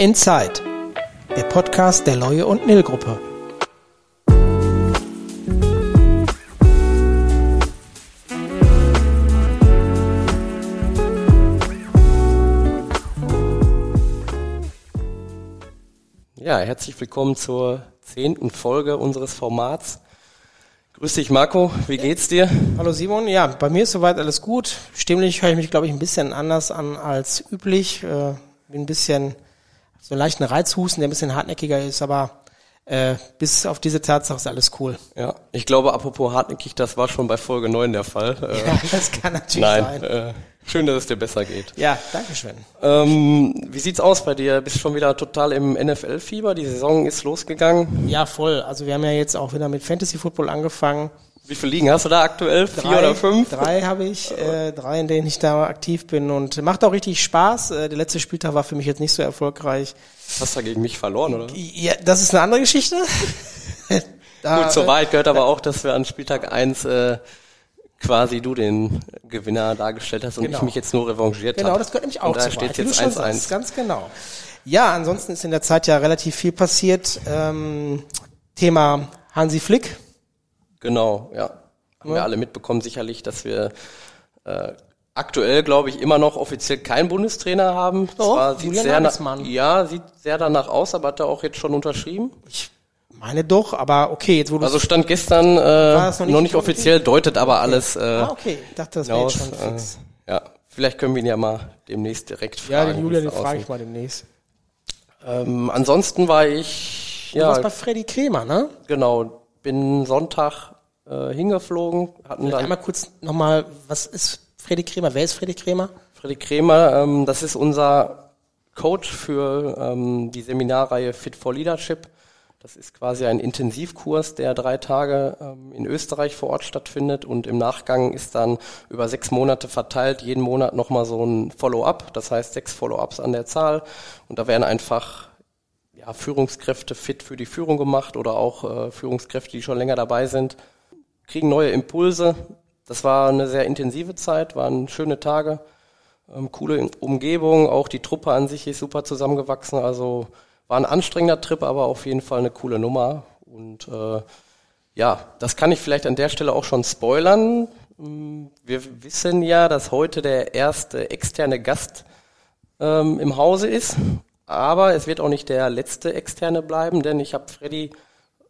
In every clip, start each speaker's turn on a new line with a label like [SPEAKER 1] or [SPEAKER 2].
[SPEAKER 1] Inside, der Podcast der Leue und Nil Gruppe.
[SPEAKER 2] Ja, herzlich willkommen zur zehnten Folge unseres Formats. Grüß dich, Marco. Wie geht's dir?
[SPEAKER 1] Hallo Simon. Ja, bei mir ist soweit alles gut. Stimmlich höre ich mich, glaube ich, ein bisschen anders an als üblich. Äh, bin ein bisschen so einen leichten Reizhusten, der ein bisschen hartnäckiger ist, aber äh, bis auf diese Tatsache ist alles cool.
[SPEAKER 2] Ja, ich glaube, apropos hartnäckig, das war schon bei Folge 9 der Fall. Äh,
[SPEAKER 1] Ja, das kann natürlich
[SPEAKER 2] nein,
[SPEAKER 1] sein.
[SPEAKER 2] äh, schön, dass es dir besser geht.
[SPEAKER 1] Ja, danke schön.
[SPEAKER 2] Ähm, wie sieht's aus bei dir? Bist schon wieder total im NFL-Fieber? Die Saison ist losgegangen.
[SPEAKER 1] Ja, voll. Also wir haben ja jetzt auch wieder mit Fantasy Football angefangen.
[SPEAKER 2] Wie viele Ligen hast du da aktuell? Vier oder fünf?
[SPEAKER 1] Drei habe ich, äh, drei, in denen ich da aktiv bin und macht auch richtig Spaß. Äh, der letzte Spieltag war für mich jetzt nicht so erfolgreich.
[SPEAKER 2] Hast du gegen mich verloren, oder?
[SPEAKER 1] Ja, das ist eine andere Geschichte. Da,
[SPEAKER 2] Gut, zur Wahrheit gehört aber auch, dass wir an Spieltag 1 äh, quasi du den Gewinner dargestellt hast und
[SPEAKER 1] Genau.
[SPEAKER 2] ich mich jetzt nur revanchiert habe.
[SPEAKER 1] Genau, das gehört nämlich auch
[SPEAKER 2] Und da steht jetzt
[SPEAKER 1] schon sagst,
[SPEAKER 2] 1-1.
[SPEAKER 1] Ganz genau. Ja, ansonsten ist in der Zeit ja relativ viel passiert. Ähm, Thema Hansi Flick.
[SPEAKER 2] Genau, ja. Haben wir alle mitbekommen sicherlich, dass wir äh, aktuell, glaube ich, immer noch offiziell keinen Bundestrainer haben.
[SPEAKER 1] Doch,
[SPEAKER 2] Zwar sieht
[SPEAKER 1] Julian
[SPEAKER 2] sehr
[SPEAKER 1] Nagelsmann.
[SPEAKER 2] ja, sieht sehr danach aus, aber hat er auch jetzt schon unterschrieben.
[SPEAKER 1] Ich meine doch, aber okay, jetzt wurde
[SPEAKER 2] Also stand gestern äh, noch
[SPEAKER 1] noch
[SPEAKER 2] nicht,
[SPEAKER 1] nicht
[SPEAKER 2] offiziell, deutet aber alles äh,
[SPEAKER 1] Ah, okay, ich dachte, das wäre jetzt schon fix.
[SPEAKER 2] Äh, ja, vielleicht können wir ihn ja mal demnächst direkt fragen.
[SPEAKER 1] Ja, den Julian, den frage ich mal demnächst.
[SPEAKER 2] Ähm, ansonsten war ich,
[SPEAKER 1] Du warst
[SPEAKER 2] ja,
[SPEAKER 1] bei Freddy Kremer, ne?
[SPEAKER 2] genau, bin Sonntag äh, hingeflogen, hatten
[SPEAKER 1] Vielleicht
[SPEAKER 2] dann
[SPEAKER 1] einmal kurz nochmal, was ist Freddy Kremer? Wer ist Freddy Kremer?
[SPEAKER 2] Freddy Kremer, ähm, das ist unser Coach für ähm, die Seminarreihe Fit for Leadership. Das ist quasi ein Intensivkurs, der drei Tage ähm, in Österreich vor Ort stattfindet und im Nachgang ist dann über sechs Monate verteilt, jeden Monat nochmal so ein Follow-up, das heißt sechs Follow-ups an der Zahl und da werden einfach ja, Führungskräfte fit für die Führung gemacht oder auch äh, Führungskräfte, die schon länger dabei sind, kriegen neue Impulse. Das war eine sehr intensive Zeit, waren schöne Tage, ähm, coole Umgebung, auch die Truppe an sich ist super zusammengewachsen. Also war ein anstrengender Trip, aber auf jeden Fall eine coole Nummer. Und äh, ja, das kann ich vielleicht an der Stelle auch schon spoilern. Mm, Wir wissen ja, dass heute der erste externe Gast ähm, im Hause ist. Aber es wird auch nicht der letzte externe bleiben, denn ich habe Freddy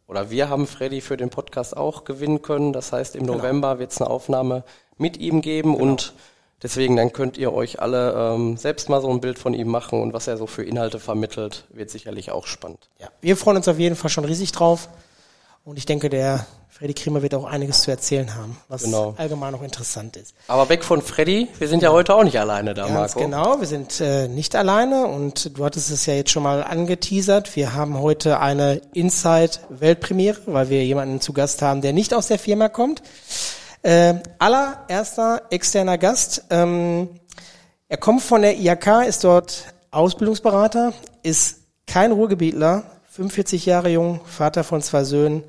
[SPEAKER 2] oder wir haben Freddy für den Podcast auch gewinnen können. Das heißt, im November wird es eine Aufnahme mit ihm geben und deswegen dann könnt ihr euch alle ähm, selbst mal so ein Bild von ihm machen und was er so für Inhalte vermittelt, wird sicherlich auch spannend.
[SPEAKER 1] Ja, wir freuen uns auf jeden Fall schon riesig drauf. Und ich denke, der Freddy Kremer wird auch einiges zu erzählen haben, was
[SPEAKER 2] Genau.
[SPEAKER 1] allgemein auch interessant ist.
[SPEAKER 2] Aber weg von Freddy, wir sind ja heute auch nicht alleine da,
[SPEAKER 1] Ganz
[SPEAKER 2] Marco.
[SPEAKER 1] genau, wir sind äh, nicht alleine und du hattest es ja jetzt schon mal angeteasert. Wir haben heute eine Inside-Weltpremiere, weil wir jemanden zu Gast haben, der nicht aus der Firma kommt. Äh, allererster externer Gast. Ähm, er kommt von der IHK, ist dort Ausbildungsberater, ist kein Ruhrgebietler, 45 Jahre jung, Vater von zwei Söhnen,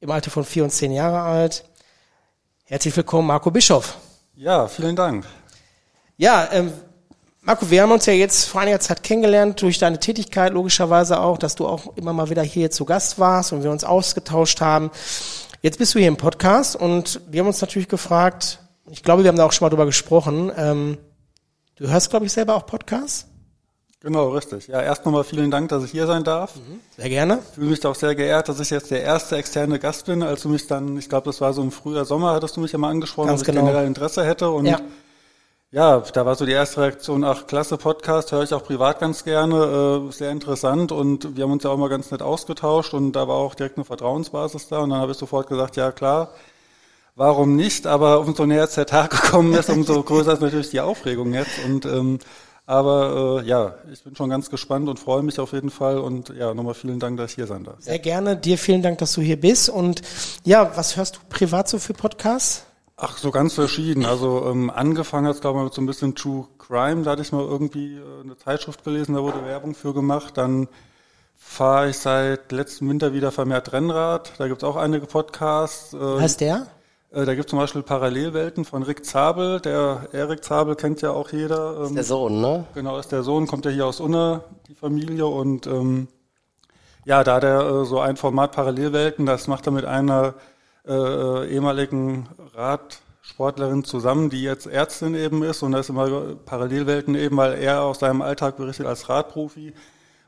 [SPEAKER 1] im Alter von vier und zehn Jahre alt. Herzlich willkommen, Marco Bischoff.
[SPEAKER 3] Ja, vielen Dank.
[SPEAKER 1] Ja, ähm, Marco, wir haben uns ja jetzt vor einiger Zeit kennengelernt, durch deine Tätigkeit logischerweise auch, dass du auch immer mal wieder hier zu Gast warst und wir uns ausgetauscht haben. Jetzt bist du hier im Podcast und wir haben uns natürlich gefragt, ich glaube, wir haben da auch schon mal drüber gesprochen, ähm, du hörst, glaube ich, selber auch Podcasts?
[SPEAKER 3] Genau, richtig. Ja, erst nochmal vielen Dank, dass ich hier sein darf.
[SPEAKER 1] Sehr gerne.
[SPEAKER 3] Ich fühle mich auch sehr geehrt, dass ich jetzt der erste externe Gast bin, als du mich dann, ich glaube, das war so im Frühjahr, Sommer, hattest du mich ja mal angesprochen,
[SPEAKER 1] Ganz
[SPEAKER 3] ich
[SPEAKER 1] genau.
[SPEAKER 3] generell Interesse hätte. Und
[SPEAKER 1] Ja.
[SPEAKER 3] ja. da war so die erste Reaktion, ach, klasse Podcast, höre ich auch privat ganz gerne, äh, sehr interessant und wir haben uns ja auch mal ganz nett ausgetauscht und da war auch direkt eine Vertrauensbasis da und dann habe ich sofort gesagt, ja klar, warum nicht, aber umso näher jetzt der Tag gekommen ist, umso größer ist natürlich die Aufregung jetzt und ähm, aber äh, ja, ich bin schon ganz gespannt und freue mich auf jeden Fall und ja, nochmal vielen Dank, dass ich hier sein darf.
[SPEAKER 1] Sehr gerne. Dir vielen Dank, dass du hier bist. Und ja, was hörst du privat so für Podcasts?
[SPEAKER 3] Ach, so ganz verschieden. Also ähm, angefangen hat es, glaube ich, mit so ein bisschen True Crime. Da hatte ich mal irgendwie äh, eine Zeitschrift gelesen, da wurde Werbung für gemacht. Dann fahre ich seit letztem Winter wieder vermehrt Rennrad. Da gibt's auch einige Podcasts. Äh,
[SPEAKER 1] Heißt der?
[SPEAKER 3] Äh, da gibt es zum Beispiel Parallelwelten von Rick Zabel. Der Erik Zabel kennt ja auch jeder.
[SPEAKER 2] Ähm, ist der Sohn, ne?
[SPEAKER 3] Genau, ist der Sohn, kommt ja hier aus Unna, die Familie. Und ähm, ja, da der äh, so ein Format Parallelwelten, das macht er mit einer äh, äh, ehemaligen Radsportlerin zusammen, die jetzt Ärztin eben ist. Und das ist immer Parallelwelten eben, weil er aus seinem Alltag berichtet als Radprofi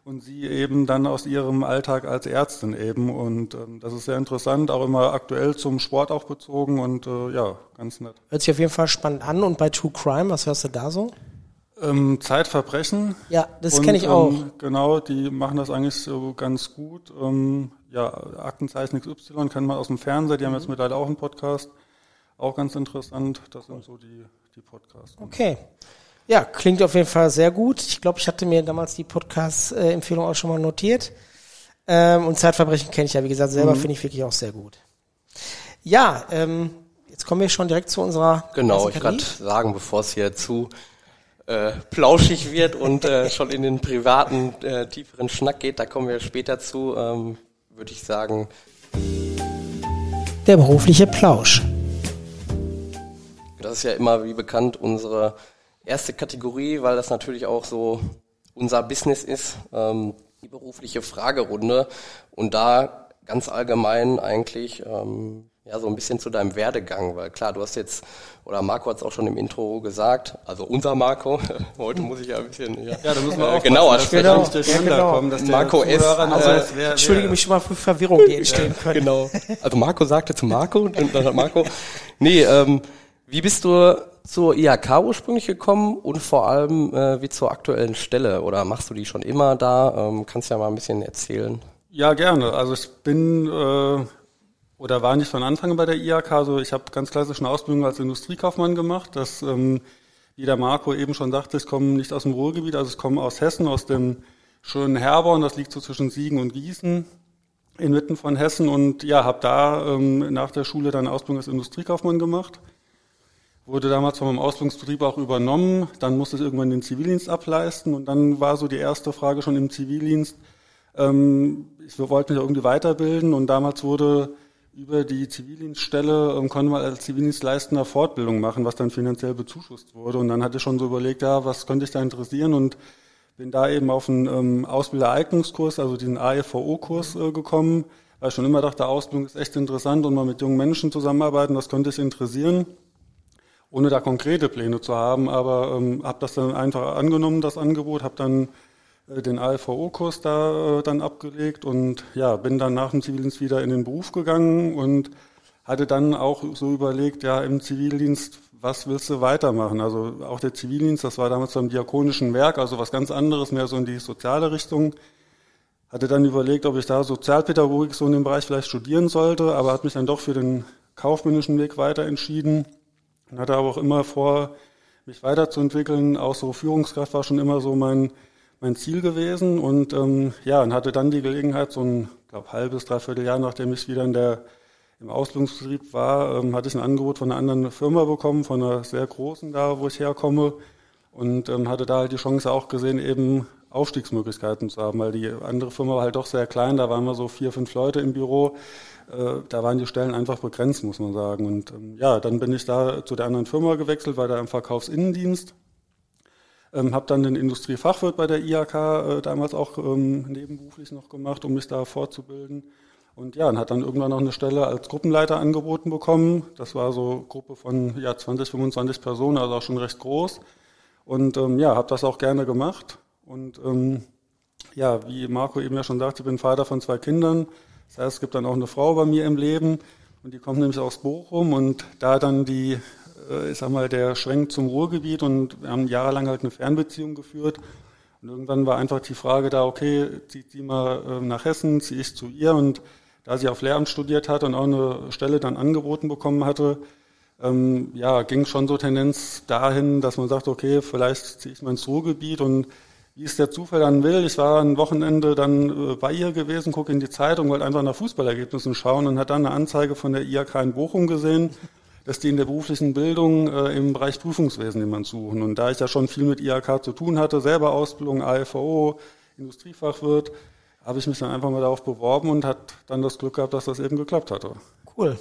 [SPEAKER 3] und sie eben dann aus ihrem Alltag als Ärztin eben. Und ähm, das ist sehr interessant, auch immer aktuell zum Sport auch bezogen und äh, ja, ganz nett.
[SPEAKER 1] Hört sich auf jeden Fall spannend an. Und bei True Crime, was hörst du da so?
[SPEAKER 3] Ähm, Zeitverbrechen.
[SPEAKER 1] Ja, das kenne ich auch. Ähm,
[SPEAKER 3] genau, die machen das eigentlich so ganz gut. Ähm, ja, Aktenzeichen XY kennt man aus dem Fernseher, die haben jetzt mittlerweile auch einen Podcast. Auch ganz interessant. Das sind so die, die Podcasts.
[SPEAKER 1] Okay. Ja, klingt auf jeden Fall sehr gut. Ich glaube, ich hatte mir damals die Podcast-Empfehlung auch schon mal notiert. Ähm, und Zeitverbrechen kenne ich ja, wie gesagt, selber mhm. finde ich wirklich auch sehr gut. Ja, ähm, jetzt kommen wir schon direkt zu unserer.
[SPEAKER 2] Genau, ich gerade sagen, bevor es hier zu äh, plauschig wird und äh, schon in den privaten, äh, tieferen Schnack geht, da kommen wir später zu, ähm, würde ich sagen.
[SPEAKER 1] Der berufliche Plausch.
[SPEAKER 2] Das ist ja immer, wie bekannt, unsere erste Kategorie, weil das natürlich auch so unser Business ist, ähm, die berufliche Fragerunde. Und da ganz allgemein eigentlich ähm, ja so ein bisschen zu deinem Werdegang, weil klar, du hast jetzt, oder Marco hat es auch schon im Intro gesagt, also unser Marco, heute muss ich ja ein bisschen ja, ja da müssen wir auch genauer sprechen. Genau,
[SPEAKER 1] ja, genau. Kommen, dass Marco S. Also, äh, wer, entschuldige mich schon mal für Verwirrung, die entstehen können.
[SPEAKER 2] Genau. Also Marco sagte zu Marco und dann hat Marco, nee, ähm, wie bist du zur IHK ursprünglich gekommen und vor allem äh, wie zur aktuellen Stelle? Oder machst du die schon immer da? Ähm, kannst ja mal ein bisschen erzählen.
[SPEAKER 3] Ja, gerne. Also ich bin äh, oder war nicht von Anfang bei der IHK. Also ich habe ganz klassisch eine Ausbildung als Industriekaufmann gemacht. Das, ähm, wie der Marco eben schon sagte, ich komme nicht aus dem Ruhrgebiet, also ich komme aus Hessen, aus dem schönen Herborn. Das liegt so zwischen Siegen und Gießen inmitten von Hessen und ja, habe da ähm, nach der Schule dann Ausbildung als Industriekaufmann gemacht wurde damals von meinem Ausbildungsbetrieb auch übernommen. Dann musste ich irgendwann den Zivildienst ableisten und dann war so die erste Frage schon im Zivildienst. Ähm, ich wollte mich irgendwie weiterbilden und damals wurde über die Zivildienststelle ähm, konnte man als Zivildienstleistender Fortbildung machen, was dann finanziell bezuschusst wurde. Und dann hatte ich schon so überlegt, ja, was könnte ich da interessieren und bin da eben auf einen ähm, Ausbildereignungskurs, also diesen AEVO-Kurs äh, gekommen, weil ich schon immer dachte, Ausbildung ist echt interessant und mal mit jungen Menschen zusammenarbeiten, das könnte ich interessieren ohne da konkrete Pläne zu haben, aber ähm, habe das dann einfach angenommen, das Angebot, habe dann äh, den ALVO-Kurs da äh, dann abgelegt und ja, bin dann nach dem Zivildienst wieder in den Beruf gegangen und hatte dann auch so überlegt, ja, im Zivildienst, was willst du weitermachen? Also auch der Zivildienst, das war damals beim Diakonischen Werk, also was ganz anderes, mehr so in die soziale Richtung. Hatte dann überlegt, ob ich da Sozialpädagogik so in dem Bereich vielleicht studieren sollte, aber hat mich dann doch für den kaufmännischen Weg weiter entschieden und hatte aber auch immer vor, mich weiterzuentwickeln. Auch so Führungskraft war schon immer so mein, mein Ziel gewesen. Und ähm, ja, und hatte dann die Gelegenheit, so ein glaub, halbes, dreiviertel Jahr, nachdem ich wieder in der, im Ausbildungsbetrieb war, ähm, hatte ich ein Angebot von einer anderen Firma bekommen, von einer sehr großen da, wo ich herkomme. Und ähm, hatte da halt die Chance auch gesehen, eben Aufstiegsmöglichkeiten zu haben, weil die andere Firma war halt doch sehr klein, da waren wir so vier, fünf Leute im Büro. Äh, da waren die Stellen einfach begrenzt, muss man sagen. Und ähm, ja, dann bin ich da zu der anderen Firma gewechselt, war da im Verkaufsinnendienst. Ähm, habe dann den Industriefachwirt bei der IHK äh, damals auch ähm, nebenberuflich noch gemacht, um mich da fortzubilden. Und ja, und hat dann irgendwann noch eine Stelle als Gruppenleiter angeboten bekommen. Das war so Gruppe von ja, 20, 25 Personen, also auch schon recht groß. Und ähm, ja, habe das auch gerne gemacht. Und ähm, ja, wie Marco eben ja schon sagte, ich bin Vater von zwei Kindern. Das heißt, es gibt dann auch eine Frau bei mir im Leben und die kommt nämlich aus Bochum und da dann die, äh, ich sag mal, der Schwenk zum Ruhrgebiet und wir haben jahrelang halt eine Fernbeziehung geführt. Und irgendwann war einfach die Frage da, okay, zieht sie mal ähm, nach Hessen, ziehe ich zu ihr und da sie auf Lehramt studiert hat und auch eine Stelle dann angeboten bekommen hatte, ähm, ja, ging schon so Tendenz dahin, dass man sagt, okay, vielleicht ziehe ich mal ins Ruhrgebiet und wie es der Zufall dann will. Ich war ein Wochenende dann äh, bei ihr gewesen, gucke in die Zeitung, wollte einfach nach Fußballergebnissen schauen und hat dann eine Anzeige von der IHK in Bochum gesehen, dass die in der beruflichen Bildung äh, im Bereich Prüfungswesen jemand suchen. Und da ich ja schon viel mit IHK zu tun hatte, selber Ausbildung, AFVO, Industriefachwirt, habe ich mich dann einfach mal darauf beworben und hat dann das Glück gehabt, dass das eben geklappt hatte.
[SPEAKER 1] Cool.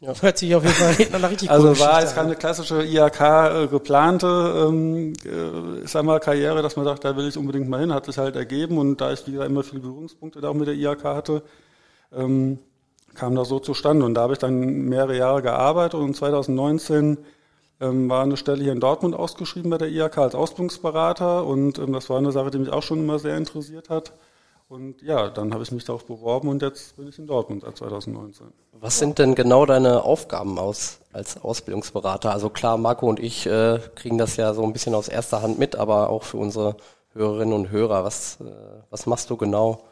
[SPEAKER 1] Ja. Hört sich auf jeden Fall hinten nach richtig
[SPEAKER 3] Also war jetzt keine klassische IHK äh, geplante, ähm, äh, sag mal, Karriere, dass man sagt, da will ich unbedingt mal hin, hat sich halt ergeben und da ich wieder immer viele Berührungspunkte da auch mit der IHK hatte, ähm, kam das so zustande und da habe ich dann mehrere Jahre gearbeitet und 2019 ähm, war eine Stelle hier in Dortmund ausgeschrieben bei der IHK als Ausbildungsberater und ähm, das war eine Sache, die mich auch schon immer sehr interessiert hat. Und ja, dann habe ich mich darauf beworben und jetzt bin ich in Dortmund seit 2019.
[SPEAKER 2] Was sind denn genau deine Aufgaben aus, als Ausbildungsberater? Also klar, Marco und ich äh, kriegen das ja so ein bisschen aus erster Hand mit, aber auch für unsere Hörerinnen und Hörer, was, äh, was machst du genau?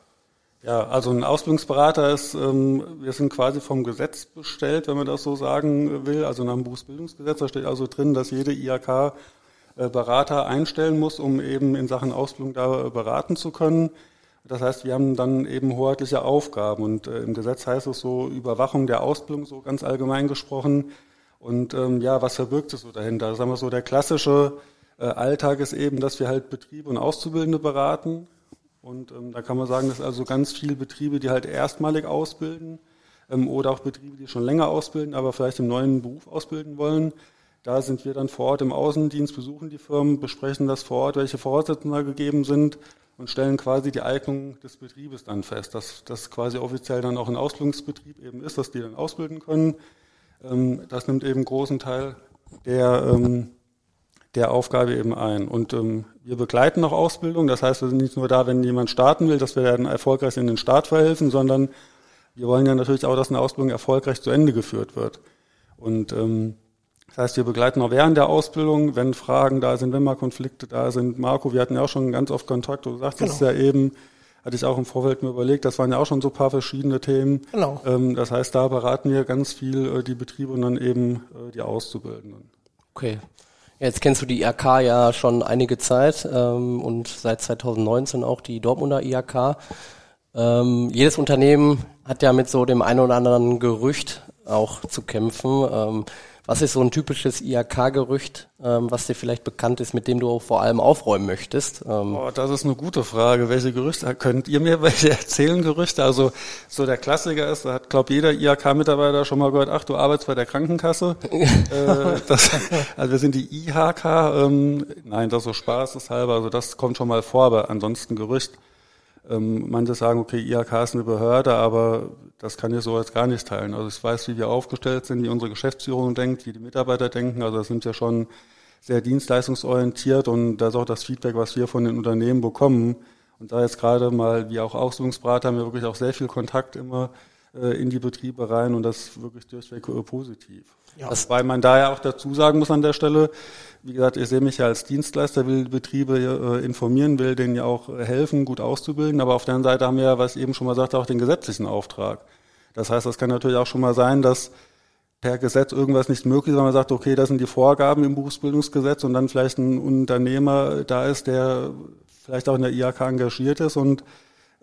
[SPEAKER 3] Ja, also ein Ausbildungsberater ist, ähm, wir sind quasi vom Gesetz bestellt, wenn man das so sagen will, also nach dem Berufsbildungsgesetz, da steht also drin, dass jede IHK äh, Berater einstellen muss, um eben in Sachen Ausbildung da beraten zu können. Das heißt, wir haben dann eben hoheitliche Aufgaben und äh, im Gesetz heißt es so Überwachung der Ausbildung, so ganz allgemein gesprochen. Und ähm, ja, was verbirgt es so dahinter? Sagen wir so, der klassische äh, Alltag ist eben, dass wir halt Betriebe und Auszubildende beraten. Und ähm, da kann man sagen, dass also ganz viele Betriebe, die halt erstmalig ausbilden ähm, oder auch Betriebe, die schon länger ausbilden, aber vielleicht im neuen Beruf ausbilden wollen. Da sind wir dann vor Ort im Außendienst, besuchen die Firmen, besprechen das vor Ort, welche Voraussetzungen da gegeben sind und stellen quasi die Eignung des Betriebes dann fest, dass das quasi offiziell dann auch ein Ausbildungsbetrieb eben ist, dass die dann ausbilden können. Ähm, das nimmt eben großen Teil der, ähm, der Aufgabe eben ein. Und ähm, wir begleiten auch Ausbildung, das heißt, wir sind nicht nur da, wenn jemand starten will, dass wir dann erfolgreich in den Start verhelfen, sondern wir wollen ja natürlich auch, dass eine Ausbildung erfolgreich zu Ende geführt wird. Und ähm, das heißt, wir begleiten auch während der Ausbildung, wenn Fragen da sind, wenn mal Konflikte da sind. Marco, wir hatten ja auch schon ganz oft Kontakt, du sagst genau. es ja eben, hatte ich auch im Vorfeld mir überlegt, das waren ja auch schon so ein paar verschiedene Themen. Genau. Ähm, das heißt, da beraten wir ganz viel äh, die Betriebe und dann eben äh, die Auszubildenden.
[SPEAKER 2] Okay. Jetzt kennst du die IHK ja schon einige Zeit ähm, und seit 2019 auch die Dortmunder IHK. Ähm, jedes Unternehmen hat ja mit so dem einen oder anderen Gerücht auch zu kämpfen. Was ist so ein typisches IAK-Gerücht, ähm, was dir vielleicht bekannt ist, mit dem du vor allem aufräumen möchtest?
[SPEAKER 3] Ähm oh, das ist eine gute Frage. Welche Gerüchte könnt ihr mir welche erzählen? Gerüchte? Also so der Klassiker ist, da hat glaube jeder IHK-Mitarbeiter schon mal gehört, ach du arbeitest bei der Krankenkasse. äh, das, also wir sind die IHK. Ähm, nein, das ist so Spaß ist halber. Also das kommt schon mal vor, aber ansonsten Gerücht. Ähm, manche sagen, okay, IHK ist eine Behörde, aber das kann ich so jetzt gar nicht teilen. Also ich weiß, wie wir aufgestellt sind, wie unsere Geschäftsführung denkt, wie die Mitarbeiter denken. Also das sind ja schon sehr dienstleistungsorientiert und das ist auch das Feedback, was wir von den Unternehmen bekommen. Und da jetzt gerade mal, wie auch Ausbildungsberater, haben wir wirklich auch sehr viel Kontakt immer äh, in die Betriebe rein und das wirklich durchweg äh, positiv. Ja. Das, weil man da ja auch dazu sagen muss an der Stelle, wie gesagt, ich sehe mich ja als Dienstleister, will Betriebe äh, informieren, will denen ja auch helfen, gut auszubilden, aber auf der anderen Seite haben wir ja, was ich eben schon mal sagte, auch den gesetzlichen Auftrag. Das heißt, das kann natürlich auch schon mal sein, dass per Gesetz irgendwas nicht möglich ist, wenn man sagt, okay, das sind die Vorgaben im Berufsbildungsgesetz und dann vielleicht ein Unternehmer da ist, der vielleicht auch in der IHK engagiert ist und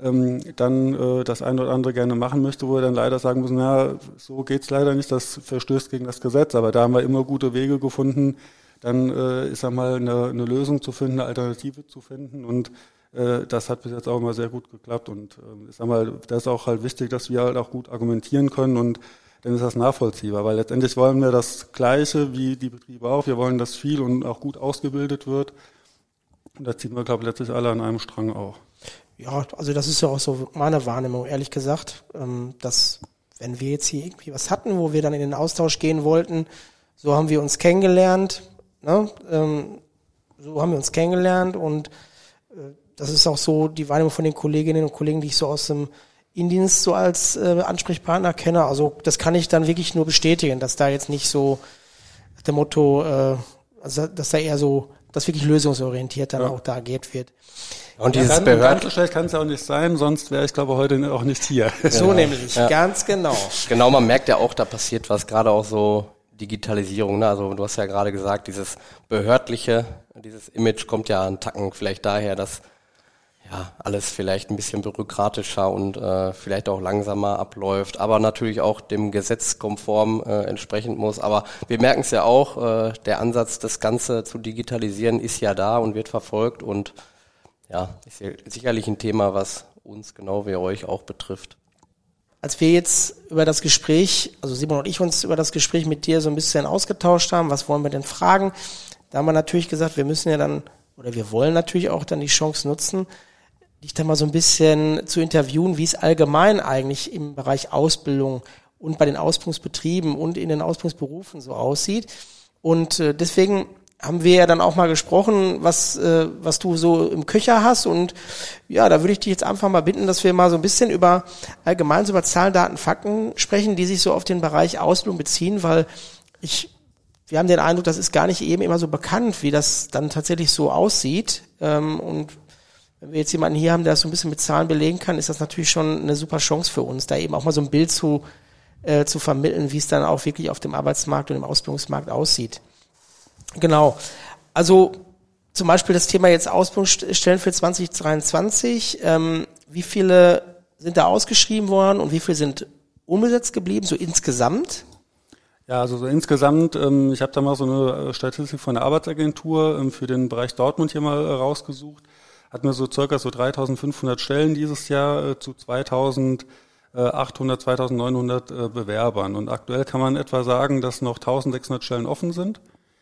[SPEAKER 3] ähm, dann äh, das eine oder andere gerne machen möchte, wo wir dann leider sagen müssen, ja, so geht's leider nicht, das verstößt gegen das Gesetz. Aber da haben wir immer gute Wege gefunden, dann, äh, ich sag mal, eine, eine Lösung zu finden, eine Alternative zu finden und äh, das hat bis jetzt auch immer sehr gut geklappt und äh, ich sag mal, das ist auch halt wichtig, dass wir halt auch gut argumentieren können und dann ist das nachvollziehbar, weil letztendlich wollen wir das Gleiche wie die Betriebe auch. Wir wollen, dass viel und auch gut ausgebildet wird. Und da ziehen wir, glaube ich, letztlich alle an einem Strang auch.
[SPEAKER 1] Ja, also das ist ja auch so meine Wahrnehmung, ehrlich gesagt, ähm, dass wenn wir jetzt hier irgendwie was hatten, wo wir dann in den Austausch gehen wollten, so haben wir uns kennengelernt, ne? Ähm, so haben wir uns kennengelernt und äh, das ist auch so die Wahrnehmung von den Kolleginnen und Kollegen, die ich so aus dem Indienst so als äh, Ansprechpartner kenne. Also das kann ich dann wirklich nur bestätigen, dass da jetzt nicht so der Motto, äh, also dass da eher so, dass wirklich lösungsorientiert dann ja. auch da agiert wird.
[SPEAKER 3] Und dieses kann, Behörden. Ganz schlecht kann es ja auch nicht sein, sonst wäre ich glaube heute auch nicht hier.
[SPEAKER 1] So genau. nämlich, ja. ganz genau.
[SPEAKER 2] Genau, man merkt ja auch, da passiert was, gerade auch so Digitalisierung. Ne? Also du hast ja gerade gesagt, dieses behördliche, dieses Image kommt ja an Tacken vielleicht daher, dass ja alles vielleicht ein bisschen bürokratischer und äh, vielleicht auch langsamer abläuft, aber natürlich auch dem Gesetz konform äh, entsprechend muss. Aber wir merken es ja auch, äh, der Ansatz, das Ganze zu digitalisieren, ist ja da und wird verfolgt und ja, ist ja sicherlich ein Thema, was uns genau wie euch auch betrifft.
[SPEAKER 1] als wir jetzt über das Gespräch, also Simon und ich uns über das Gespräch mit dir so ein bisschen ausgetauscht haben, was wollen wir denn fragen, da haben wir natürlich gesagt, wir müssen ja dann, oder wir wollen natürlich auch dann die Chance nutzen, dich da mal so ein bisschen zu interviewen, wie es allgemein eigentlich im Bereich Ausbildung und bei den Ausbildungsbetrieben und in den Ausbildungsberufen so aussieht. Und äh, deswegen haben wir ja dann auch mal gesprochen, was, äh, was du so im Köcher hast. Und ja, da würde ich dich jetzt einfach mal bitten, dass wir mal so ein bisschen über allgemein so über Zahlen, Daten, Fakten sprechen, die sich so auf den Bereich Ausbildung beziehen, weil ich, wir haben den Eindruck, das ist gar nicht eben immer so bekannt, wie das dann tatsächlich so aussieht. Ähm, und wenn wir jetzt jemanden hier haben, der das so ein bisschen mit Zahlen belegen kann, ist das natürlich schon eine super Chance für uns, da eben auch mal so ein Bild zu, äh, zu vermitteln, wie es dann auch wirklich auf dem Arbeitsmarkt und im Ausbildungsmarkt aussieht. Genau. Also zum Beispiel das Thema jetzt Ausbildungsstellen für 2023. Ähm, wie viele sind da ausgeschrieben worden und wie viele sind unbesetzt geblieben, so insgesamt?
[SPEAKER 3] Ja, also so insgesamt, ähm, ich habe da mal so eine äh, Statistik von der Arbeitsagentur ähm, für den Bereich Dortmund hier mal äh, rausgesucht. Hatten wir so circa so 3500 Stellen dieses Jahr äh, zu 2000 800, 2900 äh, Bewerbern. Und aktuell kann man etwa sagen, dass noch 1600 Stellen offen sind.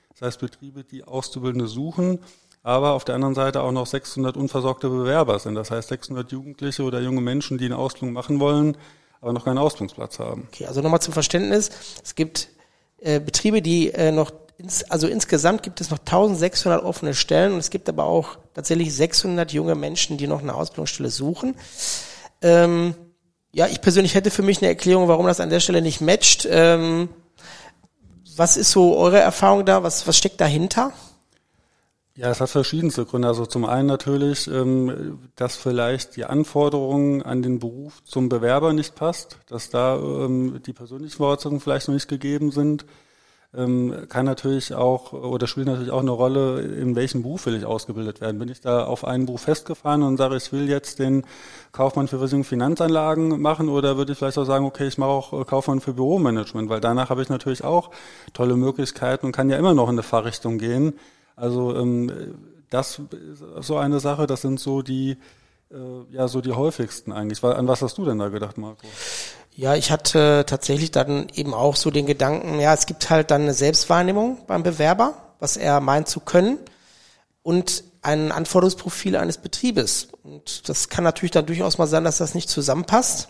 [SPEAKER 3] Das heißt, Betriebe, die Auszubildende suchen, aber auf der anderen Seite auch noch 600 unversorgte Bewerber sind. Das heißt, 600 Jugendliche oder junge Menschen, die eine Ausbildung machen wollen, aber noch keinen Ausbildungsplatz haben.
[SPEAKER 1] Okay, also nochmal zum Verständnis. Es gibt äh, Betriebe, die äh, noch, also insgesamt gibt es noch 1600 offene Stellen und es gibt aber auch tatsächlich 600 junge Menschen, die noch eine Ausbildungsstelle suchen. Ähm, ja, ich persönlich hätte für mich eine Erklärung, warum das an der Stelle nicht matcht. Ähm, was ist so eure Erfahrung da? Was, was steckt dahinter?
[SPEAKER 3] Ja, es hat verschiedenste Gründe. Also zum einen natürlich, ähm, dass vielleicht die Anforderungen an den Beruf zum Bewerber nicht passt, dass da ähm, die persönlichen Voraussetzungen vielleicht noch nicht gegeben sind kann natürlich auch oder spielt natürlich auch eine Rolle, in welchem Beruf will ich ausgebildet werden. Bin ich da auf einen Beruf festgefahren und sage, ich will jetzt den Kaufmann für Versicherung Finanzanlagen machen oder würde ich vielleicht auch sagen, okay, ich mache auch äh, Kaufmann für Büromanagement, weil danach habe ich natürlich auch tolle Möglichkeiten und kann ja immer noch in eine Fahrrichtung gehen. Also ähm, das ist so eine Sache, das sind so die äh, ja so die häufigsten eigentlich. An was hast du denn da gedacht, Marco?
[SPEAKER 1] Ja, ich hatte tatsächlich dann eben auch so den Gedanken, ja, es gibt halt dann eine Selbstwahrnehmung beim Bewerber, was er meint zu können und ein Anforderungsprofil eines Betriebes. Und das kann natürlich dann durchaus mal sein, dass das nicht zusammenpasst.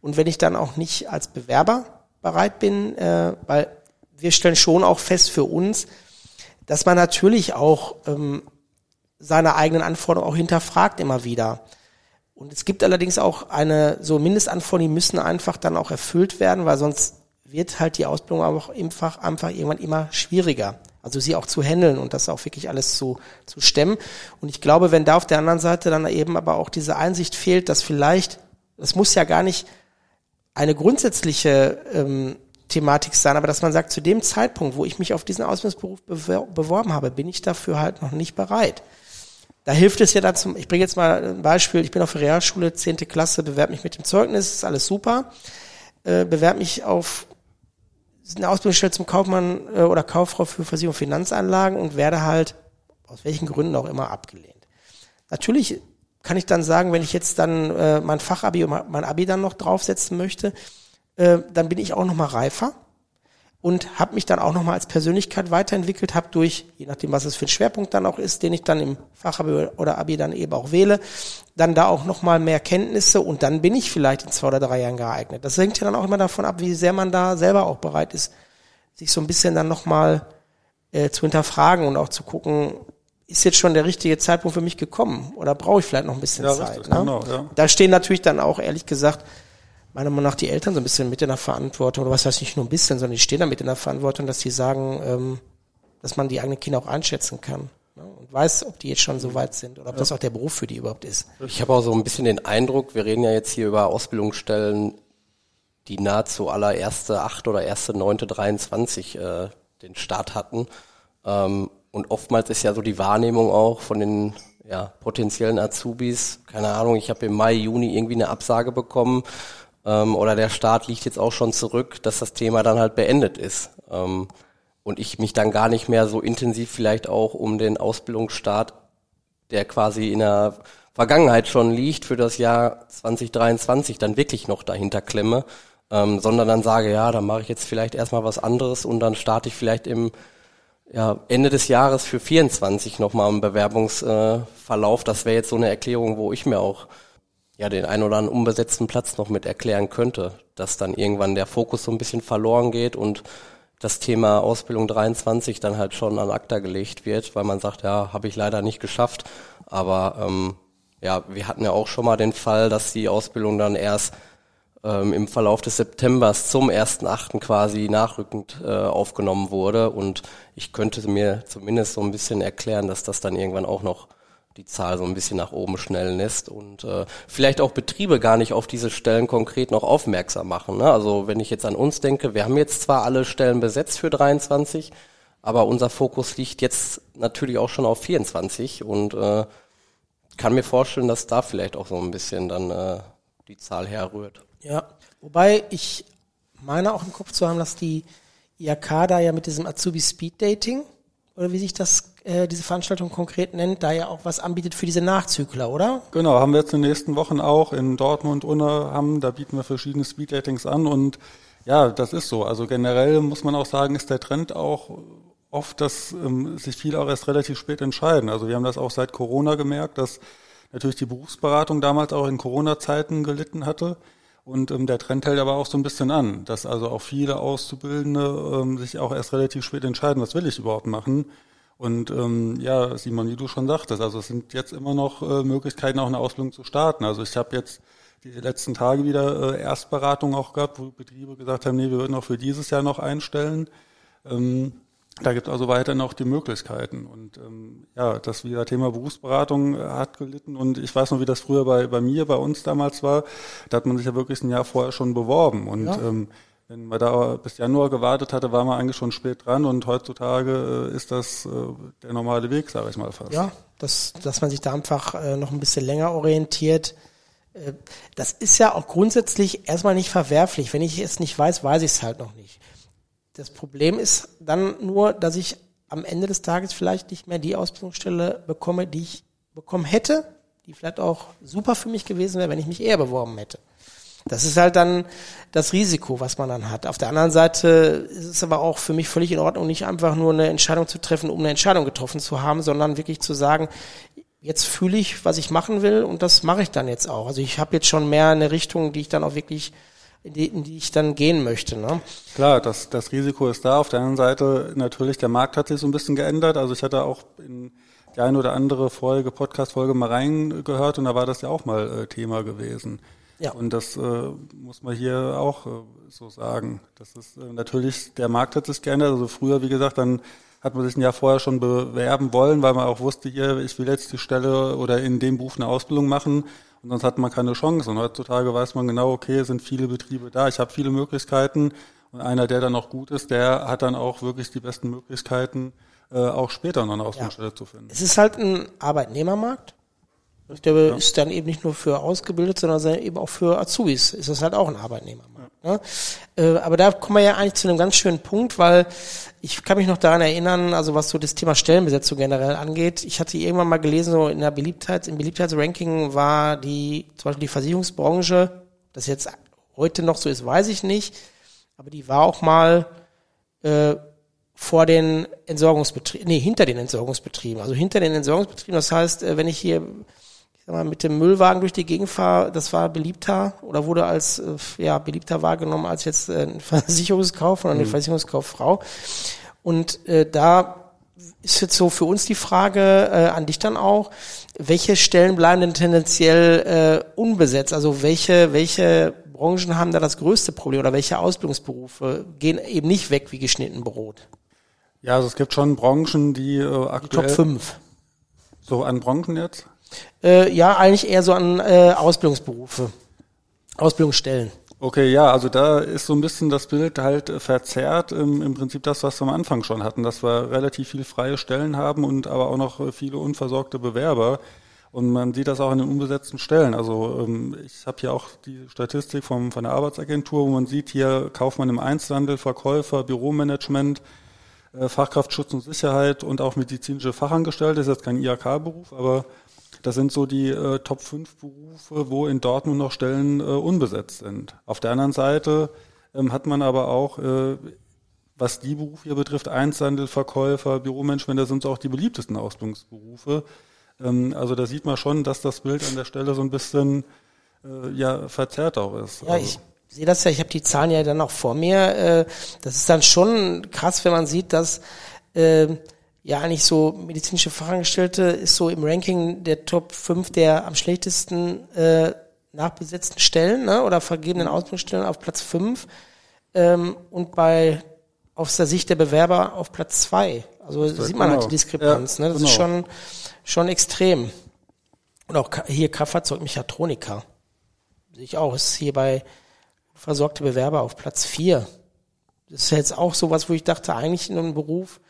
[SPEAKER 1] Und wenn ich dann auch nicht als Bewerber bereit bin, äh, weil wir stellen schon auch fest für uns, dass man natürlich auch ähm, seine eigenen Anforderungen auch hinterfragt immer wieder. Und es gibt allerdings auch eine, so Mindestanforderungen, die müssen einfach dann auch erfüllt werden, weil sonst wird halt die Ausbildung auch einfach, einfach irgendwann immer schwieriger. Also sie auch zu handeln und das auch wirklich alles zu, zu stemmen. Und ich glaube, wenn da auf der anderen Seite dann eben aber auch diese Einsicht fehlt, dass vielleicht, das muss ja gar nicht eine grundsätzliche ähm, Thematik sein, aber dass man sagt, zu dem Zeitpunkt, wo ich mich auf diesen Ausbildungsberuf beworben habe, bin ich dafür halt noch nicht bereit. Da hilft es ja dazu, ich bringe jetzt mal ein Beispiel, ich bin auf der Realschule, zehnte Klasse, bewerbe mich mit dem Zeugnis, ist alles super, äh, bewerbe mich auf eine Ausbildungsstelle zum Kaufmann äh, oder Kauffrau für Versicherung und Finanzanlagen und werde halt aus welchen Gründen auch immer abgelehnt. Natürlich kann ich dann sagen, wenn ich jetzt dann äh, mein Fachabi und mein Abi dann noch draufsetzen möchte, äh, dann bin ich auch noch mal reifer und habe mich dann auch nochmal als Persönlichkeit weiterentwickelt, habe durch, je nachdem, was es für ein Schwerpunkt dann auch ist, den ich dann im Fachabi oder Abi dann eben auch wähle, dann da auch nochmal mehr Kenntnisse und dann bin ich vielleicht in zwei oder drei Jahren geeignet. Das hängt ja dann auch immer davon ab, wie sehr man da selber auch bereit ist, sich so ein bisschen dann nochmal äh, zu hinterfragen und auch zu gucken, ist jetzt schon der richtige Zeitpunkt für mich gekommen oder brauche ich vielleicht noch ein bisschen ja, Zeit. Richtig, ne? genau, ja. Da stehen natürlich dann auch, ehrlich gesagt, meiner Meinung nach die Eltern so ein bisschen mit in der Verantwortung, oder was heißt nicht nur ein bisschen, sondern die stehen da mit in der Verantwortung, dass die sagen, ähm, dass man die eigenen Kinder auch einschätzen kann ne? und weiß, ob die jetzt schon so weit sind oder ob ja. das auch der Beruf für die überhaupt ist.
[SPEAKER 2] Ich habe auch so ein bisschen den Eindruck, wir reden ja jetzt hier über Ausbildungsstellen, die nahezu aller erste acht oder erste neunte 23 äh, den Start hatten. Ähm, und oftmals ist ja so die Wahrnehmung auch von den ja, potenziellen Azubis, keine Ahnung, ich habe im Mai, Juni irgendwie eine Absage bekommen ähm, oder der Staat liegt jetzt auch schon zurück, dass das Thema dann halt beendet ist. Ähm, und ich mich dann gar nicht mehr so intensiv vielleicht auch um den Ausbildungsstart, der quasi in der Vergangenheit schon liegt, für das Jahr 2023 dann wirklich noch dahinter klemme, ähm, sondern dann sage, ja, dann mache ich jetzt vielleicht erstmal was anderes und dann starte ich vielleicht im ja, Ende des Jahres für 24 nochmal einen Bewerbungsverlauf. Äh, das wäre jetzt so eine Erklärung, wo ich mir auch ja den ein oder anderen unbesetzten Platz noch mit erklären könnte, dass dann irgendwann der Fokus so ein bisschen verloren geht und das Thema Ausbildung 23 dann halt schon an ACTA gelegt wird, weil man sagt, ja, habe ich leider nicht geschafft. Aber ähm, ja, wir hatten ja auch schon mal den Fall, dass die Ausbildung dann erst ähm, im Verlauf des Septembers zum 1.8. quasi nachrückend äh, aufgenommen wurde. Und ich könnte mir zumindest so ein bisschen erklären, dass das dann irgendwann auch noch die Zahl so ein bisschen nach oben schnellen lässt und äh, vielleicht auch Betriebe gar nicht auf diese Stellen konkret noch aufmerksam machen. Ne? Also wenn ich jetzt an uns denke, wir haben jetzt zwar alle Stellen besetzt für 23, aber unser Fokus liegt jetzt natürlich auch schon auf 24 und äh, kann mir vorstellen, dass da vielleicht auch so ein bisschen dann äh, die Zahl herrührt.
[SPEAKER 1] Ja, wobei ich meine auch im Kopf zu haben, dass die IAK da ja mit diesem Azubi Speed Dating oder wie sich das äh, diese Veranstaltung konkret nennt, da ja auch was anbietet für diese Nachzügler, oder?
[SPEAKER 3] Genau, haben wir jetzt in den nächsten Wochen auch in Dortmund, Unna da bieten wir verschiedene Speed Datings an und ja, das ist so. Also generell muss man auch sagen, ist der Trend auch oft, dass ähm, sich viele auch erst relativ spät entscheiden. Also wir haben das auch seit Corona gemerkt, dass natürlich die Berufsberatung damals auch in Corona-Zeiten gelitten hatte. Und ähm, der Trend hält aber auch so ein bisschen an, dass also auch viele Auszubildende ähm, sich auch erst relativ spät entscheiden, was will ich überhaupt machen. Und ähm, ja, Simon, wie du schon sagtest, also es sind jetzt immer noch äh, Möglichkeiten, auch eine Ausbildung zu starten. Also ich habe jetzt die letzten Tage wieder äh, Erstberatung auch gehabt, wo Betriebe gesagt haben, nee, wir würden auch für dieses Jahr noch einstellen. Ähm, da gibt es also weiter noch die Möglichkeiten. Und ähm, ja, das wieder Thema Berufsberatung äh, hat gelitten. Und ich weiß noch, wie das früher bei, bei mir, bei uns damals war. Da hat man sich ja wirklich ein Jahr vorher schon beworben. Und ja. ähm, wenn man da bis Januar gewartet hatte, war man eigentlich schon spät dran. Und heutzutage äh, ist das äh, der normale Weg, sage ich mal fast.
[SPEAKER 1] Ja, dass, dass man sich da einfach äh, noch ein bisschen länger orientiert. Äh, das ist ja auch grundsätzlich erstmal nicht verwerflich. Wenn ich es nicht weiß, weiß ich es halt noch nicht. Das Problem ist dann nur, dass ich am Ende des Tages vielleicht nicht mehr die Ausbildungsstelle bekomme, die ich bekommen hätte, die vielleicht auch super für mich gewesen wäre, wenn ich mich eher beworben hätte. Das ist halt dann das Risiko, was man dann hat. Auf der anderen Seite ist es aber auch für mich völlig in Ordnung, nicht einfach nur eine Entscheidung zu treffen, um eine Entscheidung getroffen zu haben, sondern wirklich zu sagen, jetzt fühle ich, was ich machen will und das mache ich dann jetzt auch. Also ich habe jetzt schon mehr eine Richtung, die ich dann auch wirklich in die, in die ich dann gehen möchte. Ne?
[SPEAKER 3] Klar, das, das Risiko ist da. Auf der anderen Seite natürlich, der Markt hat sich so ein bisschen geändert. Also ich hatte auch in die eine oder andere Folge, Podcast-Folge mal reingehört und da war das ja auch mal äh, Thema gewesen. Ja. Und das äh, muss man hier auch äh, so sagen. Das ist äh, natürlich, der Markt hat sich geändert. Also früher, wie gesagt, dann hat man sich ein Jahr vorher schon bewerben wollen, weil man auch wusste, hier, ich will jetzt die Stelle oder in dem Beruf eine Ausbildung machen und sonst hat man keine Chance. Und heutzutage weiß man genau, okay, sind viele Betriebe da, ich habe viele Möglichkeiten und einer, der dann auch gut ist, der hat dann auch wirklich die besten Möglichkeiten, äh, auch später noch eine Ausbildungsstelle ja. zu finden.
[SPEAKER 1] Es ist halt ein Arbeitnehmermarkt. Ich glaube, ja. ist dann eben nicht nur für ausgebildet, sondern eben auch für Azubis ist das halt auch ein Arbeitnehmermarkt. Ja. Ne? Äh, aber da kommen wir ja eigentlich zu einem ganz schönen Punkt, weil ich kann mich noch daran erinnern, also was so das Thema Stellenbesetzung generell angeht. Ich hatte irgendwann mal gelesen, so in der Beliebtheit, im Beliebtheitsranking war die, zum Beispiel die Versicherungsbranche, das jetzt heute noch so ist, weiß ich nicht, aber die war auch mal äh, vor den Entsorgungsbetrieben, nee, hinter den Entsorgungsbetrieben, also hinter den Entsorgungsbetrieben. Das heißt, äh, wenn ich hier sag mal, mit dem Müllwagen durch die Gegend fahre, das war beliebter oder wurde als äh, ja beliebter wahrgenommen als jetzt äh, ein Versicherungskauf oder eine mhm. Versicherungskauffrau. Und äh, da ist jetzt so für uns die Frage äh, an dich dann auch, welche Stellen bleiben denn tendenziell äh, unbesetzt? Also welche, welche Branchen haben da das größte Problem oder welche Ausbildungsberufe gehen eben nicht weg wie geschnitten Brot?
[SPEAKER 3] Ja, also es gibt schon Branchen, die äh, aktuell...
[SPEAKER 1] Die Top 5.
[SPEAKER 3] So an Branchen jetzt?
[SPEAKER 1] Äh, ja, eigentlich eher so an äh, Ausbildungsberufe, Ausbildungsstellen.
[SPEAKER 3] Okay, ja, also da ist so ein bisschen das Bild halt verzerrt. Im, Im, Prinzip das, was wir am Anfang schon hatten, dass wir relativ viele freie Stellen haben und aber auch noch viele unversorgte Bewerber. Und man sieht das auch an den unbesetzten Stellen. Also ähm, ich habe hier auch die Statistik vom, von der Arbeitsagentur, wo man sieht, hier Kaufmann im Einzelhandel, Verkäufer, Büromanagement, äh, Fachkraft Schutz und Sicherheit und auch medizinische Fachangestellte. Das ist jetzt kein IHK-Beruf, aber Das sind so die äh, Top 5 Berufe, wo in Dortmund noch Stellen äh, unbesetzt sind. Auf der anderen Seite ähm, hat man aber auch, äh, was die Berufe hier betrifft, Einzelhandel, Verkäufer, Büromanagement, das sind so auch die beliebtesten Ausbildungsberufe. Ähm, also da sieht man schon, dass das Bild an der Stelle so ein bisschen äh, ja verzerrt auch ist.
[SPEAKER 1] Ja,
[SPEAKER 3] also.
[SPEAKER 1] ich sehe das ja, ich habe die Zahlen ja dann auch vor mir. Äh, das ist dann schon krass, wenn man sieht, dass äh, ja eigentlich so medizinische Fachangestellte ist so im Ranking der Top 5 der am schlechtesten äh, nachbesetzten Stellen ne, oder vergebenen Ausbildungsstellen auf Platz 5 ähm, und bei aus der Sicht der Bewerber auf Platz 2. Also
[SPEAKER 3] Ja,
[SPEAKER 1] sieht man halt
[SPEAKER 3] genau.
[SPEAKER 1] die Diskrepanz.
[SPEAKER 3] Ja,
[SPEAKER 1] ne? Das
[SPEAKER 3] genau.
[SPEAKER 1] ist schon, schon extrem. Und auch hier Kraftfahrzeugmechatroniker. Sehe ich auch. Ist hier bei versorgte Bewerber auf Platz 4. Das ist jetzt auch sowas, wo ich dachte, eigentlich in einem Beruf,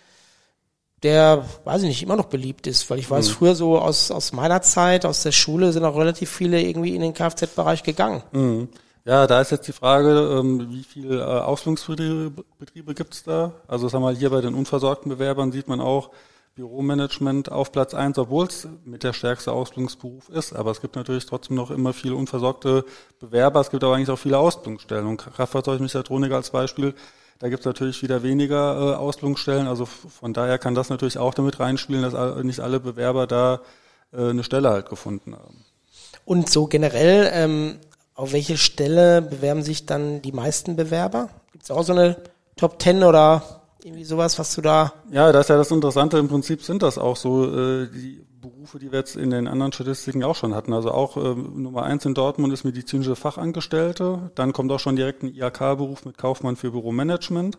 [SPEAKER 1] der, weiß ich nicht, immer noch beliebt ist, weil ich weiß, früher so aus, aus meiner Zeit, aus der Schule sind auch relativ viele irgendwie in den Kfz-Bereich gegangen.
[SPEAKER 3] Mhm. Ja, da ist jetzt die Frage, ähm, wie viele äh, Ausbildungsbetriebe Betriebe gibt's da? Also sagen wir mal, hier bei den unversorgten Bewerbern sieht man auch Büromanagement auf Platz eins, obwohl es mit der stärkste Ausbildungsberuf ist. Aber es gibt natürlich trotzdem noch immer viele unversorgte Bewerber. Es gibt aber eigentlich auch viele Ausbildungsstellen. Und Kraftfahrzeugmechatroniker als Beispiel, da gibt's natürlich wieder weniger äh, Ausbildungsstellen. Also von daher kann das natürlich auch damit reinspielen, dass nicht alle Bewerber da äh, eine Stelle halt gefunden haben.
[SPEAKER 1] Und so generell, ähm, auf welche Stelle bewerben sich dann die meisten Bewerber? Gibt es auch so eine Top 10 oder irgendwie sowas, was du da
[SPEAKER 3] Ja, das ist ja das Interessante. Im Prinzip sind das auch so äh, die Berufe, die wir jetzt in den anderen Statistiken auch schon hatten. Also auch ähm, Nummer eins in Dortmund ist medizinische Fachangestellte. Dann kommt auch schon direkt ein IHK-Beruf mit Kaufmann für Büromanagement.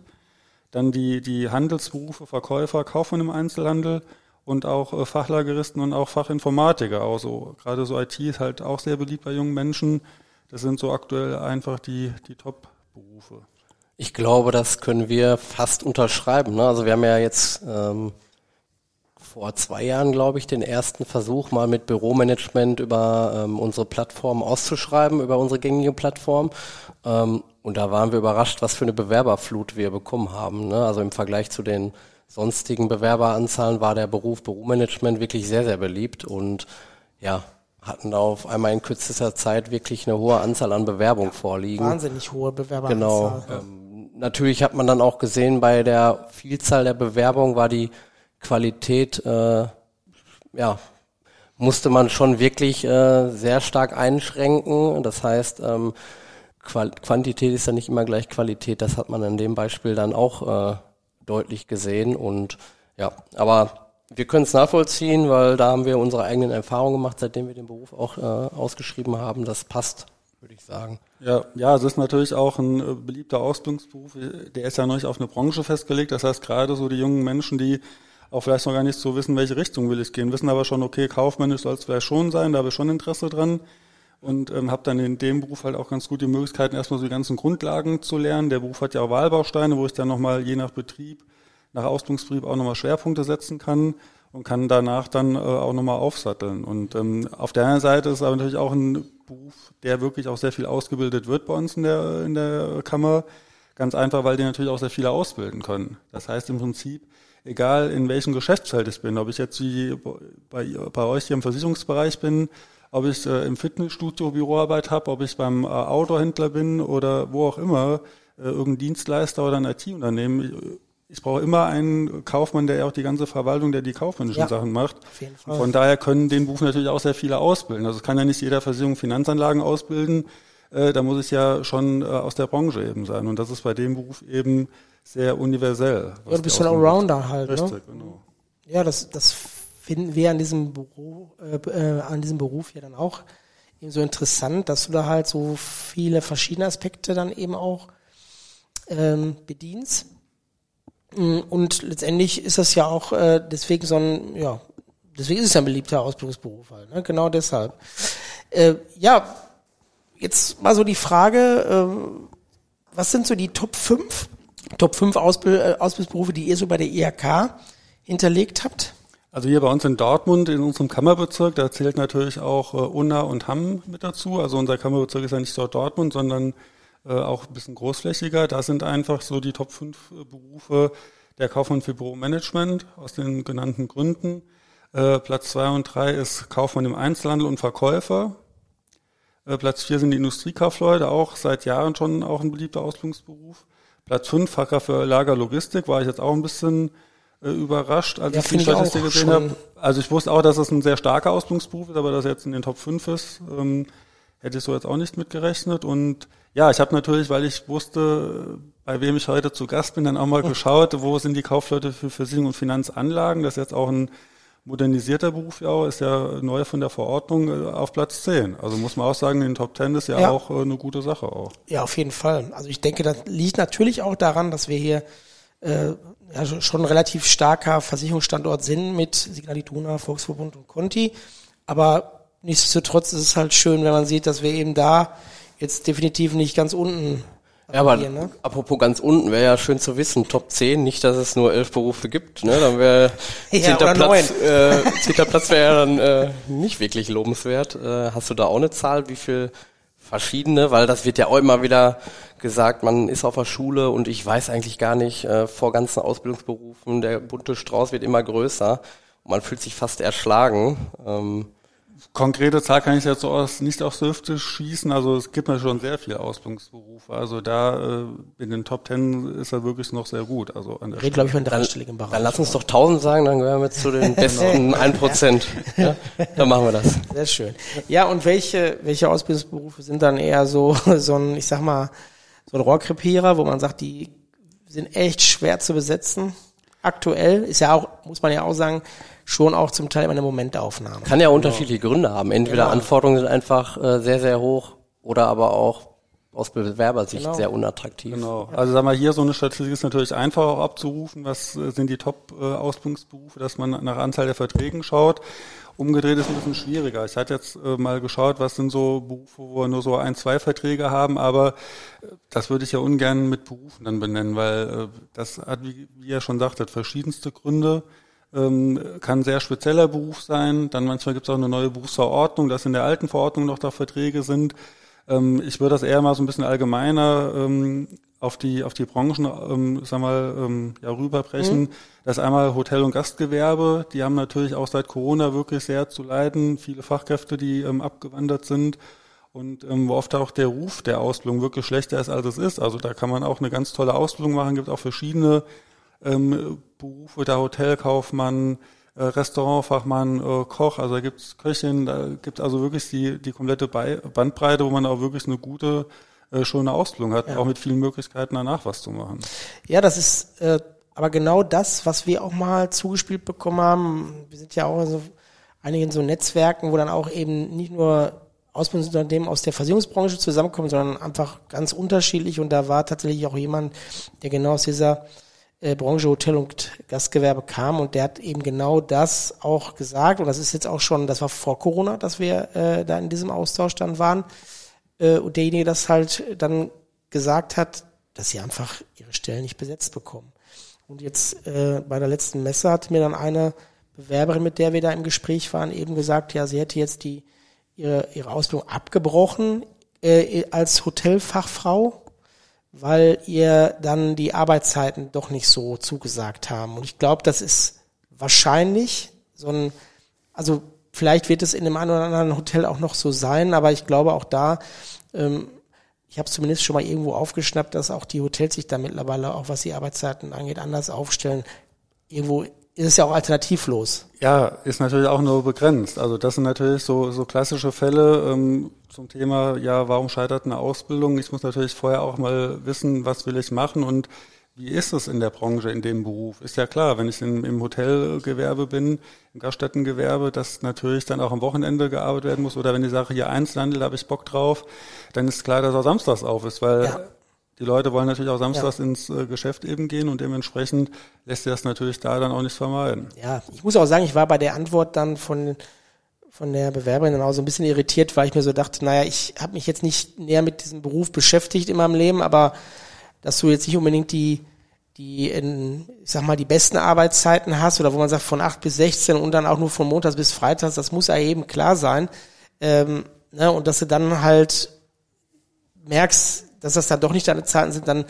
[SPEAKER 3] Dann die, die Handelsberufe, Verkäufer, Kaufmann im Einzelhandel und auch äh, Fachlageristen und auch Fachinformatiker. Also gerade so IT ist halt auch sehr beliebt bei jungen Menschen. Das sind so aktuell einfach die, die Top-Berufe.
[SPEAKER 2] Ich glaube, das können wir fast unterschreiben. Ne? Also wir haben ja jetzt ähm, vor zwei Jahren, glaube ich, den ersten Versuch mal mit Büromanagement über ähm, unsere Plattform auszuschreiben, über unsere gängige Plattform. Ähm, und da waren wir überrascht, was für eine Bewerberflut wir bekommen haben. Ne? Also im Vergleich zu den sonstigen Bewerberanzahlen war der Beruf Büromanagement wirklich sehr, sehr beliebt und ja, hatten da auf einmal in kürzester Zeit wirklich eine hohe Anzahl an Bewerbungen vorliegen.
[SPEAKER 1] wahnsinnig hohe Bewerberanzahl
[SPEAKER 2] Genau. Ähm, natürlich hat man dann auch gesehen, bei der Vielzahl der Bewerbungen war die Qualität, äh, ja, musste man schon wirklich äh, sehr stark einschränken. Das heißt, ähm, Qual Quantität ist ja nicht immer gleich Qualität. Das hat man in dem Beispiel dann auch äh, deutlich gesehen. Und ja, aber wir können es nachvollziehen, weil da haben wir unsere eigenen Erfahrungen gemacht, seitdem wir den Beruf auch äh, ausgeschrieben haben. Das passt, würde ich sagen.
[SPEAKER 3] Ja, ja, es ist natürlich auch ein äh, beliebter Ausbildungsberuf. Der ist ja noch nicht auf eine Branche festgelegt. Das heißt, gerade so die jungen Menschen, die auch vielleicht noch gar nicht so wissen, welche Richtung will ich gehen, wissen aber schon, okay, kaufmännisch soll es vielleicht schon sein, da habe ich schon Interesse dran und ähm, habe dann in dem Beruf halt auch ganz gut die Möglichkeiten, erstmal so die ganzen Grundlagen zu lernen. Der Beruf hat ja auch Wahlbausteine, wo ich dann nochmal je nach Betrieb, nach Ausbildungsbetrieb auch nochmal Schwerpunkte setzen kann und kann danach dann äh, auch nochmal aufsatteln. Und ähm, auf der anderen Seite ist es aber natürlich auch ein Beruf, der wirklich auch sehr viel ausgebildet wird bei uns in der, in der Kammer. Ganz einfach, weil die natürlich auch sehr viele ausbilden können. Das heißt im Prinzip, egal in welchem Geschäftsfeld ich bin, ob ich jetzt wie bei, bei euch hier im Versicherungsbereich bin, ob ich äh, im Fitnessstudio Büroarbeit habe, ob ich beim äh, Autohändler bin oder wo auch immer, äh, irgendein Dienstleister oder ein IT-Unternehmen. Ich, ich brauche immer einen Kaufmann, der ja auch die ganze Verwaltung, der die kaufmännischen
[SPEAKER 1] Ja,
[SPEAKER 3] Sachen macht.
[SPEAKER 1] auf jeden
[SPEAKER 3] Und
[SPEAKER 1] Fall.
[SPEAKER 3] von daher können den Beruf natürlich auch sehr viele ausbilden. Also es kann ja nicht jeder Versicherung Finanzanlagen ausbilden. Äh, da muss ich ja schon äh, aus der Branche eben sein. Und das ist bei dem Beruf eben sehr universell.
[SPEAKER 1] Ja, du bist so ein Allrounder halt, ne?
[SPEAKER 3] Richtig, genau.
[SPEAKER 1] Ja, das, das finden wir an diesem Büro, äh, äh, an diesem Beruf ja dann auch eben so interessant, dass du da halt so viele verschiedene Aspekte dann eben auch ähm, bedienst. Mm, Und letztendlich ist das ja auch äh, deswegen so ein, ja, deswegen ist es ja ein beliebter Ausbildungsberuf halt, ne? Genau deshalb. Äh, ja, jetzt mal so die Frage, ähm, was sind so die Top 5, Top 5 Ausbild, äh, Ausbildungsberufe, die ihr so bei der IHK hinterlegt habt?
[SPEAKER 3] Also hier bei uns in Dortmund, in unserem Kammerbezirk, da zählt natürlich auch äh, Unna und Hamm mit dazu. Also unser Kammerbezirk ist ja nicht dort Dortmund, sondern äh, auch ein bisschen großflächiger. Da sind einfach so die Top 5 äh, Berufe der Kaufmann für Büromanagement aus den genannten Gründen. Äh, Platz zwei und drei ist Kaufmann im Einzelhandel und Verkäufer. Äh, Platz vier sind die Industriekaufleute, auch seit Jahren schon auch ein beliebter Ausbildungsberuf. Platz fünf Fachkraft für Lagerlogistik, war ich jetzt auch ein bisschen äh, überrascht, als
[SPEAKER 1] Ja,
[SPEAKER 3] ich die Statistik gesehen habe. Also ich wusste auch, dass es ein sehr starker Ausbildungsberuf ist, aber dass er jetzt in den Top 5 ist, ähm, hätte ich so jetzt auch nicht mitgerechnet. Und ja, ich habe natürlich, weil ich wusste, bei wem ich heute zu Gast bin, dann auch mal geschaut, wo sind die Kaufleute für Versicherung und Finanzanlagen. Das ist jetzt auch ein modernisierter Beruf ja auch, ist ja neu von der Verordnung äh, auf Platz 10. Also muss man auch sagen, in den Top 10 ist ja,
[SPEAKER 1] Ja.
[SPEAKER 3] auch äh, eine gute Sache auch.
[SPEAKER 1] Ja, auf jeden Fall. Also ich denke, das liegt natürlich auch daran, dass wir hier äh, ja, schon ein relativ starker Versicherungsstandort sind mit Signal Iduna, Volksverbund und Conti. Aber nichtsdestotrotz ist es halt schön, wenn man sieht, dass wir eben da jetzt definitiv nicht ganz unten
[SPEAKER 2] Ja, aber
[SPEAKER 1] agieren, ne?
[SPEAKER 2] apropos ganz unten, wäre ja schön zu wissen, Top 10, nicht, dass es nur elf Berufe gibt, ne? Dann wäre
[SPEAKER 1] Ja,
[SPEAKER 2] zehnter
[SPEAKER 1] oder
[SPEAKER 2] Platz, äh, Platz wäre ja dann äh, nicht wirklich lobenswert. Äh, hast du da auch eine Zahl, wie viel verschiedene? Weil das wird ja auch immer wieder gesagt, man ist auf der Schule und ich weiß eigentlich gar nicht, äh, vor ganzen Ausbildungsberufen, der bunte Strauß wird immer größer und man fühlt sich fast erschlagen. Ähm,
[SPEAKER 3] Konkrete Zahl kann ich jetzt so aus, nicht aus der Hüfte schießen. Also es gibt ja schon sehr viele Ausbildungsberufe. Also da äh, in den Top 10 ist er wirklich noch sehr gut. Also an der
[SPEAKER 1] reden, glaube ich, von dreistelligen
[SPEAKER 2] dann
[SPEAKER 1] Bereich.
[SPEAKER 2] lass uns doch 1000 sagen, dann gehören wir zu den besten 1%. Ja? Dann machen wir das.
[SPEAKER 1] Sehr schön. Ja, und welche, welche Ausbildungsberufe sind dann eher so, so ein, ich sag mal, so ein Rohrkrepierer, wo man sagt, die sind echt schwer zu besetzen? Aktuell ist ja auch, muss man ja auch sagen, schon auch zum Teil eine Momentaufnahme.
[SPEAKER 2] Kann ja unterschiedliche Gründe haben. Entweder
[SPEAKER 1] Genau.
[SPEAKER 2] Anforderungen sind einfach äh, sehr, sehr hoch oder aber auch aus Bewerbersicht
[SPEAKER 1] Genau.
[SPEAKER 2] sehr unattraktiv.
[SPEAKER 3] Genau. Also sag mal, hier so eine Statistik ist natürlich einfach auch abzurufen. Was äh, sind die Top-Ausbildungsberufe, dass man nach Anzahl der Verträgen schaut. Umgedreht ist ein bisschen schwieriger. Ich hatte jetzt äh, mal geschaut, was sind so Berufe, wo wir nur so ein, zwei Verträge haben, aber äh, das würde ich ja ungern mit Berufen dann benennen, weil äh, das hat, wie, wie ihr schon sagtet, verschiedenste Gründe. Ähm, kann ein sehr spezieller Beruf sein. Dann manchmal gibt es auch eine neue Berufsverordnung, dass in der alten Verordnung noch da Verträge sind. Ähm, ich würde das eher mal so ein bisschen allgemeiner ähm, auf die auf die Branchen, ähm, sag mal, ähm, ja rüberbrechen. Das ist einmal Hotel- und Gastgewerbe. Die haben natürlich auch seit Corona wirklich sehr zu leiden. Viele Fachkräfte, die ähm, abgewandert sind und ähm, wo oft auch der Ruf der Ausbildung wirklich schlechter ist, als es ist. Also da kann man auch eine ganz tolle Ausbildung machen. Gibt auch verschiedene ähm, Berufe, der Hotelkaufmann, äh, Restaurantfachmann, äh, Koch, also da gibt's Köchin, da gibt also wirklich die, die komplette Bei Bandbreite, wo man auch wirklich eine gute, äh, schöne Ausbildung hat, auch mit vielen Möglichkeiten danach was zu machen.
[SPEAKER 1] Ja, das ist äh, aber genau das, was wir auch mal zugespielt bekommen haben. Wir sind ja auch in so einigen so Netzwerken, wo dann auch eben nicht nur Ausbildungsunternehmen aus der Versicherungsbranche zusammenkommen, sondern einfach ganz unterschiedlich. Und da war tatsächlich auch jemand, der genau aus dieser äh, Branche Hotel und Gastgewerbe kam und der hat eben genau das auch gesagt. Und das ist jetzt auch schon, das war vor Corona, dass wir äh, da in diesem Austausch dann waren. Äh, und derjenige das halt dann gesagt hat, dass sie einfach ihre Stellen nicht besetzt bekommen. Und jetzt äh, bei der letzten Messe hat mir dann eine Bewerberin, mit der wir da im Gespräch waren, eben gesagt, ja, sie hätte jetzt die ihre, ihre Ausbildung abgebrochen äh, als Hotelfachfrau, weil ihr dann die Arbeitszeiten doch nicht so zugesagt haben. Und ich glaube, das ist wahrscheinlich so ein, also vielleicht wird es in dem einen oder anderen Hotel auch noch so sein, aber ich glaube auch da, ähm, ich habe zumindest schon mal irgendwo aufgeschnappt, dass auch die Hotels sich da mittlerweile, auch was die Arbeitszeiten angeht, anders aufstellen. Irgendwo ist es ja auch alternativlos.
[SPEAKER 3] Ja, ist natürlich auch nur begrenzt. Also das sind natürlich so, so klassische Fälle ähm, zum Thema, ja, warum scheitert eine Ausbildung? Ich muss natürlich vorher auch mal wissen, was will ich machen und wie ist es in der Branche, in dem Beruf? Ist ja klar, wenn ich in, im Hotelgewerbe bin, im Gaststättengewerbe, dass natürlich dann auch am Wochenende gearbeitet werden muss oder wenn ich sage, hier Einzelhandel, da habe ich Bock drauf, dann ist klar, dass auch samstags auf ist, weil
[SPEAKER 1] Ja.
[SPEAKER 3] Die Leute wollen natürlich auch samstags ins äh, Geschäft eben gehen und dementsprechend lässt sich das natürlich da dann auch nicht vermeiden.
[SPEAKER 1] Ja, ich muss auch sagen, ich war bei der Antwort dann von, von der Bewerberin dann auch so ein bisschen irritiert, weil ich mir so dachte, naja, ich habe mich jetzt nicht näher mit diesem Beruf beschäftigt in meinem Leben, aber dass du jetzt nicht unbedingt die, die, in, ich sag mal, die besten Arbeitszeiten hast oder wo man sagt von 8 bis 16 und dann auch nur von Montags bis Freitags, das muss ja eben klar sein. Ähm, ne, und dass du dann halt merkst, dass das dann doch nicht deine Zeiten sind, dann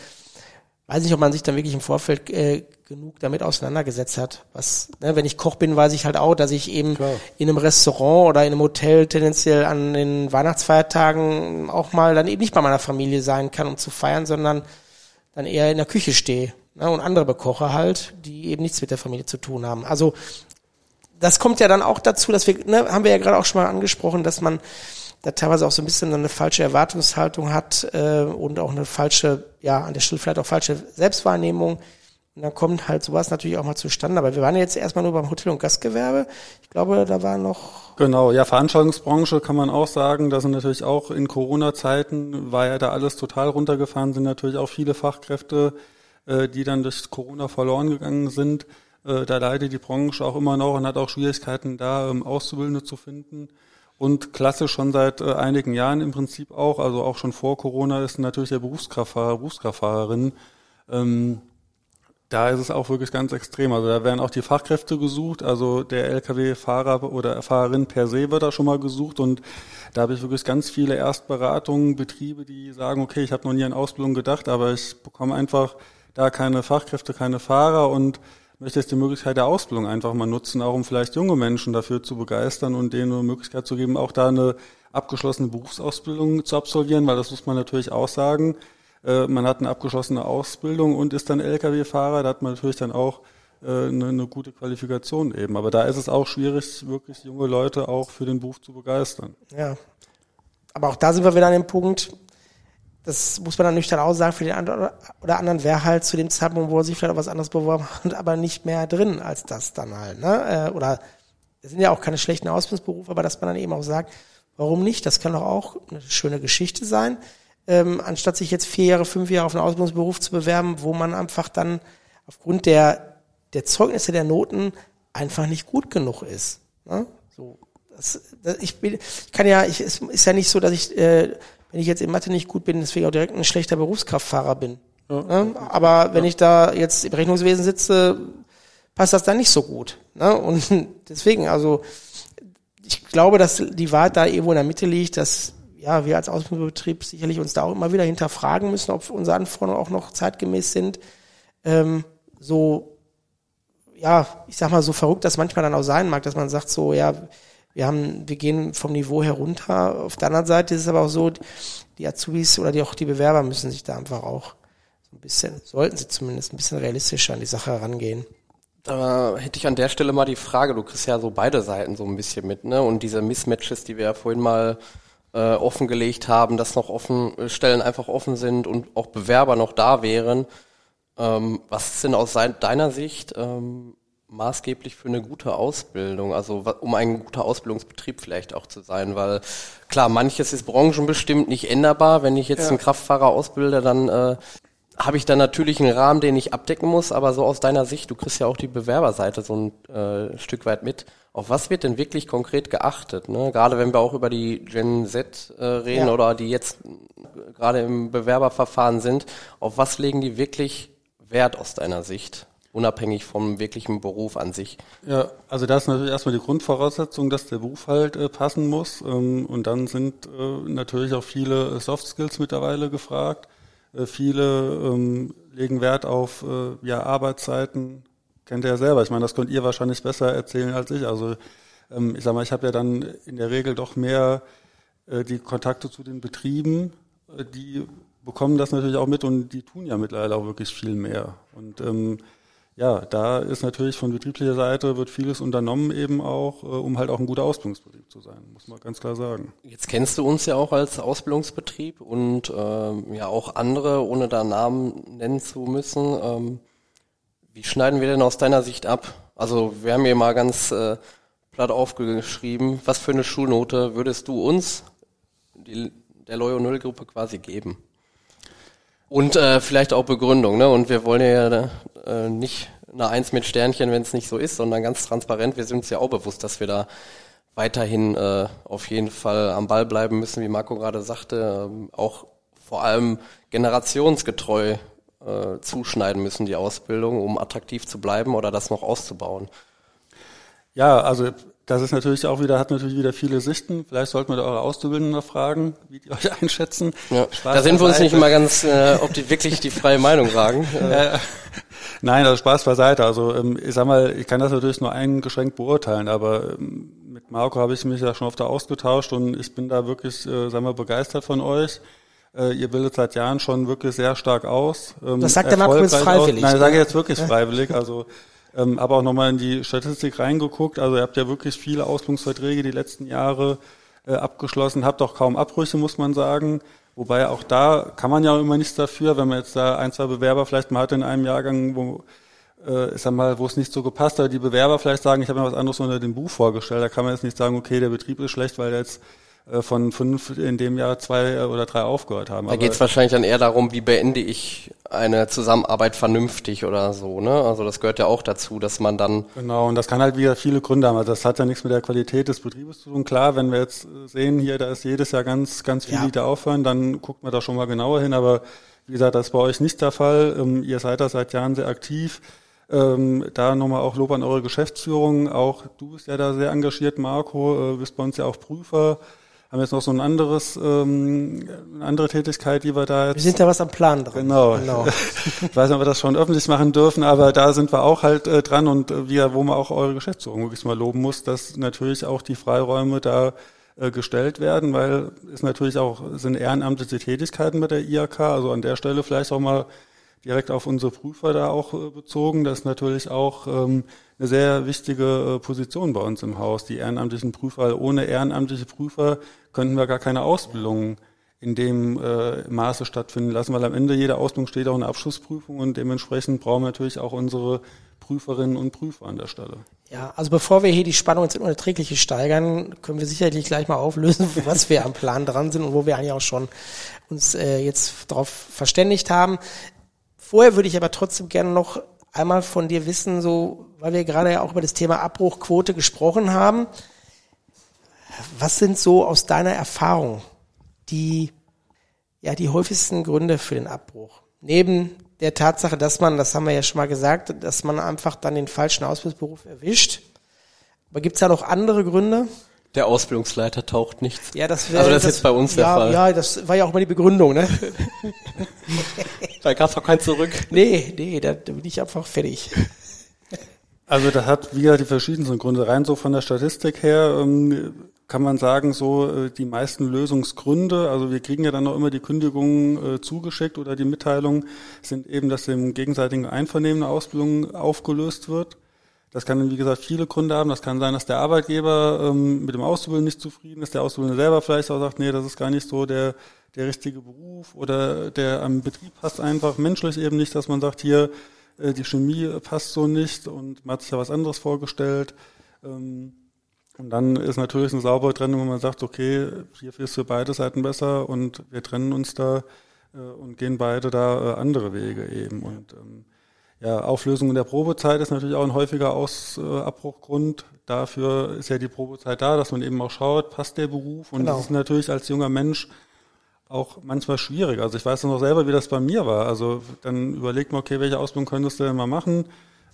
[SPEAKER 1] weiß nicht, ob man sich dann wirklich im Vorfeld äh, genug damit auseinandergesetzt hat. Was, ne, wenn ich Koch bin, weiß ich halt auch, dass ich eben Klar. in einem Restaurant oder in einem Hotel tendenziell an den Weihnachtsfeiertagen auch mal dann eben nicht bei meiner Familie sein kann, um zu feiern, sondern dann eher in der Küche stehe ne, und andere bekoche halt, die eben nichts mit der Familie zu tun haben. Also das kommt ja dann auch dazu, dass wir, ne, haben wir ja gerade auch schon mal angesprochen, dass man da teilweise auch so ein bisschen eine falsche Erwartungshaltung hat äh, und auch eine falsche, ja, an der Stelle vielleicht auch falsche Selbstwahrnehmung und dann kommt halt sowas natürlich auch mal zustande. Aber wir waren jetzt erstmal nur beim Hotel- und Gastgewerbe. Ich glaube, da war noch.
[SPEAKER 3] Genau, ja, Veranstaltungsbranche kann man auch sagen. Da sind natürlich auch in Corona-Zeiten, war ja da alles total runtergefahren, sind natürlich auch viele Fachkräfte, äh, die dann durch Corona verloren gegangen sind. Äh, da leidet die Branche auch immer noch und hat auch Schwierigkeiten, da ähm, Auszubildende zu finden. Und klassisch schon seit äh, einigen Jahren im Prinzip auch, also auch schon vor Corona ist natürlich der Berufskraftfahrer, Berufskraftfahrerin. Ähm, da ist es auch wirklich ganz extrem. Also da werden auch die Fachkräfte gesucht. Also der Lkw-Fahrer oder Fahrerin per se wird da schon mal gesucht. Und da habe ich wirklich ganz viele Erstberatungen, Betriebe, die sagen, okay, ich habe noch nie an Ausbildung gedacht, aber ich bekomme einfach da keine Fachkräfte, keine Fahrer und möchte jetzt die Möglichkeit der Ausbildung einfach mal nutzen, auch um vielleicht junge Menschen dafür zu begeistern und denen eine Möglichkeit zu geben, auch da eine abgeschlossene Berufsausbildung zu absolvieren, weil das muss man natürlich auch sagen äh, man hat eine abgeschlossene Ausbildung und ist dann Lkw-Fahrer, da hat man natürlich dann auch äh, eine, eine gute Qualifikation eben. Aber da ist es auch schwierig, wirklich junge Leute auch für den Beruf zu begeistern.
[SPEAKER 1] Ja. Aber auch da sind wir wieder an dem Punkt, das muss man dann nüchtern auch sagen, für den einen oder anderen wäre halt zu dem Zeitpunkt, wo er sich vielleicht auch was anderes beworben hat, aber nicht mehr drin als das dann halt. Ne? Äh, oder es sind ja auch keine schlechten Ausbildungsberufe, aber dass man dann eben auch sagt, warum nicht? Das kann doch auch eine schöne Geschichte sein ähm, anstatt sich jetzt vier Jahre, fünf Jahre auf einen Ausbildungsberuf zu bewerben, wo man einfach dann aufgrund der, der Zeugnisse der Noten einfach nicht gut genug ist. Ne? So, das, das, ich, bin, ich kann ja, ich, es ist ja nicht so, dass ich, äh, wenn ich jetzt in Mathe nicht gut bin, deswegen auch direkt ein schlechter Berufskraftfahrer bin. Ja. Ne? Aber wenn ich da jetzt im Rechnungswesen sitze, passt das dann nicht so gut. Ne? Und deswegen, also ich glaube, dass die Wahrheit da irgendwo in der Mitte liegt, dass ja, wir als Ausbildungsbetrieb sicherlich uns da auch immer wieder hinterfragen müssen, ob unsere Anforderungen auch noch zeitgemäß sind. Ähm, so, ja, ich sag mal, so verrückt das manchmal dann auch sein mag, dass man sagt so, ja, wir haben, wir gehen vom Niveau herunter. Auf der anderen Seite ist es aber auch so, die Azubis oder die, auch die Bewerber müssen sich da einfach auch so ein bisschen, sollten sie zumindest ein bisschen realistischer an die Sache herangehen.
[SPEAKER 2] Da hätte ich an der Stelle mal die Frage, du kriegst ja so beide Seiten so ein bisschen mit, ne? Und diese Mismatches, die wir ja vorhin mal äh, offengelegt haben, dass noch offen äh, Stellen einfach offen sind und auch Bewerber noch da wären. Ähm, was ist denn aus deiner Sicht ähm, maßgeblich für eine gute Ausbildung, also um ein guter Ausbildungsbetrieb vielleicht auch zu sein, weil klar, manches ist branchenbestimmt nicht änderbar. Wenn ich jetzt ja. einen Kraftfahrer ausbilde, dann äh, habe ich dann natürlich einen Rahmen, den ich abdecken muss, aber so aus deiner Sicht, du kriegst ja auch die Bewerberseite so ein äh, Stück weit mit auf was wird denn wirklich konkret geachtet? Ne? Gerade wenn wir auch über die Gen Z äh, reden ja. oder die jetzt gerade im Bewerberverfahren sind, auf was legen die wirklich Wert aus deiner Sicht? Unabhängig vom wirklichen Beruf an sich.
[SPEAKER 3] Ja, also da ist natürlich erstmal die Grundvoraussetzung, dass der Beruf halt äh, passen muss. Ähm, und dann sind äh, natürlich auch viele Soft Skills mittlerweile gefragt. Äh, viele ähm, legen Wert auf äh, ja, Arbeitszeiten, kennt ihr ja selber. Ich meine, das könnt ihr wahrscheinlich besser erzählen als ich. Also ähm, ich sag mal, ich habe ja dann in der Regel doch mehr äh, die Kontakte zu den Betrieben, äh, die bekommen das natürlich auch mit und die tun ja mittlerweile auch wirklich viel mehr. Und ähm, ja, da ist natürlich von betrieblicher Seite wird vieles unternommen eben auch, äh, um halt auch ein guter Ausbildungsbetrieb zu sein, muss man ganz klar sagen.
[SPEAKER 2] Jetzt kennst du uns ja auch als Ausbildungsbetrieb und ähm, ja auch andere, ohne da Namen nennen zu müssen. Ähm, wie schneiden wir denn aus deiner Sicht ab? Also wir haben hier mal ganz äh, platt aufgeschrieben, was für eine Schulnote würdest du uns, die, der Loyo Null Gruppe quasi geben? Und äh, vielleicht auch Begründung, ne? Und wir wollen ja äh, nicht eine Eins mit Sternchen, wenn es nicht so ist, sondern ganz transparent. Wir sind uns ja auch bewusst, dass wir da weiterhin äh, auf jeden Fall am Ball bleiben müssen, wie Marco gerade sagte, äh, auch vor allem generationsgetreu äh, zuschneiden müssen, die Ausbildung, um attraktiv zu bleiben oder das noch auszubauen?
[SPEAKER 3] Ja, also das ist natürlich auch wieder, hat natürlich wieder viele Sichten. Vielleicht sollten wir da eure Auszubildenden noch fragen, wie die euch einschätzen.
[SPEAKER 2] Ja. Da sind wir uns nicht immer ganz, äh, ob die wirklich die freie Meinung sagen.
[SPEAKER 3] Äh, Nein, also Spaß beiseite. Also ähm, ich sag mal, ich kann das natürlich nur eingeschränkt beurteilen, aber ähm, mit Marco habe ich mich ja schon oft ausgetauscht und ich bin da wirklich, äh, sag mal, begeistert von euch. Äh, ihr bildet seit Jahren schon wirklich sehr stark aus.
[SPEAKER 1] Ähm, das sagt der Marco jetzt freiwillig.
[SPEAKER 3] Aus. Nein, ich sage jetzt wirklich freiwillig. Also ähm, aber auch nochmal in die Statistik reingeguckt. Also ihr habt ja wirklich viele Ausbildungsverträge die letzten Jahre äh, abgeschlossen, habt auch kaum Abbrüche, muss man sagen. Wobei auch da kann man ja immer nichts dafür, wenn man jetzt da ein, zwei Bewerber vielleicht mal hat in einem Jahrgang, wo äh, ich sag mal, wo es nicht so gepasst hat, die Bewerber vielleicht sagen, ich habe mir was anderes unter dem Buch vorgestellt. Da kann man jetzt nicht sagen, okay, der Betrieb ist schlecht, weil der jetzt von fünf in dem Jahr zwei oder drei aufgehört haben.
[SPEAKER 2] Da geht es wahrscheinlich dann eher darum, wie beende ich eine Zusammenarbeit vernünftig oder so, ne? Also das gehört ja auch dazu, dass man dann.
[SPEAKER 3] Genau, und das kann halt wieder viele Gründe haben. Also das hat ja nichts mit der Qualität des Betriebes zu tun. Klar, wenn wir jetzt sehen, hier, da ist jedes Jahr ganz, ganz viele, ja. die da aufhören, dann guckt man da schon mal genauer hin. Aber wie gesagt, das ist bei euch nicht der Fall. Ähm, ihr seid da seit Jahren sehr aktiv. Ähm, da nochmal auch Lob an eure Geschäftsführung. Auch du bist ja da sehr engagiert, Marco, äh, bist bei uns ja auch Prüfer haben jetzt noch so ein anderes, ähm, eine andere Tätigkeit, die wir da jetzt.
[SPEAKER 1] Wir sind da was am Plan dran.
[SPEAKER 3] Genau. genau. ich weiß nicht, ob wir das schon öffentlich machen dürfen, aber da sind wir auch halt äh, dran und äh, wir, wo man auch eure Geschäftsführung wirklich mal loben muss, dass natürlich auch die Freiräume da äh, gestellt werden, weil es natürlich auch sind ehrenamtliche Tätigkeiten bei der IAK, also an der Stelle vielleicht auch mal direkt auf unsere Prüfer da auch äh, bezogen. Das ist natürlich auch ähm, eine sehr wichtige äh, Position bei uns im Haus, die ehrenamtlichen Prüfer. Ohne ehrenamtliche Prüfer könnten wir gar keine Ausbildung in dem äh, Maße stattfinden lassen, weil am Ende jeder Ausbildung steht auch eine Abschlussprüfung und dementsprechend brauchen wir natürlich auch unsere Prüferinnen und Prüfer an der Stelle.
[SPEAKER 1] Ja, also bevor wir hier die Spannung ins Unerträgliche steigern, können wir sicherlich gleich mal auflösen, was wir am Plan dran sind und wo wir eigentlich auch schon uns äh, jetzt darauf verständigt haben. Vorher würde ich aber trotzdem gerne noch einmal von dir wissen, so, weil wir gerade ja auch über das Thema Abbruchquote gesprochen haben. Was sind so aus deiner Erfahrung die, ja, die häufigsten Gründe für den Abbruch? Neben der Tatsache, dass man, das haben wir ja schon mal gesagt, dass man einfach dann den falschen Ausbildungsberuf erwischt. Aber gibt es da noch andere Gründe?
[SPEAKER 2] Der Ausbildungsleiter taucht nichts.
[SPEAKER 1] Ja, das
[SPEAKER 2] wäre. Also das, das ist jetzt bei uns
[SPEAKER 1] ja,
[SPEAKER 2] der Fall.
[SPEAKER 1] Ja, das war ja auch mal die Begründung, ne?
[SPEAKER 2] da gab's auch kein Zurück.
[SPEAKER 1] Nee, nee, da, da bin ich einfach fertig.
[SPEAKER 3] Also das hat wieder die verschiedensten Gründe. Rein so von der Statistik her ähm, kann man sagen, so äh, die meisten Lösungsgründe, also wir kriegen ja dann noch immer die Kündigungen äh, zugeschickt oder die Mitteilungen, sind eben, dass im gegenseitigen Einvernehmen eine Ausbildung aufgelöst wird. Das kann, wie gesagt, viele Gründe haben. Das kann sein, dass der Arbeitgeber ähm, mit dem Auszubildenden nicht zufrieden ist, der Auszubildende selber vielleicht auch sagt, nee, das ist gar nicht so der, der richtige Beruf oder der am Betrieb passt einfach menschlich eben nicht, dass man sagt, hier, äh, die Chemie passt so nicht und man hat sich ja was anderes vorgestellt. Ähm, und dann ist natürlich eine saubere Trennung, wenn man sagt, okay, hier ist für beide Seiten besser und wir trennen uns da äh, und gehen beide da äh, andere Wege eben. Und ähm, ja, Auflösung in der Probezeit ist natürlich auch ein häufiger Ausabbruchgrund. Dafür ist ja die Probezeit da, dass man eben auch schaut, passt der Beruf? Und genau. das ist natürlich als junger Mensch auch manchmal schwierig. Also ich weiß noch selber, wie das bei mir war. Also dann überlegt man, okay, welche Ausbildung könntest du denn mal machen?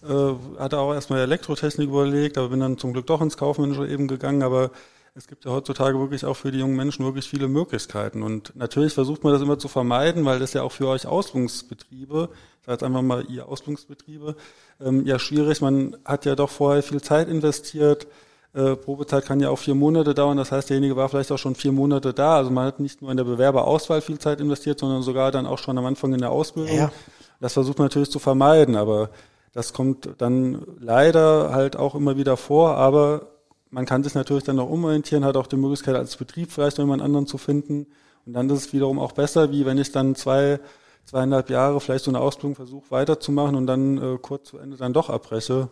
[SPEAKER 3] Äh, hatte auch erstmal Elektrotechnik überlegt, aber bin dann zum Glück doch ins Kaufmännische eben gegangen. Aber es gibt ja heutzutage wirklich auch für die jungen Menschen wirklich viele Möglichkeiten. Und natürlich versucht man das immer zu vermeiden, weil das ja auch für euch Ausbildungsbetriebe, ich sage jetzt einfach mal ihr Ausbildungsbetriebe, ähm, ja schwierig. Man hat ja doch vorher viel Zeit investiert. Äh, Probezeit kann ja auch vier Monate dauern. Das heißt, derjenige war vielleicht auch schon vier Monate da. Also man hat nicht nur in der Bewerberauswahl viel Zeit investiert, sondern sogar dann auch schon am Anfang in der Ausbildung. Ja. Das versucht man natürlich zu vermeiden, aber das kommt dann leider halt auch immer wieder vor. Aber man kann sich natürlich dann noch umorientieren, hat auch die Möglichkeit als Betrieb vielleicht noch jemand anderen zu finden. Und dann ist es wiederum auch besser, wie wenn ich dann zwei, zweieinhalb Jahre vielleicht so eine Ausbildung versuche weiterzumachen und dann äh, kurz zu Ende dann doch abbreche,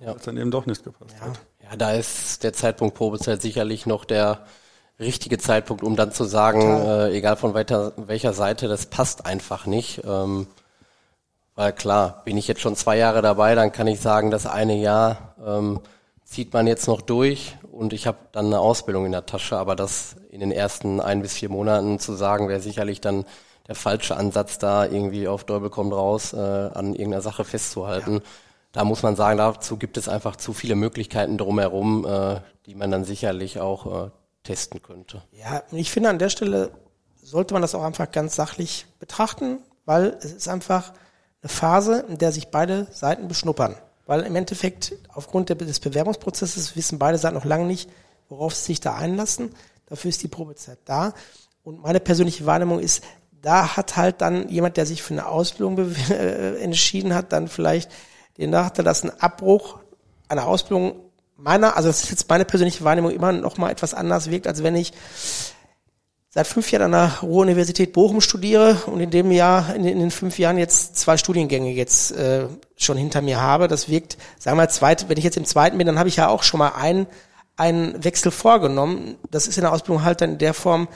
[SPEAKER 3] ja. weil es dann eben doch nicht gepasst
[SPEAKER 2] ja.
[SPEAKER 3] hat.
[SPEAKER 2] Ja, da ist der Zeitpunkt Probezeit sicherlich noch der richtige Zeitpunkt, um dann zu sagen, äh, egal von weiter, welcher Seite, das passt einfach nicht. Ähm, weil klar, bin ich jetzt schon zwei Jahre dabei, dann kann ich sagen, das eine Jahr ähm, zieht man jetzt noch durch und ich habe dann eine Ausbildung in der Tasche, aber das in den ersten ein bis vier Monaten zu sagen, wäre sicherlich dann der falsche Ansatz da, irgendwie auf Däubel kommt raus, äh, an irgendeiner Sache festzuhalten. da muss man sagen, dazu gibt es einfach zu viele Möglichkeiten drumherum, äh, die man dann sicherlich auch äh, testen könnte.
[SPEAKER 1] Ja, ich finde an der Stelle sollte man das auch einfach ganz sachlich betrachten, weil es ist einfach eine Phase, in der sich beide Seiten beschnuppern. Weil im Endeffekt aufgrund des Bewerbungsprozesses wissen beide Seiten noch lange nicht, worauf sie sich da einlassen. Dafür ist die Probezeit da. Und meine persönliche Wahrnehmung ist, da hat halt dann jemand, der sich für eine Ausbildung äh, entschieden hat, dann vielleicht den Nachteil, dass ein Abbruch einer Ausbildung meiner, also das ist jetzt meine persönliche Wahrnehmung, immer noch mal etwas anders wirkt, als wenn ich seit fünf Jahren an der Ruhr-Universität Bochum studiere und in dem Jahr, in, in, den fünf Jahren jetzt zwei Studiengänge jetzt äh, schon hinter mir habe. Das wirkt, sagen wir mal, zweit, wenn ich jetzt im zweiten bin, dann habe ich ja auch schon mal einen, einen Wechsel vorgenommen. Das ist in der Ausbildung halt dann in der Form,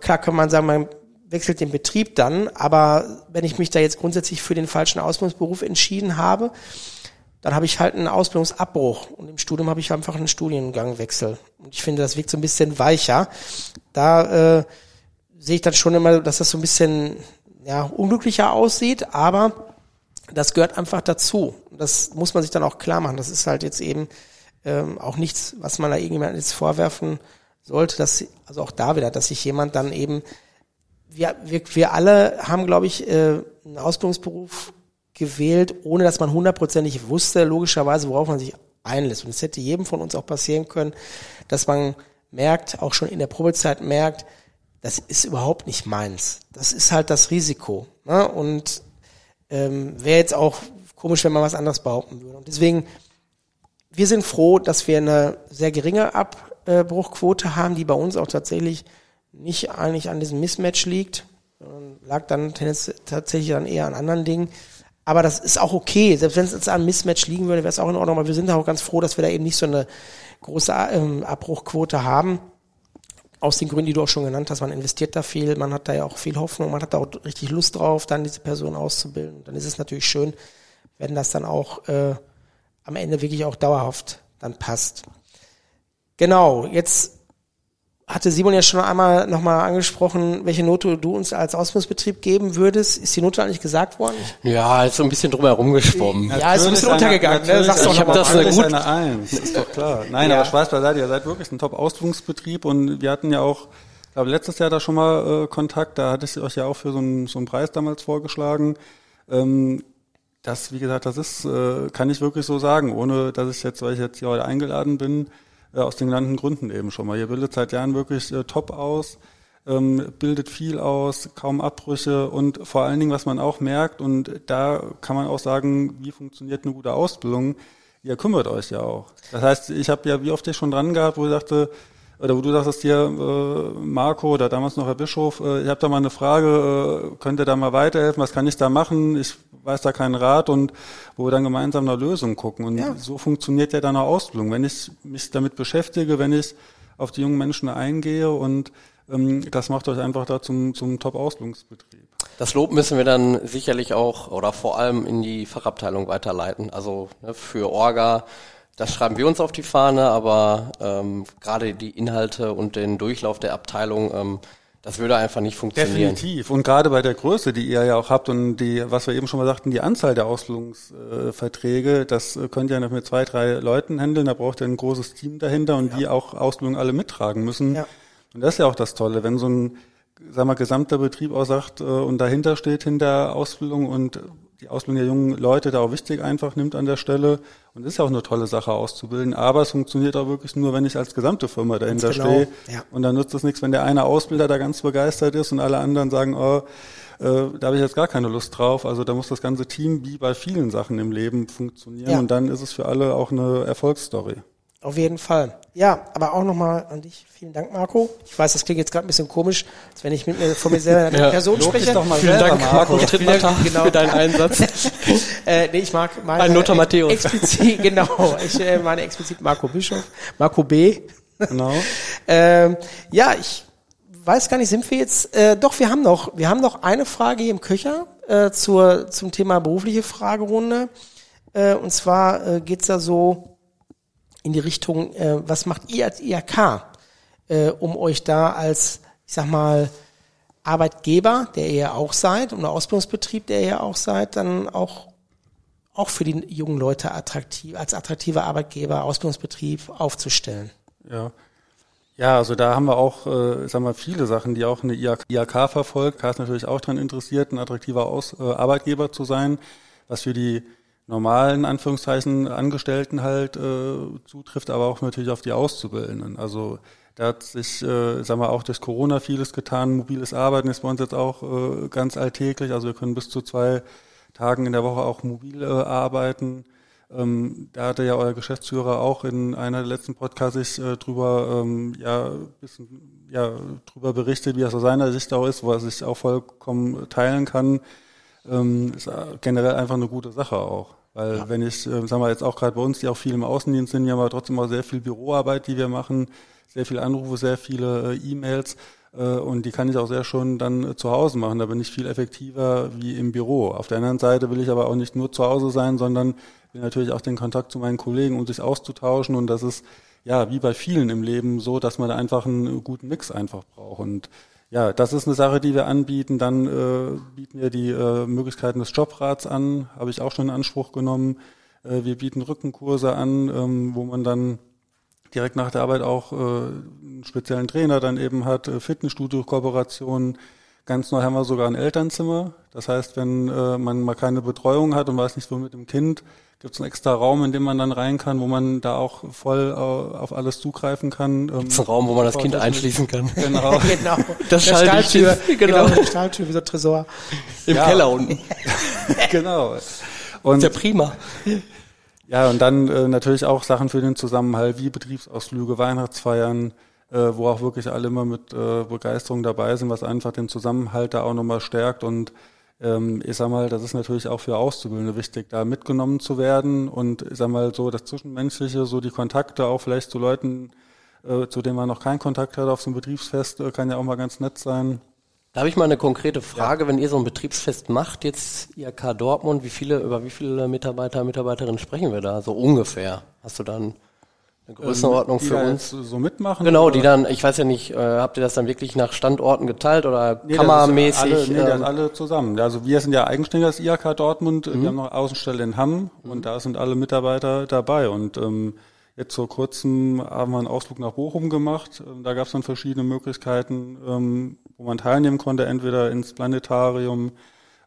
[SPEAKER 1] klar kann man sagen, man wechselt den Betrieb dann, aber wenn ich mich da jetzt grundsätzlich für den falschen Ausbildungsberuf entschieden habe, dann habe ich halt einen Ausbildungsabbruch und im Studium habe ich einfach einen Studiengangwechsel. Und ich finde, das wirkt so ein bisschen weicher. Da äh, sehe ich dann schon immer, dass das so ein bisschen ja, unglücklicher aussieht, aber das gehört einfach dazu. Das muss man sich dann auch klar machen. Das ist halt jetzt eben ähm, auch nichts, was man da irgendjemandem jetzt vorwerfen sollte, dass also auch da wieder, dass sich jemand dann eben wir, wir, wir alle haben, glaube ich, äh, einen Ausbildungsberuf gewählt, ohne dass man hundertprozentig wusste, logischerweise, worauf man sich einlässt. Und es hätte jedem von uns auch passieren können, dass man merkt, auch schon in der Probezeit merkt, das ist überhaupt nicht meins. Das ist halt das Risiko. Ne? Und ähm, wäre jetzt auch komisch, wenn man was anderes behaupten würde. Und deswegen, wir sind froh, dass wir eine sehr geringe Abbruchquote haben, die bei uns auch tatsächlich nicht eigentlich an diesem Mismatch liegt, lag dann tatsächlich dann eher an anderen Dingen. Aber das ist auch okay. Selbst wenn es jetzt an Mismatch liegen würde, wäre es auch in Ordnung. Aber wir sind auch ganz froh, dass wir da eben nicht so eine große ähm, Abbruchquote haben. Aus den Gründen, die du auch schon genannt hast. Man investiert da viel, man hat da ja auch viel Hoffnung, man hat da auch richtig Lust drauf, dann diese Person auszubilden. Dann ist es natürlich schön, wenn das dann auch äh, am Ende wirklich auch dauerhaft dann passt. Genau, jetzt hatte Simon ja schon einmal nochmal angesprochen, welche Note du uns als Ausbildungsbetrieb geben würdest. Ist die Note eigentlich gesagt worden?
[SPEAKER 2] Ja, ist so ein bisschen drumherum geschwommen.
[SPEAKER 1] Ja, ist ein bisschen untergegangen.
[SPEAKER 3] Ne? Sagst ich habe das eine, gut eine Eins, ist doch klar. Nein, ja. aber Spaß beiseite, ihr seid wirklich ein Top-Ausbildungsbetrieb und wir hatten ja auch, ich glaube letztes Jahr da schon mal äh, Kontakt, da hatte ich euch ja auch für so einen, so einen Preis damals vorgeschlagen. Ähm, das, wie gesagt, das ist, äh, kann ich wirklich so sagen, ohne dass ich jetzt, weil ich jetzt hier heute eingeladen bin, äh, aus den genannten Gründen eben schon mal. Ihr bildet seit Jahren wirklich äh, top aus, ähm, bildet viel aus, kaum Abbrüche und vor allen Dingen, was man auch merkt, und da kann man auch sagen, wie funktioniert eine gute Ausbildung, ihr kümmert euch ja auch. Das heißt, ich habe ja wie oft ich schon dran gehabt, wo ich dachte, oder wo du sagtest hier, äh, Marco oder damals noch Herr Bischof, äh, ich habe da mal eine Frage, äh, könnt ihr da mal weiterhelfen, was kann ich da machen? Ich weiß da keinen Rat und wo wir dann gemeinsam eine Lösung gucken. Und ja. so funktioniert ja dann auch Ausbildung. Wenn ich mich damit beschäftige, wenn ich auf die jungen Menschen eingehe und ähm, das macht euch einfach da zum, zum Top-Ausbildungsbetrieb.
[SPEAKER 2] Das Lob müssen wir dann sicherlich auch oder vor allem in die Fachabteilung weiterleiten. Also ne, für Orga das schreiben wir uns auf die Fahne, aber ähm, gerade die Inhalte und den Durchlauf der Abteilung, ähm, das würde einfach nicht funktionieren.
[SPEAKER 3] Definitiv. Und gerade bei der Größe, die ihr ja auch habt und die, was wir eben schon mal sagten, die Anzahl der Ausbildungsverträge, das könnt ihr ja mit zwei, drei Leuten handeln. Da braucht ihr ein großes Team dahinter und ja. die auch Ausbildung alle mittragen müssen. Ja. Und das ist ja auch das Tolle, wenn so ein sagen wir, gesamter Betrieb auch sagt äh, und dahinter steht hinter Ausbildung und die Ausbildung der jungen Leute da auch wichtig einfach nimmt an der Stelle. Und ist ja auch eine tolle Sache auszubilden. Aber es funktioniert auch wirklich nur, wenn ich als gesamte Firma dahinter genau. stehe. Ja. Und dann nutzt es nichts, wenn der eine Ausbilder da ganz begeistert ist und alle anderen sagen, oh, äh, da habe ich jetzt gar keine Lust drauf. Also da muss das ganze Team wie bei vielen Sachen im Leben funktionieren. Ja. Und dann ist es für alle auch eine Erfolgsstory.
[SPEAKER 1] Auf jeden Fall. Ja, aber auch nochmal an dich. Vielen Dank, Marco. Ich weiß, das klingt jetzt gerade ein bisschen komisch, als wenn ich mit mir von mir selber in ja. Person spreche.
[SPEAKER 2] Doch mal Vielen Dank, Marco,
[SPEAKER 1] ja, vielen Dank genau. für deinen Einsatz. äh, nee, ich mag meine
[SPEAKER 2] Ein Lothar Matthäus.
[SPEAKER 1] Explizit, genau. Ich äh, meine explizit Marco Bischof, Marco B.
[SPEAKER 3] Genau.
[SPEAKER 1] ähm, ja, ich weiß gar nicht, sind wir jetzt, äh, doch, wir haben noch, wir haben noch eine Frage hier im Köcher äh, zur, zum Thema berufliche Fragerunde. Äh, und zwar äh, geht's da so, in die Richtung, äh, was macht ihr als IHK, äh, um euch da als, ich sag mal, Arbeitgeber, der ihr ja auch seid, und der Ausbildungsbetrieb, der ihr ja auch seid, dann auch auch für die jungen Leute attraktiv, als attraktiver Arbeitgeber, Ausbildungsbetrieb aufzustellen.
[SPEAKER 3] Ja. Ja, also da haben wir auch, äh, sagen wir, viele Sachen, die auch eine IAK verfolgt. K ist natürlich auch daran interessiert, ein attraktiver Aus äh, Arbeitgeber zu sein, was für die normalen Anführungszeichen Angestellten halt äh, zutrifft, aber auch natürlich auf die Auszubildenden. Also da hat sich, äh, sagen wir, auch durch Corona vieles getan. Mobiles Arbeiten ist bei uns jetzt auch äh, ganz alltäglich. Also wir können bis zu zwei Tagen in der Woche auch mobil äh, arbeiten. Ähm, da hatte ja euer Geschäftsführer auch in einer der letzten Podcasts äh, drüber, ähm, ja, bisschen, ja, drüber berichtet, wie das aus seiner Sicht auch ist, wo er sich auch vollkommen teilen kann. Ähm, ist generell einfach eine gute Sache auch. Weil ja. wenn ich, äh, sagen wir jetzt auch gerade bei uns, die auch viel im Außendienst sind, wir haben aber trotzdem auch sehr viel Büroarbeit, die wir machen, sehr viele Anrufe, sehr viele äh, E-Mails äh, und die kann ich auch sehr schon dann äh, zu Hause machen. Da bin ich viel effektiver wie im Büro. Auf der anderen Seite will ich aber auch nicht nur zu Hause sein, sondern will natürlich auch den Kontakt zu meinen Kollegen, um sich auszutauschen. Und das ist ja wie bei vielen im Leben so, dass man da einfach einen guten Mix einfach braucht. Und ja, das ist eine Sache, die wir anbieten. Dann äh, bieten wir die äh, Möglichkeiten des Jobrats an, habe ich auch schon in Anspruch genommen. Äh, wir bieten Rückenkurse an, ähm, wo man dann direkt nach der Arbeit auch äh, einen speziellen Trainer dann eben hat, äh, Fitnessstudio-Kooperationen. Ganz neu haben wir sogar ein Elternzimmer. Das heißt, wenn äh, man mal keine Betreuung hat und weiß nicht, wo mit dem Kind, gibt es einen extra Raum, in dem man dann rein kann, wo man da auch voll äh, auf alles zugreifen kann.
[SPEAKER 2] Ähm, Gibt's einen Raum, wo man das Kind einschließen kann.
[SPEAKER 1] Genau. genau.
[SPEAKER 2] Das der Stahltür.
[SPEAKER 1] Genau. genau. Stahltür wie so Tresor.
[SPEAKER 2] Im ja. Keller unten.
[SPEAKER 3] genau.
[SPEAKER 2] Und ist ja prima.
[SPEAKER 3] Ja, und dann äh, natürlich auch Sachen für den Zusammenhalt, wie Betriebsausflüge, Weihnachtsfeiern, äh, wo auch wirklich alle immer mit äh, Begeisterung dabei sind, was einfach den Zusammenhalt da auch nochmal stärkt. Und ich sag mal, das ist natürlich auch für Auszubildende wichtig, da mitgenommen zu werden und ich sag mal so das Zwischenmenschliche, so die Kontakte auch vielleicht zu Leuten, äh, zu denen man noch keinen Kontakt hat auf so einem Betriebsfest, äh, kann ja auch mal ganz nett sein.
[SPEAKER 2] Da habe ich mal eine konkrete Frage, ja. wenn ihr so ein Betriebsfest macht, jetzt IAK Dortmund, wie viele, über wie viele Mitarbeiter, Mitarbeiterinnen sprechen wir da? So ungefähr. Hast du dann eine Größenordnung
[SPEAKER 3] ähm,
[SPEAKER 2] für uns?
[SPEAKER 3] so mitmachen?
[SPEAKER 2] Genau, oder? die dann, ich weiß ja nicht, äh, habt ihr das dann wirklich nach Standorten geteilt oder nee, kammermäßig?
[SPEAKER 3] Alle, nee, ähm, alle zusammen. Also wir sind ja eigenständiges IAK Dortmund, mhm. wir haben noch Außenstelle in Hamm mhm. und da sind alle Mitarbeiter dabei und ähm, Jetzt vor kurzem haben wir einen Ausflug nach Bochum gemacht. Ähm, da gab es dann verschiedene Möglichkeiten, ähm, wo man teilnehmen konnte, entweder ins Planetarium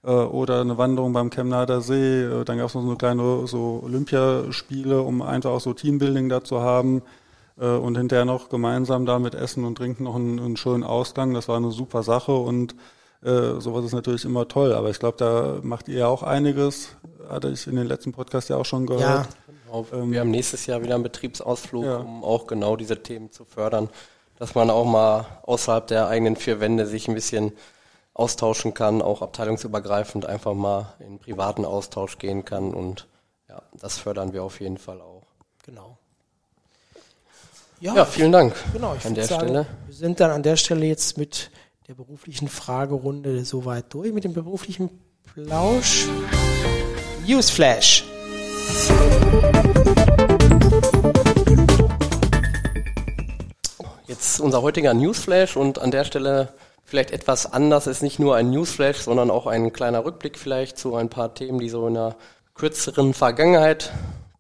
[SPEAKER 3] äh, oder eine Wanderung beim Chemnader See. Äh, dann gab es noch so eine kleine so Olympiaspiele, um einfach auch so Teambuilding da zu haben. Äh, und hinterher noch gemeinsam da mit Essen und Trinken noch einen, einen schönen Ausgang. Das war eine super Sache und äh, sowas ist natürlich immer toll. Aber ich glaube, da macht ihr ja auch einiges. Hatte ich in den letzten Podcast ja auch schon gehört. Ja,
[SPEAKER 2] auf, ähm, wir haben nächstes Jahr wieder einen Betriebsausflug, ja. um auch genau diese Themen zu fördern, dass man auch mal außerhalb der eigenen vier Wände sich ein bisschen austauschen kann, auch abteilungsübergreifend einfach mal in privaten Austausch gehen kann und ja, das fördern wir auf jeden Fall auch.
[SPEAKER 1] Genau.
[SPEAKER 2] Ja, ja vielen Dank
[SPEAKER 1] genau, ich an der sagen, Stelle. Wir sind dann an der Stelle jetzt mit der beruflichen Fragerunde soweit durch, mit dem beruflichen Plausch. Newsflash.
[SPEAKER 2] Jetzt unser heutiger Newsflash und an der Stelle vielleicht etwas anders ist nicht nur ein Newsflash, sondern auch ein kleiner Rückblick vielleicht zu ein paar Themen, die so in der kürzeren Vergangenheit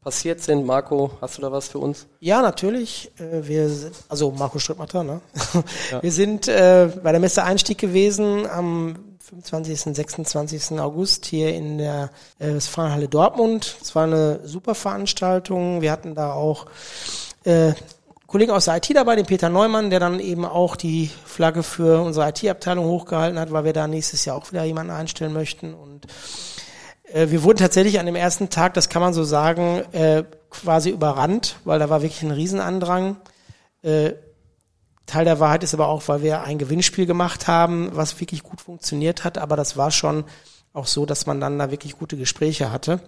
[SPEAKER 2] passiert sind. Marco, hast du da was für uns?
[SPEAKER 1] Ja, natürlich. Äh, wir sind, also Marco Strittmatter, ne? Ja. Wir sind äh, bei der Messe Einstieg gewesen am 25. 26. August hier in der äh, Westfalenhalle Dortmund. Es war eine super Veranstaltung. Wir hatten da auch äh, Kollegen aus der IT dabei, den Peter Neumann, der dann eben auch die Flagge für unsere IT-Abteilung hochgehalten hat, weil wir da nächstes Jahr auch wieder jemanden einstellen möchten. Und äh, wir wurden tatsächlich an dem ersten Tag, das kann man so sagen, äh, quasi überrannt, weil da war wirklich ein Riesenandrang. Äh, Teil der Wahrheit ist aber auch, weil wir ein Gewinnspiel gemacht haben, was wirklich gut funktioniert hat, aber das war schon auch so, dass man dann da wirklich gute Gespräche hatte.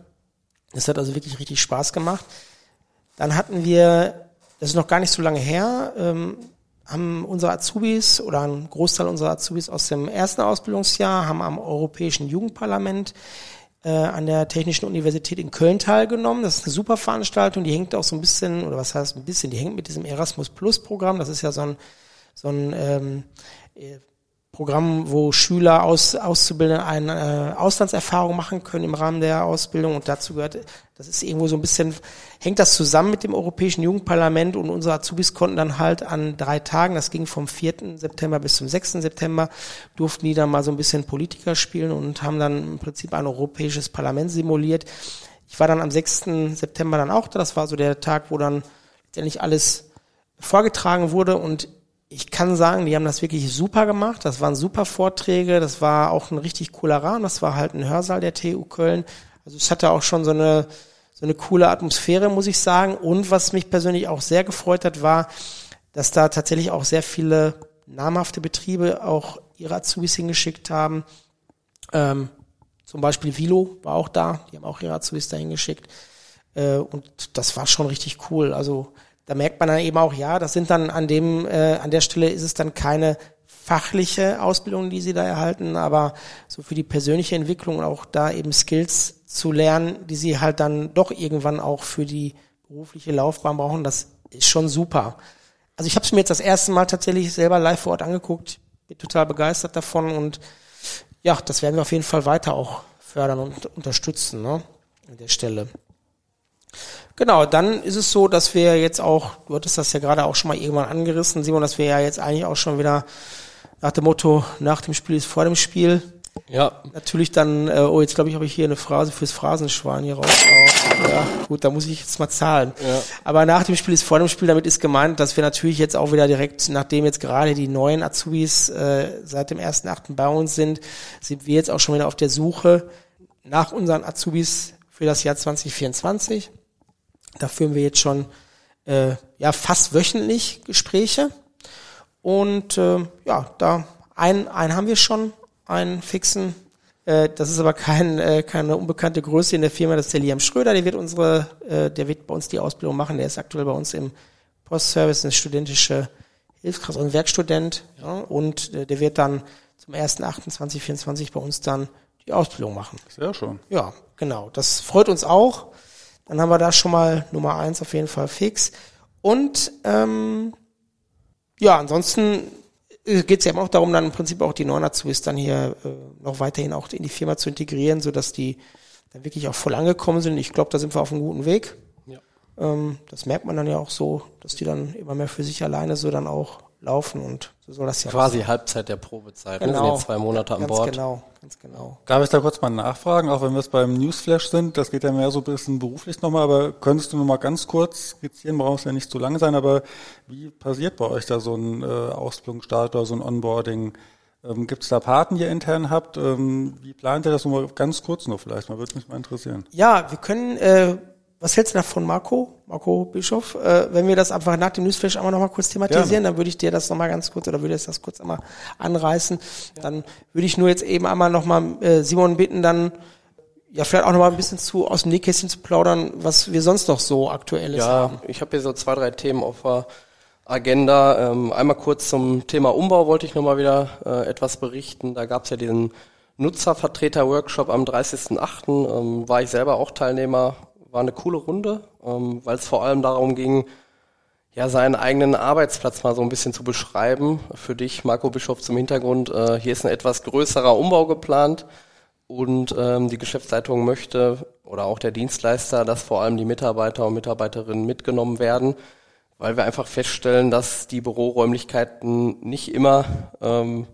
[SPEAKER 1] Es hat also wirklich richtig Spaß gemacht. Dann hatten wir, das ist noch gar nicht so lange her, ähm, haben unsere Azubis oder ein Großteil unserer Azubis aus dem ersten Ausbildungsjahr haben am Europäischen Jugendparlament äh, an der Technischen Universität in Köln teilgenommen. Das ist eine super Veranstaltung, die hängt auch so ein bisschen, oder was heißt ein bisschen, die hängt mit diesem Erasmus Plus Programm. Das ist ja so ein, so ein ähm, äh, Programm, wo Schüler aus Auszubildende eine äh, Auslandserfahrung machen können im Rahmen der Ausbildung und dazu gehört, das ist irgendwo so ein bisschen, hängt das zusammen mit dem Europäischen Jugendparlament und unsere Azubis konnten dann halt an drei Tagen, das ging vom 4. September bis zum 6. September, durften die dann mal so ein bisschen Politiker spielen und haben dann im Prinzip ein europäisches Parlament simuliert. Ich war dann am 6. September dann auch da, das war so der Tag, wo dann letztendlich alles vorgetragen wurde und ich kann sagen, die haben das wirklich super gemacht. Das waren super Vorträge. Das war auch ein richtig cooler Rahmen. Das war halt ein Hörsaal der TU Köln. Also es hatte auch schon so eine, so eine coole Atmosphäre, muss ich sagen. Und was mich persönlich auch sehr gefreut hat, war, dass da tatsächlich auch sehr viele namhafte Betriebe auch ihre Azubis hingeschickt haben. Ähm, zum Beispiel Vilo war auch da. Die haben auch ihre Azubis dahin geschickt. Äh, und das war schon richtig cool. Also da merkt man dann eben auch, ja, das sind dann an dem, äh, an der Stelle ist es dann keine fachliche Ausbildung, die sie da erhalten, aber so für die persönliche Entwicklung auch da eben Skills zu lernen, die sie halt dann doch irgendwann auch für die berufliche Laufbahn brauchen, das ist schon super. Also ich habe es mir jetzt das erste Mal tatsächlich selber live vor Ort angeguckt, bin total begeistert davon und ja, das werden wir auf jeden Fall weiter auch fördern und unterstützen, ne, an der Stelle. Genau, dann ist es so, dass wir jetzt auch, du hattest das ja gerade auch schon mal irgendwann angerissen, Simon, dass wir ja jetzt eigentlich auch schon wieder nach dem Motto, nach dem Spiel ist vor dem Spiel. Ja. Natürlich dann, äh, oh, jetzt glaube ich, habe ich hier eine Phrase fürs Phrasenschwein hier raus. Ja, gut, da muss ich jetzt mal zahlen. Ja. Aber nach dem Spiel ist vor dem Spiel, damit ist gemeint, dass wir natürlich jetzt auch wieder direkt, nachdem jetzt gerade die neuen Azubis äh, seit dem 1.8. bei uns sind, sind wir jetzt auch schon wieder auf der Suche nach unseren Azubis für das Jahr 2024. Da führen wir jetzt schon äh, ja fast wöchentlich Gespräche. Und äh, ja, da einen, einen haben wir schon, einen fixen. Äh, das ist aber kein, äh, keine unbekannte Größe in der Firma, das ist der Liam Schröder, der wird unsere, äh, der wird bei uns die Ausbildung machen, der ist aktuell bei uns im Postservice, eine studentische Hilfskraft und Werkstudent. Ja, und äh, der wird dann zum 1.28.24 bei uns dann die Ausbildung machen.
[SPEAKER 3] Sehr schön.
[SPEAKER 1] Ja, genau. Das freut uns auch. Dann haben wir da schon mal Nummer eins auf jeden Fall fix. Und ähm, ja, ansonsten äh, geht es ja auch darum, dann im Prinzip auch die neuen Azubis dann hier äh, noch weiterhin auch in die Firma zu integrieren, so dass die dann wirklich auch voll angekommen sind. Ich glaube, da sind wir auf einem guten Weg. Ja. Ähm, das merkt man dann ja auch so, dass die dann immer mehr für sich alleine so dann auch laufen und so soll das ja
[SPEAKER 2] Quasi sein. Halbzeit der Probezeit. Genau. Wir sind jetzt zwei Monate an
[SPEAKER 1] ganz
[SPEAKER 2] Bord.
[SPEAKER 1] Genau, ganz genau.
[SPEAKER 3] Darf ich da kurz mal nachfragen, auch wenn wir es beim Newsflash sind, das geht ja mehr so ein bisschen beruflich nochmal, aber könntest du nochmal ganz kurz skizzieren, brauchst ja nicht zu lang sein, aber wie passiert bei euch da so ein äh, Ausbildungsstart oder so ein Onboarding? Ähm, Gibt es da Paten, die ihr intern habt? Ähm, wie plant ihr das nochmal ganz kurz noch vielleicht? Mal würde mich mal interessieren.
[SPEAKER 1] Ja, wir können äh, was hältst du davon, Marco? Marco Bischof? Äh, wenn wir das einfach nach dem Newsflash einmal nochmal kurz thematisieren, Gerne. dann würde ich dir das nochmal ganz kurz, oder würde ich das kurz einmal anreißen. Ja. Dann würde ich nur jetzt eben einmal nochmal äh, Simon bitten, dann ja, vielleicht auch nochmal ein bisschen zu aus dem Nähkästchen zu plaudern, was wir sonst noch so aktuelles ja, haben.
[SPEAKER 2] Ja, ich habe hier so zwei, drei Themen auf der Agenda. Ähm, einmal kurz zum Thema Umbau wollte ich nochmal wieder äh, etwas berichten. Da gab es ja diesen Nutzervertreter-Workshop am 30.08. Ähm, war ich selber auch Teilnehmer war eine coole Runde, ähm, weil es vor allem darum ging, ja, seinen eigenen Arbeitsplatz mal so ein bisschen zu beschreiben. Für dich, Marco Bischof, zum Hintergrund, äh, hier ist ein etwas größerer Umbau geplant und ähm, die Geschäftsleitung möchte oder auch der Dienstleister, dass vor allem die Mitarbeiter und Mitarbeiterinnen mitgenommen werden, weil wir einfach feststellen, dass die Büroräumlichkeiten nicht immer ähm,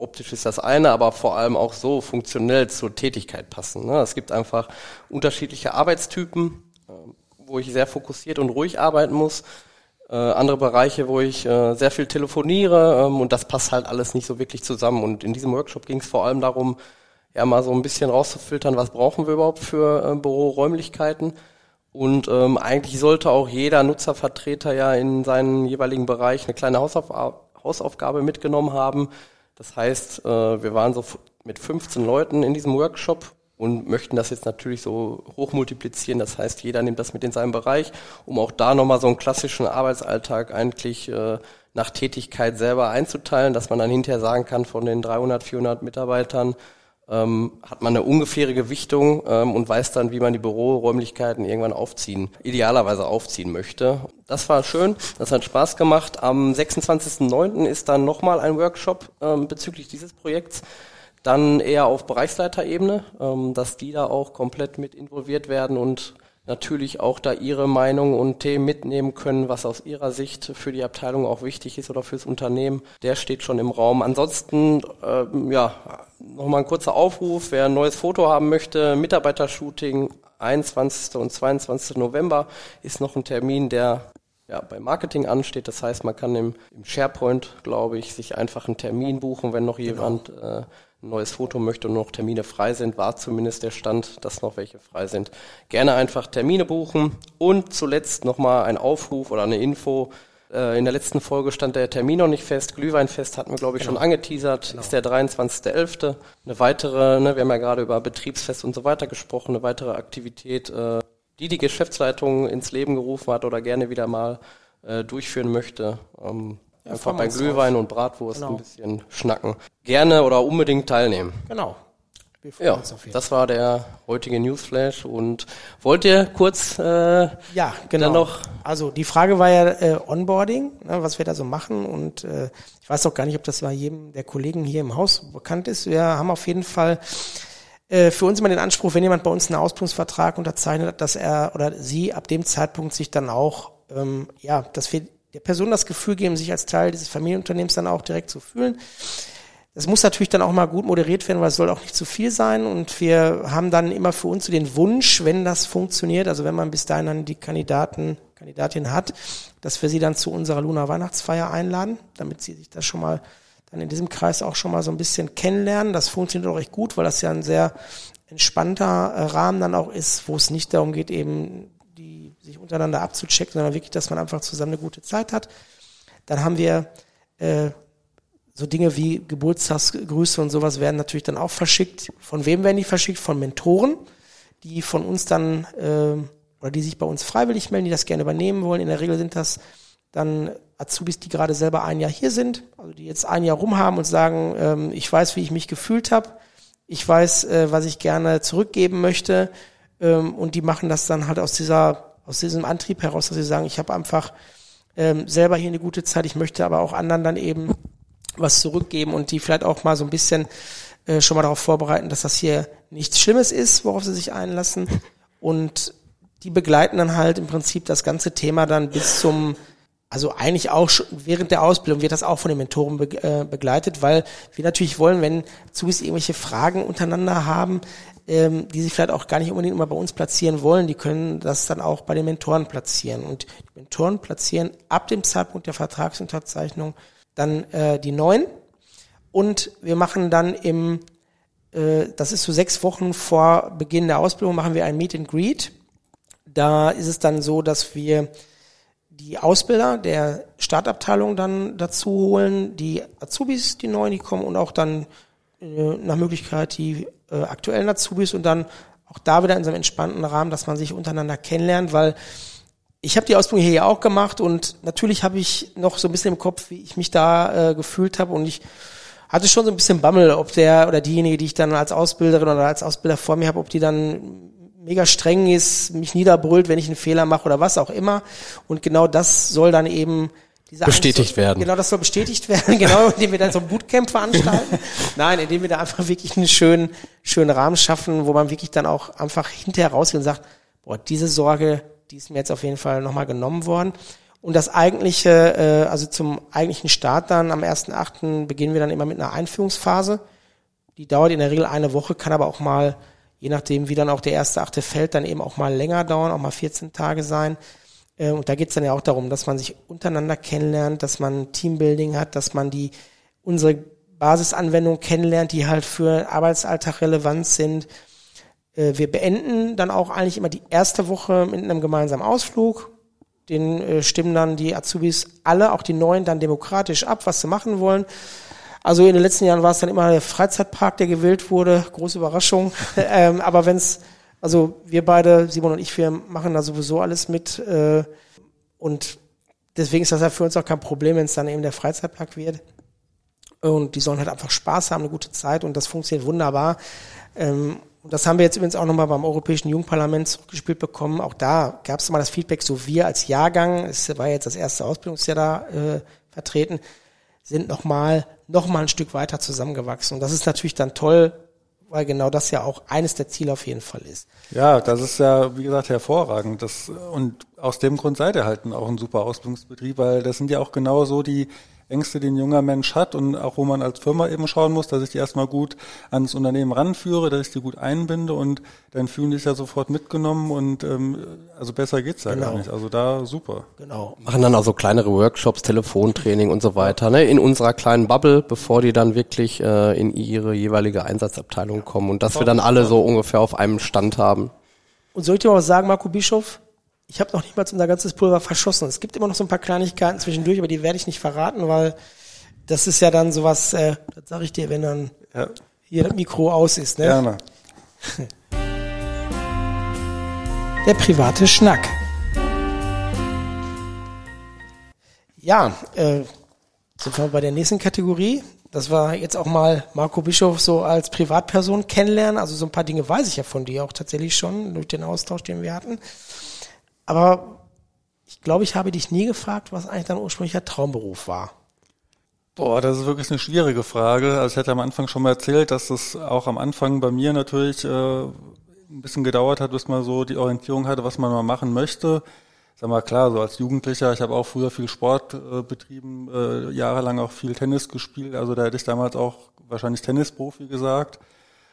[SPEAKER 2] optisch ist das eine, aber vor allem auch so funktionell zur Tätigkeit passen. Ne? Es gibt einfach unterschiedliche Arbeitstypen, äh, wo ich sehr fokussiert und ruhig arbeiten muss. Äh, andere Bereiche, wo ich äh, sehr viel telefoniere ähm, und das passt halt alles nicht so wirklich zusammen. Und in diesem Workshop ging es vor allem darum, ja mal so ein bisschen rauszufiltern, was brauchen wir überhaupt für Büroräumlichkeiten. Und ähm, eigentlich sollte auch jeder Nutzervertreter ja in seinen jeweiligen Bereich eine kleine Hausauf Hausaufgabe mitgenommen haben, das heißt, äh, wir waren so mit 15 Leuten in diesem Workshop und möchten das jetzt natürlich so hochmultiplizieren. Das heißt, jeder nimmt das mit in seinem Bereich, um auch da nochmal so einen klassischen Arbeitsalltag eigentlich äh, nach Tätigkeit selber einzuteilen, dass man dann hinterher sagen kann, von den 300, 400 Mitarbeitern ähm, hat man eine ungefähre Gewichtung ähm, und weiß dann, wie man die Büroräumlichkeiten irgendwann aufziehen, idealerweise aufziehen möchte. Das war schön, das hat Spaß gemacht. Am 26.09. ist dann nochmal ein Workshop ähm, bezüglich dieses Projekts. Dann eher auf Bereichsleiterebene, ähm, dass die da auch komplett mit involviert werden und natürlich auch da ihre Meinung und Themen mitnehmen können, was aus ihrer Sicht für die Abteilung auch wichtig ist oder fürs Unternehmen. Der steht schon im Raum. Ansonsten, ähm, ja, nochmal ein kurzer Aufruf, wer ein neues Foto haben möchte, Mitarbeitershooting, 21. und 22. November ist noch ein Termin, der ja, bei Marketing ansteht. Das heißt, man kann im, im SharePoint, glaube ich, sich einfach einen Termin buchen, wenn noch genau. jemand äh, ein neues Foto möchte und noch Termine frei sind, war zumindest der Stand, dass noch welche frei sind. Gerne einfach Termine buchen und zuletzt nochmal ein Aufruf oder eine Info. Äh, in der letzten Folge stand der Termin noch nicht fest. Glühweinfest hatten wir, glaube ich, genau. schon angeteasert. Genau. Ist der 23.11. Eine weitere, ne, wir haben ja gerade über Betriebsfest und so weiter gesprochen, eine weitere Aktivität, äh, die die Geschäftsleitung ins Leben gerufen hat oder gerne wieder mal äh, durchführen möchte. Ähm, Einfach bei Glühwein drauf. und Bratwurst genau. ein bisschen schnacken. Gerne oder unbedingt teilnehmen.
[SPEAKER 1] Genau.
[SPEAKER 2] Ja, das war der heutige Newsflash und wollt ihr kurz äh,
[SPEAKER 1] ja genau noch also die Frage war ja äh, Onboarding ne, was wir da so machen und äh, ich weiß auch gar nicht ob das bei jedem der Kollegen hier im Haus bekannt ist wir haben auf jeden Fall äh, für uns immer den Anspruch wenn jemand bei uns einen Ausbildungsvertrag unterzeichnet dass er oder sie ab dem Zeitpunkt sich dann auch ähm, ja dass wir der Person das Gefühl geben, sich als Teil dieses Familienunternehmens dann auch direkt zu fühlen. Das muss natürlich dann auch mal gut moderiert werden, weil es soll auch nicht zu viel sein. Und wir haben dann immer für uns so den Wunsch, wenn das funktioniert, also wenn man bis dahin dann die Kandidaten, Kandidatin hat, dass wir sie dann zu unserer Luna Weihnachtsfeier einladen, damit sie sich das schon mal dann in diesem Kreis auch schon mal so ein bisschen kennenlernen. Das funktioniert auch recht gut, weil das ja ein sehr entspannter Rahmen dann auch ist, wo es nicht darum geht, eben sich untereinander abzuchecken, sondern wirklich, dass man einfach zusammen eine gute Zeit hat. Dann haben wir äh, so Dinge wie Geburtstagsgrüße und sowas werden natürlich dann auch verschickt. Von wem werden die verschickt? Von Mentoren, die von uns dann äh, oder die sich bei uns freiwillig melden, die das gerne übernehmen wollen. In der Regel sind das dann Azubis, die gerade selber ein Jahr hier sind, also die jetzt ein Jahr rum haben und sagen, ähm, ich weiß, wie ich mich gefühlt habe, ich weiß, äh, was ich gerne zurückgeben möchte ähm, und die machen das dann halt aus dieser aus diesem Antrieb heraus, dass sie sagen, ich habe einfach ähm, selber hier eine gute Zeit, ich möchte aber auch anderen dann eben was zurückgeben und die vielleicht auch mal so ein bisschen äh, schon mal darauf vorbereiten, dass das hier nichts Schlimmes ist, worauf sie sich einlassen. Und die begleiten dann halt im Prinzip das ganze Thema dann bis zum, also eigentlich auch schon während der Ausbildung wird das auch von den Mentoren be äh, begleitet, weil wir natürlich wollen, wenn Zubis irgendwelche Fragen untereinander haben, ähm, die sich vielleicht auch gar nicht unbedingt immer bei uns platzieren wollen, die können das dann auch bei den Mentoren platzieren. Und die Mentoren platzieren ab dem Zeitpunkt der Vertragsunterzeichnung dann äh, die neuen. Und wir machen dann im, äh, das ist so sechs Wochen vor Beginn der Ausbildung, machen wir ein Meet and Greet. Da ist es dann so, dass wir die Ausbilder der Startabteilung dann dazu holen, die Azubis, die neuen, die kommen und auch dann äh, nach Möglichkeit die äh, aktuellen Azubis und dann auch da wieder in so einem entspannten Rahmen, dass man sich untereinander kennenlernt, weil ich habe die Ausbildung hier ja auch gemacht und natürlich habe ich noch so ein bisschen im Kopf, wie ich mich da äh, gefühlt habe und ich hatte schon so ein bisschen Bammel, ob der oder diejenige, die ich dann als Ausbilderin oder als Ausbilder vor mir habe, ob die dann mega streng ist, mich niederbrüllt, wenn ich einen Fehler mache oder was auch immer. Und genau das soll dann eben
[SPEAKER 2] bestätigt
[SPEAKER 1] Angst,
[SPEAKER 2] werden.
[SPEAKER 1] Genau, das soll bestätigt werden, genau, indem wir dann so ein Bootcamp veranstalten. Nein, indem wir da einfach wirklich einen schönen, schönen Rahmen schaffen, wo man wirklich dann auch einfach hinterher rausgeht und sagt, boah, diese Sorge, die ist mir jetzt auf jeden Fall nochmal genommen worden. Und das eigentliche, äh, also zum eigentlichen Start dann am 1.8. beginnen wir dann immer mit einer Einführungsphase. Die dauert in der Regel eine Woche, kann aber auch mal, je nachdem wie dann auch der erste Achte fällt, dann eben auch mal länger dauern, auch mal 14 Tage sein. Äh, und da geht es dann ja auch darum, dass man sich untereinander kennenlernt, dass man Teambuilding hat, dass man die unsere Basisanwendungen kennenlernt, die halt für Arbeitsalltag relevant sind. Äh, wir beenden dann auch eigentlich immer die erste Woche mit einem gemeinsamen Ausflug. Den äh, stimmen dann die Azubis alle, auch die Neuen, dann demokratisch ab, was sie machen wollen. Also in den letzten Jahren war es dann immer der Freizeitpark, der gewählt wurde. Große Überraschung. ähm, aber wenn es also wir beide, Simon und ich, wir machen da sowieso alles mit. Äh, und deswegen ist das ja für uns auch kein Problem, wenn es dann eben der Freizeitpark wird. und die sollen halt einfach Spaß haben, eine gute Zeit und das funktioniert wunderbar. Ähm, und das haben wir jetzt übrigens auch nochmal beim Europäischen Jugendparlament zurückgespielt bekommen. Auch da gab es mal das Feedback, so wir als Jahrgang, es war jetzt das erste Ausbildungsjahr da äh, vertreten, sind nochmal noch mal ein Stück weiter zusammengewachsen. Und das ist natürlich dann toll, weil genau das ja auch eines der Ziele auf jeden Fall ist.
[SPEAKER 3] Ja, das ist ja, wie gesagt, hervorragend. Das, und aus dem Grund seid ihr halt auch ein super Ausbildungsbetrieb, weil das sind ja auch genau so die Ängste, die ein junger Mensch hat und auch wo man als Firma eben schauen muss, dass ich die erstmal gut ans Unternehmen ranführe, dass ich die gut einbinde und dann fühlen die sich ja sofort mitgenommen und ähm, also besser geht's ja genau. gar nicht. Also da super.
[SPEAKER 2] Genau. Machen dann also kleinere Workshops, Telefontraining und so weiter, ne? In unserer kleinen Bubble, bevor die dann wirklich äh, in ihre jeweilige Einsatzabteilung kommen und dass wir dann alle so ungefähr auf einem Stand haben.
[SPEAKER 1] Und soll ich dir mal was sagen, Marco Bischof? Ich habe noch nicht mal unser ganzes Pulver verschossen. Es gibt immer noch so ein paar Kleinigkeiten zwischendurch, aber die werde ich nicht verraten, weil das ist ja dann sowas, äh, das sage ich dir, wenn dann ja. hier das Mikro aus ist. Ne? Gerne. Der private Schnack. Ja, äh, sind wir bei der nächsten Kategorie. Das war jetzt auch mal Marco Bischof so als Privatperson kennenlernen. Also so ein paar Dinge weiß ich ja von dir auch tatsächlich schon durch den Austausch, den wir hatten. Aber ich glaube, ich habe dich nie gefragt, was eigentlich dein ursprünglicher Traumberuf war.
[SPEAKER 3] Boah, das ist wirklich eine schwierige Frage. Also ich hatte am Anfang schon mal erzählt, dass es auch am Anfang bei mir natürlich äh, ein bisschen gedauert hat, bis man so die Orientierung hatte, was man mal machen möchte. Sag mal klar, so als Jugendlicher, ich habe auch früher viel Sport äh, betrieben, äh, jahrelang auch viel Tennis gespielt. Also da hätte ich damals auch wahrscheinlich Tennisprofi gesagt.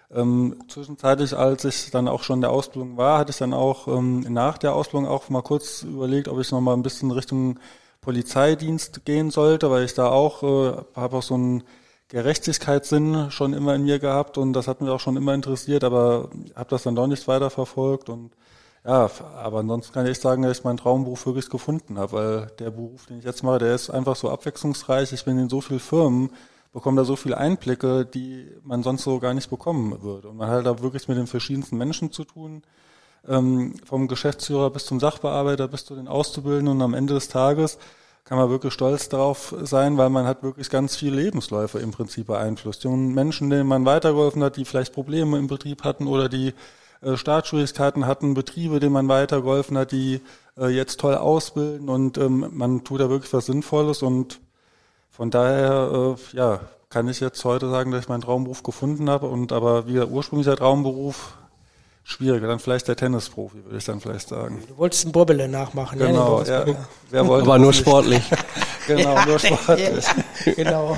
[SPEAKER 3] Ähm, zwischenzeitlich, als ich dann auch schon in der Ausbildung war, hatte ich dann auch ähm, nach der Ausbildung auch mal kurz überlegt, ob ich noch mal ein bisschen Richtung Polizeidienst gehen sollte, weil ich da auch, äh, habe auch so einen Gerechtigkeitssinn schon immer in mir gehabt und das hat mich auch schon immer interessiert, aber habe das dann doch nicht weiter verfolgt und ja, aber ansonsten kann ich sagen, dass ich meinen Traumberuf wirklich gefunden habe, weil der Beruf, den ich jetzt mache, der ist einfach so abwechslungsreich. Ich bin in so vielen Firmen bekommt da so viele Einblicke, die man sonst so gar nicht bekommen würde. Und man hat da wirklich mit den verschiedensten Menschen zu tun, ähm, vom Geschäftsführer bis zum Sachbearbeiter bis zu den Auszubildenden und am Ende des Tages kann man wirklich stolz darauf sein, weil man hat wirklich ganz viele Lebensläufe im Prinzip beeinflusst. Und Menschen, denen man weitergeholfen hat, die vielleicht Probleme im Betrieb hatten oder die äh, Startschwierigkeiten hatten, Betriebe, denen man weitergeholfen hat, die äh, jetzt toll ausbilden und ähm, man tut da wirklich was Sinnvolles und von daher, äh, ja, kann ich jetzt heute sagen, dass ich meinen Traumberuf gefunden habe. Und aber wie der ursprüngliche Traumberuf, schwieriger. Dann vielleicht der Tennisprofi, würde ich dann vielleicht sagen.
[SPEAKER 1] Du wolltest einen Bobbele nachmachen,
[SPEAKER 3] genau, ja. ja.
[SPEAKER 2] Wer wollte aber nur sportlich.
[SPEAKER 3] genau, ja. nur sportlich.
[SPEAKER 2] Ja, genau.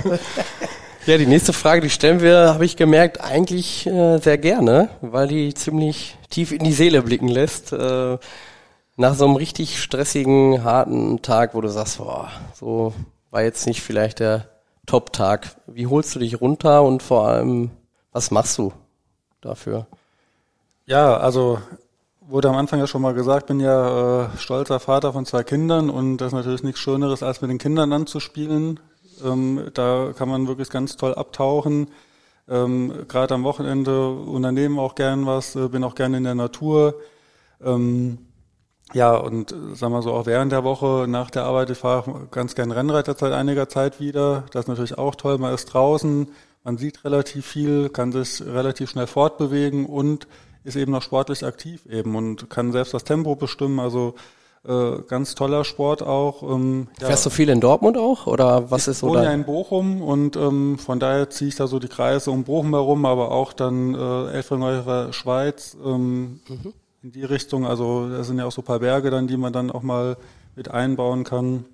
[SPEAKER 2] Ja, die nächste Frage, die stellen wir, habe ich gemerkt, eigentlich äh, sehr gerne, weil die ziemlich tief in die Seele blicken lässt. Äh, nach so einem richtig stressigen, harten Tag, wo du sagst, boah, so war jetzt nicht vielleicht der Top-Tag. Wie holst du dich runter und vor allem, was machst du dafür?
[SPEAKER 3] Ja, also wurde am Anfang ja schon mal gesagt, bin ja äh, stolzer Vater von zwei Kindern und das ist natürlich nichts Schöneres, als mit den Kindern anzuspielen. Ähm, da kann man wirklich ganz toll abtauchen. Ähm, Gerade am Wochenende unternehmen auch gern was, äh, bin auch gerne in der Natur. Ähm, ja, und äh, sagen wir so, auch während der Woche nach der Arbeit, ich fahre ganz gern Rennreiter seit einiger Zeit wieder. Das ist natürlich auch toll. Man ist draußen, man sieht relativ viel, kann sich relativ schnell fortbewegen und ist eben noch sportlich aktiv eben und kann selbst das Tempo bestimmen. Also äh, ganz toller Sport auch. Ähm,
[SPEAKER 2] ja. Fährst du viel in Dortmund auch oder was
[SPEAKER 3] ich
[SPEAKER 2] ist so?
[SPEAKER 3] Ich wohne ja in Bochum und ähm, von daher ziehe ich da so die Kreise um Bochum herum, aber auch dann äh, Elfringhäuser Schweiz. Ähm, mhm in die Richtung. Also da sind ja auch so ein paar Berge dann, die man dann auch mal mit einbauen kann.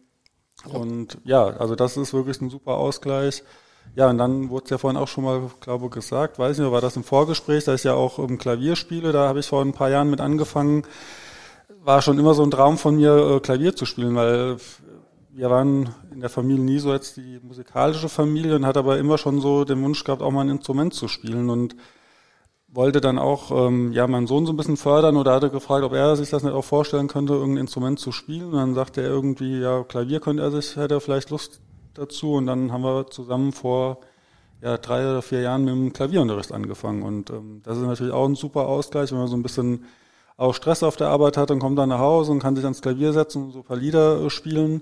[SPEAKER 3] Und ja, also das ist wirklich ein super Ausgleich. Ja, und dann wurde es ja vorhin auch schon mal, glaube ich, gesagt, weiß nicht, war das im Vorgespräch, dass ich ja auch im Klavier spiele, da habe ich vor ein paar Jahren mit angefangen. War schon immer so ein Traum von mir, äh, Klavier zu spielen, weil wir waren in der Familie nie so jetzt die musikalische Familie und hat aber immer schon so den Wunsch gehabt, auch mal ein Instrument zu spielen. Und wollte dann auch ähm, ja meinen Sohn so ein bisschen fördern oder hatte gefragt, ob er sich das nicht auch vorstellen könnte, irgendein Instrument zu spielen. Und dann sagte er irgendwie, ja, Klavier könnte er sich, hätte er vielleicht Lust dazu. Und dann haben wir zusammen vor ja, drei oder vier Jahren mit dem Klavierunterricht angefangen. Und ähm, das ist natürlich auch ein super Ausgleich, wenn man so ein bisschen auch Stress auf der Arbeit hat und kommt dann nach Hause und kann sich ans Klavier setzen und so ein paar Lieder äh, spielen,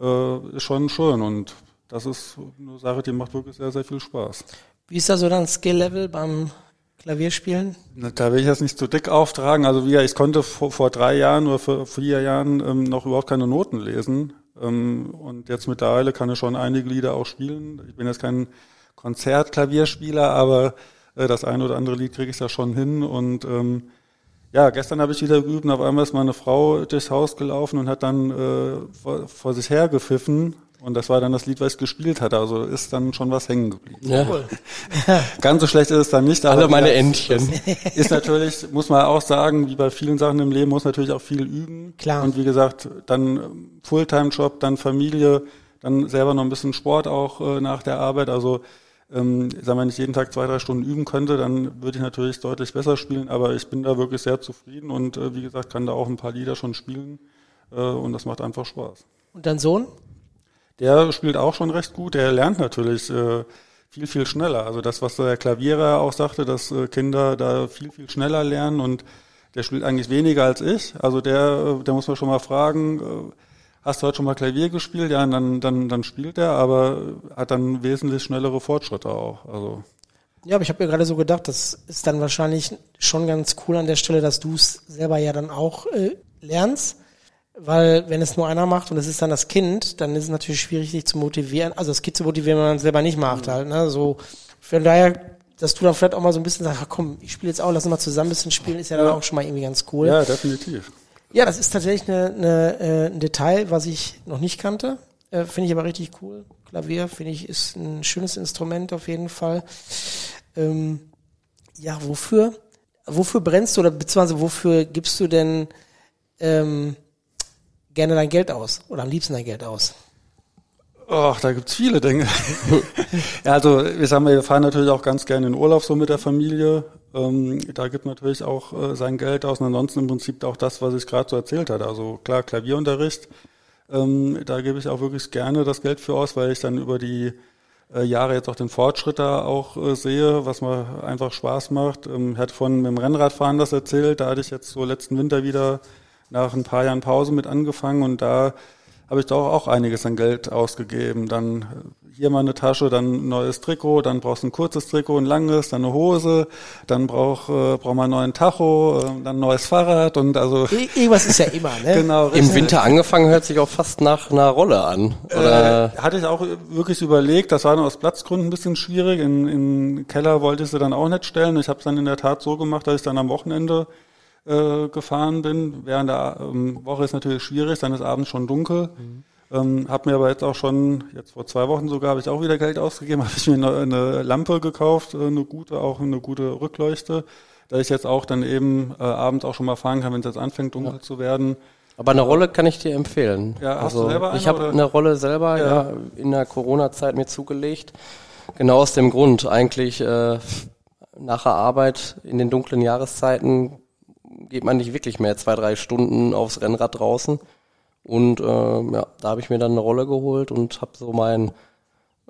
[SPEAKER 3] äh, ist schon schön. Und das ist eine Sache, die macht wirklich sehr, sehr viel Spaß.
[SPEAKER 1] Wie ist da so dein Skill-Level beim Klavierspielen?
[SPEAKER 3] Da will ich jetzt nicht zu dick auftragen. Also wie ich konnte vor, vor drei Jahren oder vor vier Jahren ähm, noch überhaupt keine Noten lesen. Ähm, und jetzt mittlerweile kann ich schon einige Lieder auch spielen. Ich bin jetzt kein Konzertklavierspieler, aber äh, das eine oder andere Lied kriege ich da schon hin. Und ähm, ja, gestern habe ich wieder geübt und auf einmal ist meine Frau durchs Haus gelaufen und hat dann äh, vor, vor sich her gepfiffen. Und das war dann das Lied, was ich gespielt hatte. Also ist dann schon was hängen geblieben.
[SPEAKER 2] Ja.
[SPEAKER 1] Cool.
[SPEAKER 3] Ganz so schlecht ist es dann nicht.
[SPEAKER 2] Alle meine Entchen.
[SPEAKER 3] Ist natürlich, muss man auch sagen, wie bei vielen Sachen im Leben, muss natürlich auch viel üben.
[SPEAKER 1] Klar.
[SPEAKER 3] Und wie gesagt, dann Fulltime-Job, dann Familie, dann selber noch ein bisschen Sport auch äh, nach der Arbeit. Also ähm, sagen wir, wenn ich jeden Tag zwei, drei Stunden üben könnte, dann würde ich natürlich deutlich besser spielen. Aber ich bin da wirklich sehr zufrieden und äh, wie gesagt, kann da auch ein paar Lieder schon spielen. Äh, und das macht einfach Spaß.
[SPEAKER 1] Und dein Sohn?
[SPEAKER 3] Der spielt auch schon recht gut. Der lernt natürlich äh, viel, viel schneller. Also das, was der Klavierer auch sagte, dass äh, Kinder da viel, viel schneller lernen und der spielt eigentlich weniger als ich. Also der, äh, der muss man schon mal fragen, äh, hast du heute schon mal Klavier gespielt? Ja, dann, dann, dann spielt er, aber hat dann wesentlich schnellere Fortschritte auch. Also
[SPEAKER 1] Ja, aber ich habe mir gerade so gedacht, das ist dann wahrscheinlich schon ganz cool an der Stelle, dass du es selber ja dann auch äh, lernst. Weil wenn es nur einer macht und es ist dann das Kind, dann ist es natürlich schwierig, dich zu motivieren. Also das Kind zu motivieren, wenn man es selber nicht macht halt. Ne? So von daher, dass du dann vielleicht auch mal so ein bisschen sagst, ach, komm, ich spiele jetzt auch, lass uns mal zusammen ein bisschen spielen, ist ja dann auch schon mal irgendwie ganz cool.
[SPEAKER 3] ja, definitiv.
[SPEAKER 1] Ja, das ist tatsächlich eine, eine, äh, ein Detail, was ich noch nicht kannte. Äh, finde ich aber richtig cool. Klavier, finde ich, ist ein schönes Instrument auf jeden Fall. Ähm, ja, wofür? Wofür brennst du oder beziehungsweise wofür gibst du denn ähm, gerne dein Geld aus oder am liebsten dein Geld aus?
[SPEAKER 3] Ach, da gibt's viele Dinge. ja, also wir sagen, wir fahren natürlich auch ganz gerne in Urlaub so mit der Familie. Ähm, da gibt natürlich auch äh, sein Geld aus und ansonsten im Prinzip auch das, was ich gerade so erzählt hatte. Also klar, Klavierunterricht, ähm, da gebe ich auch wirklich gerne das Geld für aus, weil ich dann über die äh, Jahre jetzt auch den Fortschritt da auch äh, sehe, was mir einfach Spaß macht. Ähm, ich hatte von mit dem Rennradfahren das erzählt, da hatte ich jetzt so letzten Winter wieder nach ein paar Jahren Pause mit angefangen und da habe ich doch auch einiges an Geld ausgegeben. Dann äh, hier mal eine Tasche, dann ein neues Trikot, dann brauchst du ein kurzes Trikot, ein langes, dann eine Hose, dann brauch, äh, braucht man einen neuen Tacho, äh, dann ein neues Fahrrad und also
[SPEAKER 1] Ir- Irgendwas ist ja immer, ne?
[SPEAKER 3] genau
[SPEAKER 2] Im. Winter angefangen hört sich auch fast nach einer Rolle an. Oder
[SPEAKER 3] Äh, hatte ich auch wirklich überlegt, das war dann aus Platzgründen ein bisschen schwierig. In, in Keller wollte ich sie dann auch nicht stellen. Ich habe es dann in der Tat so gemacht, dass ich dann am Wochenende äh, gefahren bin. Während der ähm, Woche ist natürlich schwierig, dann ist abends schon dunkel. Ähm, habe mir aber jetzt auch schon, jetzt vor zwei Wochen sogar, habe ich auch wieder Geld ausgegeben, habe ich mir eine, eine Lampe gekauft, äh, eine gute, auch eine gute Rückleuchte, da ich jetzt auch dann eben äh, abends auch schon mal fahren kann, wenn es jetzt anfängt dunkel zu werden.
[SPEAKER 2] Aber eine Rolle kann ich dir empfehlen.
[SPEAKER 3] Ja, hast
[SPEAKER 2] also,
[SPEAKER 3] du selber eine,
[SPEAKER 2] Ich habe eine Rolle selber
[SPEAKER 3] Ja.
[SPEAKER 2] ja. in der Corona-Zeit mir zugelegt. Genau aus dem Grund. Eigentlich äh, nach der Arbeit in den dunklen Jahreszeiten geht man nicht wirklich mehr zwei, drei Stunden aufs Rennrad draußen. Und äh, ja, da habe ich mir dann eine Rolle geholt und habe so mein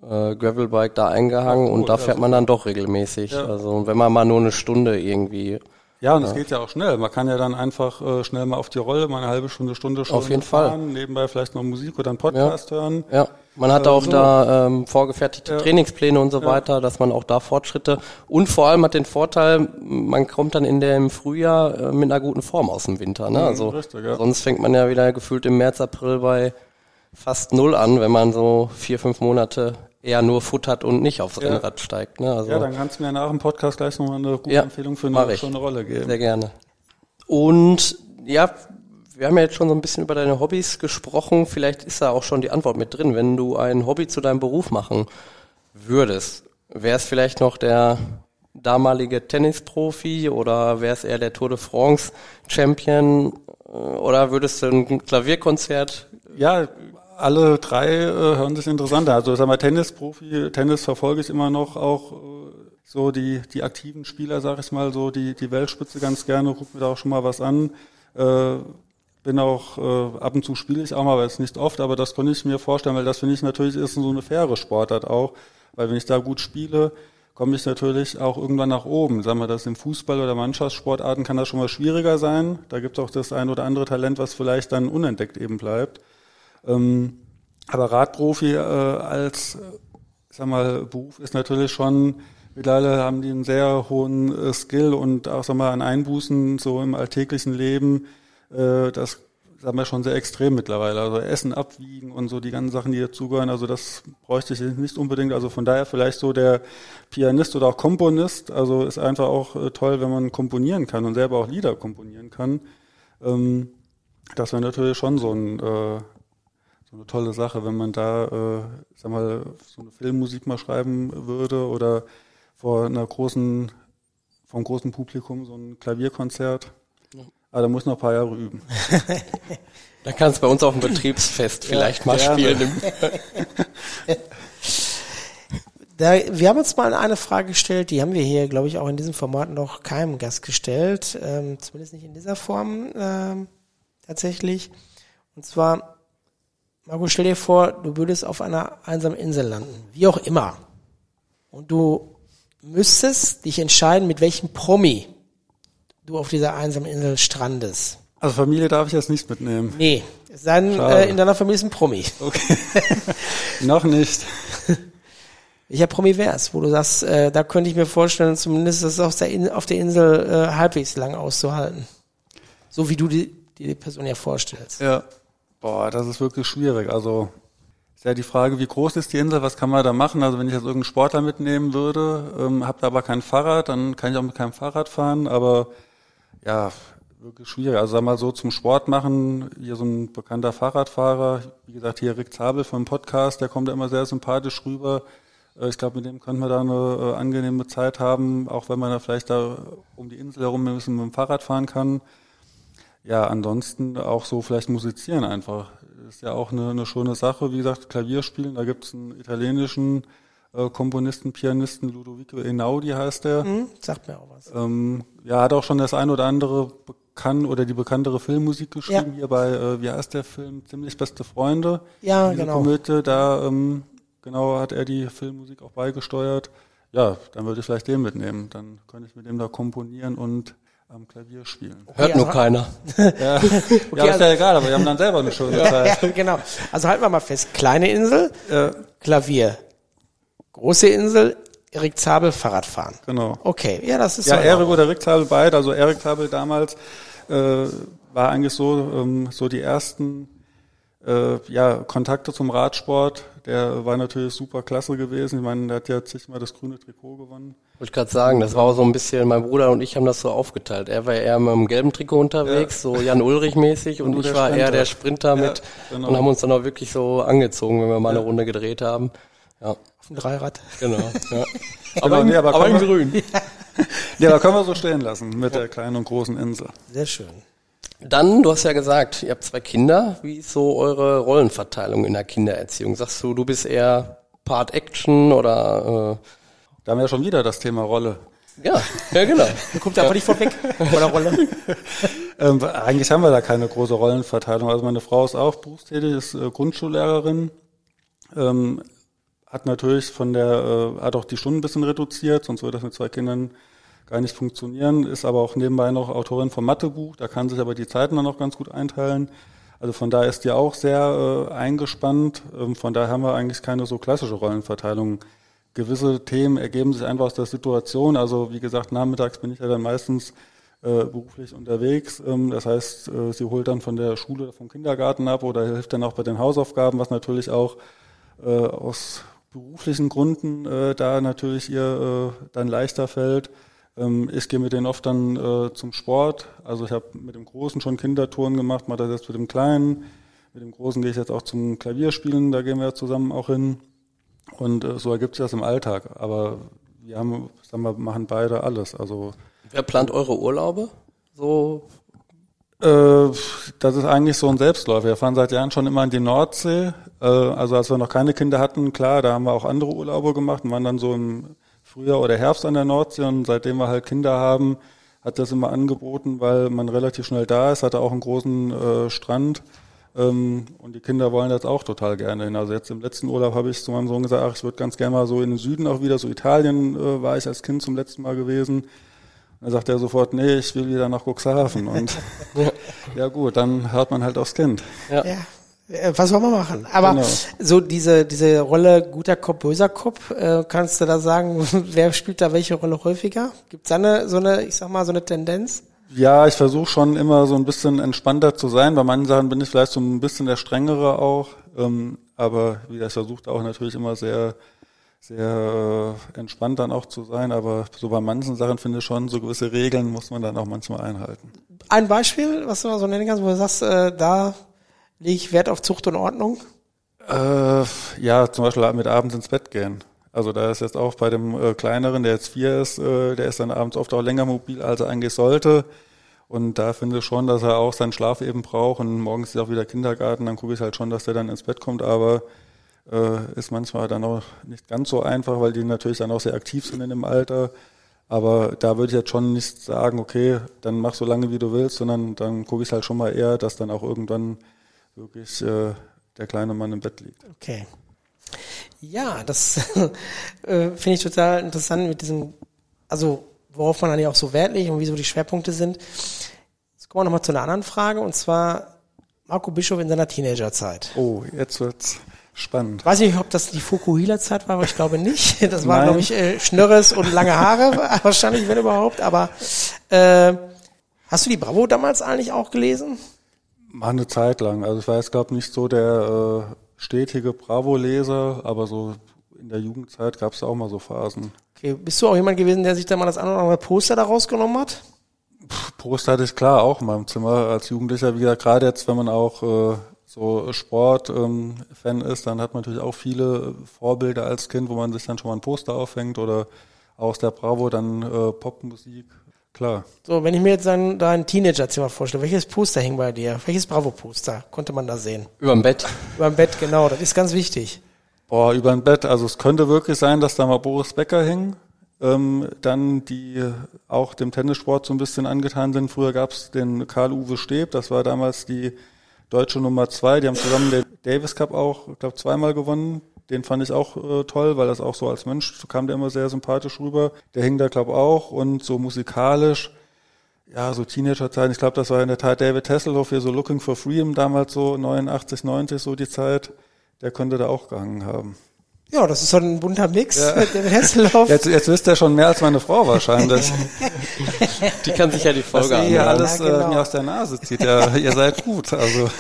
[SPEAKER 2] äh, Gravelbike da eingehangen
[SPEAKER 3] Ach, cool,
[SPEAKER 2] und da fährt man dann doch regelmäßig.
[SPEAKER 3] Ja.
[SPEAKER 2] Also wenn man mal nur eine Stunde irgendwie
[SPEAKER 3] Ja, und es geht ja auch schnell. Man kann ja dann einfach äh, schnell mal auf die Rolle, mal eine halbe Stunde, Stunde schon
[SPEAKER 2] Auf jeden
[SPEAKER 3] fahren, nebenbei vielleicht noch Musik oder einen Podcast hören.
[SPEAKER 2] Ja, man hat auch
[SPEAKER 3] so.
[SPEAKER 2] da ähm, vorgefertigte
[SPEAKER 3] Ja.
[SPEAKER 2] Trainingspläne und so weiter, dass man auch da Fortschritte und vor allem hat den Vorteil, man kommt dann in dem Frühjahr äh, mit einer guten Form aus dem Winter. Ne?
[SPEAKER 3] Mhm,
[SPEAKER 2] Also
[SPEAKER 3] richtig, ja.
[SPEAKER 2] sonst fängt man ja wieder gefühlt im März, April bei fast null an, wenn man so vier, fünf Monate eher nur futtert und nicht aufs
[SPEAKER 3] Ja.
[SPEAKER 2] Rennrad steigt. Ne? Also
[SPEAKER 3] Ja, dann kannst du mir nach dem Podcast gleich nochmal eine gute
[SPEAKER 2] Ja,
[SPEAKER 3] Empfehlung für eine, eine Rolle geben.
[SPEAKER 2] Sehr gerne. Und ja, wir haben ja jetzt schon so ein bisschen über deine Hobbys gesprochen. Vielleicht ist da auch schon die Antwort mit drin. Wenn du ein Hobby zu deinem Beruf machen würdest, wäre es vielleicht noch der damalige Tennisprofi oder wäre es eher der Tour de France Champion äh, oder würdest du ein Klavierkonzert
[SPEAKER 3] Ja, alle drei äh, hören sich interessant an. Also sag mal, Tennisprofi, Tennis verfolge ich immer noch auch äh, so die, die aktiven Spieler, sag ich mal, so die, die Weltspitze ganz gerne, guck mir da auch schon mal was an. Äh, bin auch, äh, ab und zu spiele ich auch mal, aber jetzt nicht oft, aber das konnte ich mir vorstellen, weil das finde ich natürlich ist so eine faire Sportart auch, weil wenn ich da gut spiele, komme ich natürlich auch irgendwann nach oben. Sagen wir das im Fußball oder Mannschaftssportarten kann das schon mal schwieriger sein. Da gibt es auch das ein oder andere Talent, was vielleicht dann unentdeckt eben bleibt. Ähm, Aber Radprofi äh, als, sag mal, Beruf ist natürlich schon, mittlerweile haben die einen sehr hohen äh, Skill und auch, sag mal, an Einbußen so im alltäglichen Leben, äh, das sagen wir schon sehr extrem mittlerweile. Also Essen abwiegen und so die ganzen Sachen, die dazugehören. Also das bräuchte ich nicht unbedingt. Also von daher vielleicht so der Pianist oder auch Komponist. Also ist einfach auch äh, toll, wenn man komponieren kann und selber auch Lieder komponieren kann. Ähm, das wäre natürlich schon so ein äh, so eine tolle Sache, wenn man da, äh, sag mal, so eine Filmmusik mal schreiben würde oder vor einer großen, vom großen Publikum so ein Klavierkonzert. Aber da muss noch ein paar Jahre üben.
[SPEAKER 2] da kannst du bei uns auf dem Betriebsfest vielleicht mal spielen.
[SPEAKER 1] Da, wir haben uns mal eine Frage gestellt, die haben wir hier, glaube ich, auch in diesem Format noch keinem Gast gestellt, ähm, zumindest nicht in dieser Form ähm, tatsächlich. Und zwar, Marco, stell dir vor, du würdest auf einer einsamen Insel landen, wie auch immer. Und du müsstest dich entscheiden, mit welchem Promi du auf dieser einsamen Insel strandest.
[SPEAKER 3] Also Familie darf ich jetzt nicht mitnehmen.
[SPEAKER 1] Nee, denn, äh, in deiner Familie ist ein Promi.
[SPEAKER 3] Okay. Noch nicht.
[SPEAKER 1] Welcher Promi wär's, wo du sagst, äh, da könnte ich mir vorstellen, zumindest das auf der, In auf der Insel äh, halbwegs lang auszuhalten. So wie du die, die, die Person ja vorstellst.
[SPEAKER 3] Ja. Boah, das ist wirklich schwierig. Also ist ja die Frage, wie groß ist die Insel, was kann man da machen? Also wenn ich jetzt irgendeinen Sportler mitnehmen würde, ähm, habe da aber kein Fahrrad, dann kann ich auch mit keinem Fahrrad fahren, aber ja, wirklich schwierig. Also sag mal so zum Sport machen, hier so ein bekannter Fahrradfahrer, wie gesagt, hier Rick Zabel vom Podcast, der kommt ja immer sehr sympathisch rüber. Äh, ich glaube, mit dem könnte man da eine äh, angenehme Zeit haben, auch wenn man da vielleicht da um die Insel herum ein bisschen mit dem Fahrrad fahren kann. Ja, ansonsten auch so vielleicht musizieren einfach. Ist ja auch eine, eine schöne Sache. Wie gesagt, Klavier spielen, da gibt es einen italienischen äh, Komponisten, Pianisten, Ludovico Einaudi heißt der.
[SPEAKER 1] Hm, sagt mir auch was.
[SPEAKER 3] Ähm, ja, hat auch schon das ein oder andere bekannt oder die bekanntere Filmmusik geschrieben. Ja. Hier bei, äh, wie heißt der Film? Ziemlich beste Freunde.
[SPEAKER 1] Ja, Diese genau.
[SPEAKER 3] Komödie, da ähm, genau hat er die Filmmusik auch beigesteuert. Ja, dann würde ich vielleicht den mitnehmen. Dann könnte ich mit dem da komponieren und am Klavier spielen.
[SPEAKER 2] Okay, Hört nur also, keiner.
[SPEAKER 3] ja, okay, ja ist ja egal, aber wir haben dann selber eine schöne Zeit.
[SPEAKER 1] ja, genau. Also halten wir mal fest. Kleine Insel, äh, Klavier. Große Insel, Erik Zabel, Fahrradfahren.
[SPEAKER 3] Genau.
[SPEAKER 1] Okay, ja, das ist
[SPEAKER 3] Ja, so Erik oder Erik Zabel beide. Also Erik Zabel damals äh, war eigentlich so, ähm, so die ersten äh, ja, Kontakte zum Radsport. Der war natürlich super klasse gewesen. Ich meine, der hat ja zigmal das grüne Trikot gewonnen.
[SPEAKER 2] Wollte ich gerade sagen, das war so ein bisschen, mein Bruder und ich haben das so aufgeteilt. Er war eher mit dem gelben Trikot unterwegs, ja. so Jan Ulrich mäßig und, und ich war Sprinter. eher der Sprinter mit ja, genau. und haben uns dann auch wirklich so angezogen, wenn wir mal eine Runde gedreht haben.
[SPEAKER 1] Ja. Auf dem Dreirad.
[SPEAKER 2] Genau. Ja.
[SPEAKER 3] aber, genau, nee, aber, aber in grün. ja, da können wir so stehen lassen mit der kleinen und großen Insel.
[SPEAKER 1] Sehr schön.
[SPEAKER 2] Dann, du hast ja gesagt, ihr habt zwei Kinder. Wie ist so eure Rollenverteilung in der Kindererziehung? Sagst du, du bist eher Part Action oder äh,
[SPEAKER 3] da haben wir ja schon wieder das Thema Rolle.
[SPEAKER 2] Ja, ja genau.
[SPEAKER 1] Kommt einfach nicht vorweg von der Rolle.
[SPEAKER 3] ähm, eigentlich haben wir da keine große Rollenverteilung. Also meine Frau ist auch berufstätig, ist äh, Grundschullehrerin, ähm, hat natürlich von der, äh, hat auch die Stunden ein bisschen reduziert, sonst würde das mit zwei Kindern gar nicht funktionieren, ist aber auch nebenbei noch Autorin vom Mathebuch, da kann sich aber die Zeiten dann auch ganz gut einteilen. Also von daher ist die auch sehr äh, eingespannt. Ähm, von daher haben wir eigentlich keine so klassische Rollenverteilung gewisse Themen ergeben sich einfach aus der Situation. Also wie gesagt, nachmittags bin ich ja dann meistens äh, beruflich unterwegs. Ähm, das heißt, äh, sie holt dann von der Schule, vom Kindergarten ab oder hilft dann auch bei den Hausaufgaben, was natürlich auch äh, aus beruflichen Gründen äh, da natürlich ihr äh, dann leichter fällt. Ähm, ich gehe mit denen oft dann äh, zum Sport. Also ich habe mit dem Großen schon Kindertouren gemacht, mache das jetzt mit dem Kleinen. Mit dem Großen gehe ich jetzt auch zum Klavierspielen, da gehen wir zusammen auch hin. Und äh, so ergibt sich das im Alltag. Aber wir haben, sagen wir, machen beide alles. Also
[SPEAKER 2] Wer plant eure Urlaube? So
[SPEAKER 3] äh, das ist eigentlich so ein Selbstläufer. Wir fahren seit Jahren schon immer in die Nordsee. Äh, also als wir noch keine Kinder hatten, klar, da haben wir auch andere Urlaube gemacht und waren dann so im Frühjahr oder Herbst an der Nordsee. Und seitdem wir halt Kinder haben, hat das immer angeboten, weil man relativ schnell da ist, hatte auch einen großen äh, Strand. Ähm, und die Kinder wollen das auch total gerne hin. Also jetzt im letzten Urlaub habe ich zu meinem Sohn gesagt, ach, ich würde ganz gerne mal so in den Süden auch wieder, so Italien äh, war ich als Kind zum letzten Mal gewesen. Dann sagt er sofort, nee, ich will wieder nach Cuxhaven. Und ja. ja gut, dann hört man halt aufs Kind.
[SPEAKER 1] Ja. ja. Äh, Was wollen wir machen? Aber
[SPEAKER 3] Genau.
[SPEAKER 1] so diese, diese Rolle guter Kopf, böser Kopf, äh, kannst du da sagen, wer spielt da welche Rolle häufiger? Gibt's da eine, so eine, ich sag mal, so eine Tendenz?
[SPEAKER 3] Ja, ich versuche schon immer so ein bisschen entspannter zu sein. Bei manchen Sachen bin ich vielleicht so ein bisschen der strengere auch. Ähm, aber wie gesagt, ich versuche auch natürlich immer sehr, sehr äh, entspannt dann auch zu sein. Aber so bei manchen Sachen finde ich schon, so gewisse Regeln muss man dann auch manchmal einhalten.
[SPEAKER 1] Ein Beispiel, was du mal so nennen kannst, wo du sagst, äh, da lege ich Wert auf Zucht und Ordnung?
[SPEAKER 3] Äh, ja, zum Beispiel mit abends ins Bett gehen. Also da ist jetzt auch bei dem äh, kleineren, der jetzt vier ist, äh, der ist dann abends oft auch länger mobil, als er eigentlich sollte. Und da finde ich schon, dass er auch seinen Schlaf eben braucht. Und morgens ist auch wieder Kindergarten, dann gucke ich halt schon, dass der dann ins Bett kommt. Aber äh, ist manchmal dann auch nicht ganz so einfach, weil die natürlich dann auch sehr aktiv sind in dem Alter. Aber da würde ich jetzt schon nicht sagen, okay, dann mach so lange wie du willst, sondern dann gucke ich halt schon mal eher, dass dann auch irgendwann wirklich äh, der kleine Mann im Bett liegt.
[SPEAKER 1] Okay. Ja, das äh, finde ich total interessant mit diesem, also worauf man dann ja auch so Wert legt und wie so die Schwerpunkte sind. Jetzt kommen wir nochmal zu einer anderen Frage und zwar Marco Bischof in seiner Teenagerzeit.
[SPEAKER 3] Oh, jetzt wird's spannend.
[SPEAKER 1] Weiß nicht, ob das die Fukuhila-Zeit war, aber ich glaube nicht. Das war, glaube ich, äh, Schnörres und lange Haare, wahrscheinlich, wenn überhaupt. Aber äh, hast du die Bravo damals eigentlich auch gelesen?
[SPEAKER 3] Mal eine Zeit lang. Also ich war jetzt, glaube nicht so der äh, stetige Bravo-Leser, aber so in der Jugendzeit gab's da auch mal so Phasen.
[SPEAKER 1] Okay, bist du auch jemand gewesen, der sich da mal das eine oder andere Poster da rausgenommen hat?
[SPEAKER 3] Poster hatte ich klar auch in meinem Zimmer als Jugendlicher. Wie gesagt, gerade jetzt, wenn man auch äh, so Sport-Fan ähm, ist, dann hat man natürlich auch viele Vorbilder als Kind, wo man sich dann schon mal ein Poster aufhängt oder aus der Bravo dann äh, Popmusik. Klar.
[SPEAKER 1] So, wenn ich mir jetzt dein, dein Teenagerzimmer vorstelle, welches Poster hing bei dir? Welches Bravo-Poster konnte man da sehen?
[SPEAKER 2] Überm Bett.
[SPEAKER 1] Über dem Bett, genau, das ist ganz wichtig.
[SPEAKER 3] Boah, über ein Bett. Also es könnte wirklich sein, dass da mal Boris Becker hing. Ähm, dann die auch dem Tennissport so ein bisschen angetan sind. Früher gab's den Karl-Uwe Steb, das war damals die deutsche Nummer zwei. Die haben zusammen den Davis Cup auch, ich glaube, zweimal gewonnen. Den fand ich auch äh, toll, weil das auch so als Mensch so kam der immer sehr sympathisch rüber. Der hing da, glaube auch und so musikalisch. Ja, so Teenagerzeiten. Ich glaube, das war in der Tat David Hasselhoff hier so Looking for Freedom damals so 89, 90 so die Zeit. Der könnte da auch gehangen haben.
[SPEAKER 1] Ja, das ist so ein bunter Mix, der Hesselhoff.
[SPEAKER 3] Jetzt, jetzt wisst ihr schon mehr als meine Frau wahrscheinlich.
[SPEAKER 2] Die kann sich ja die Folge
[SPEAKER 3] ihr hier
[SPEAKER 2] anhören.
[SPEAKER 3] alles
[SPEAKER 1] Ja, genau.
[SPEAKER 3] äh, mir aus der Nase zieht. Ja, ihr seid gut. Also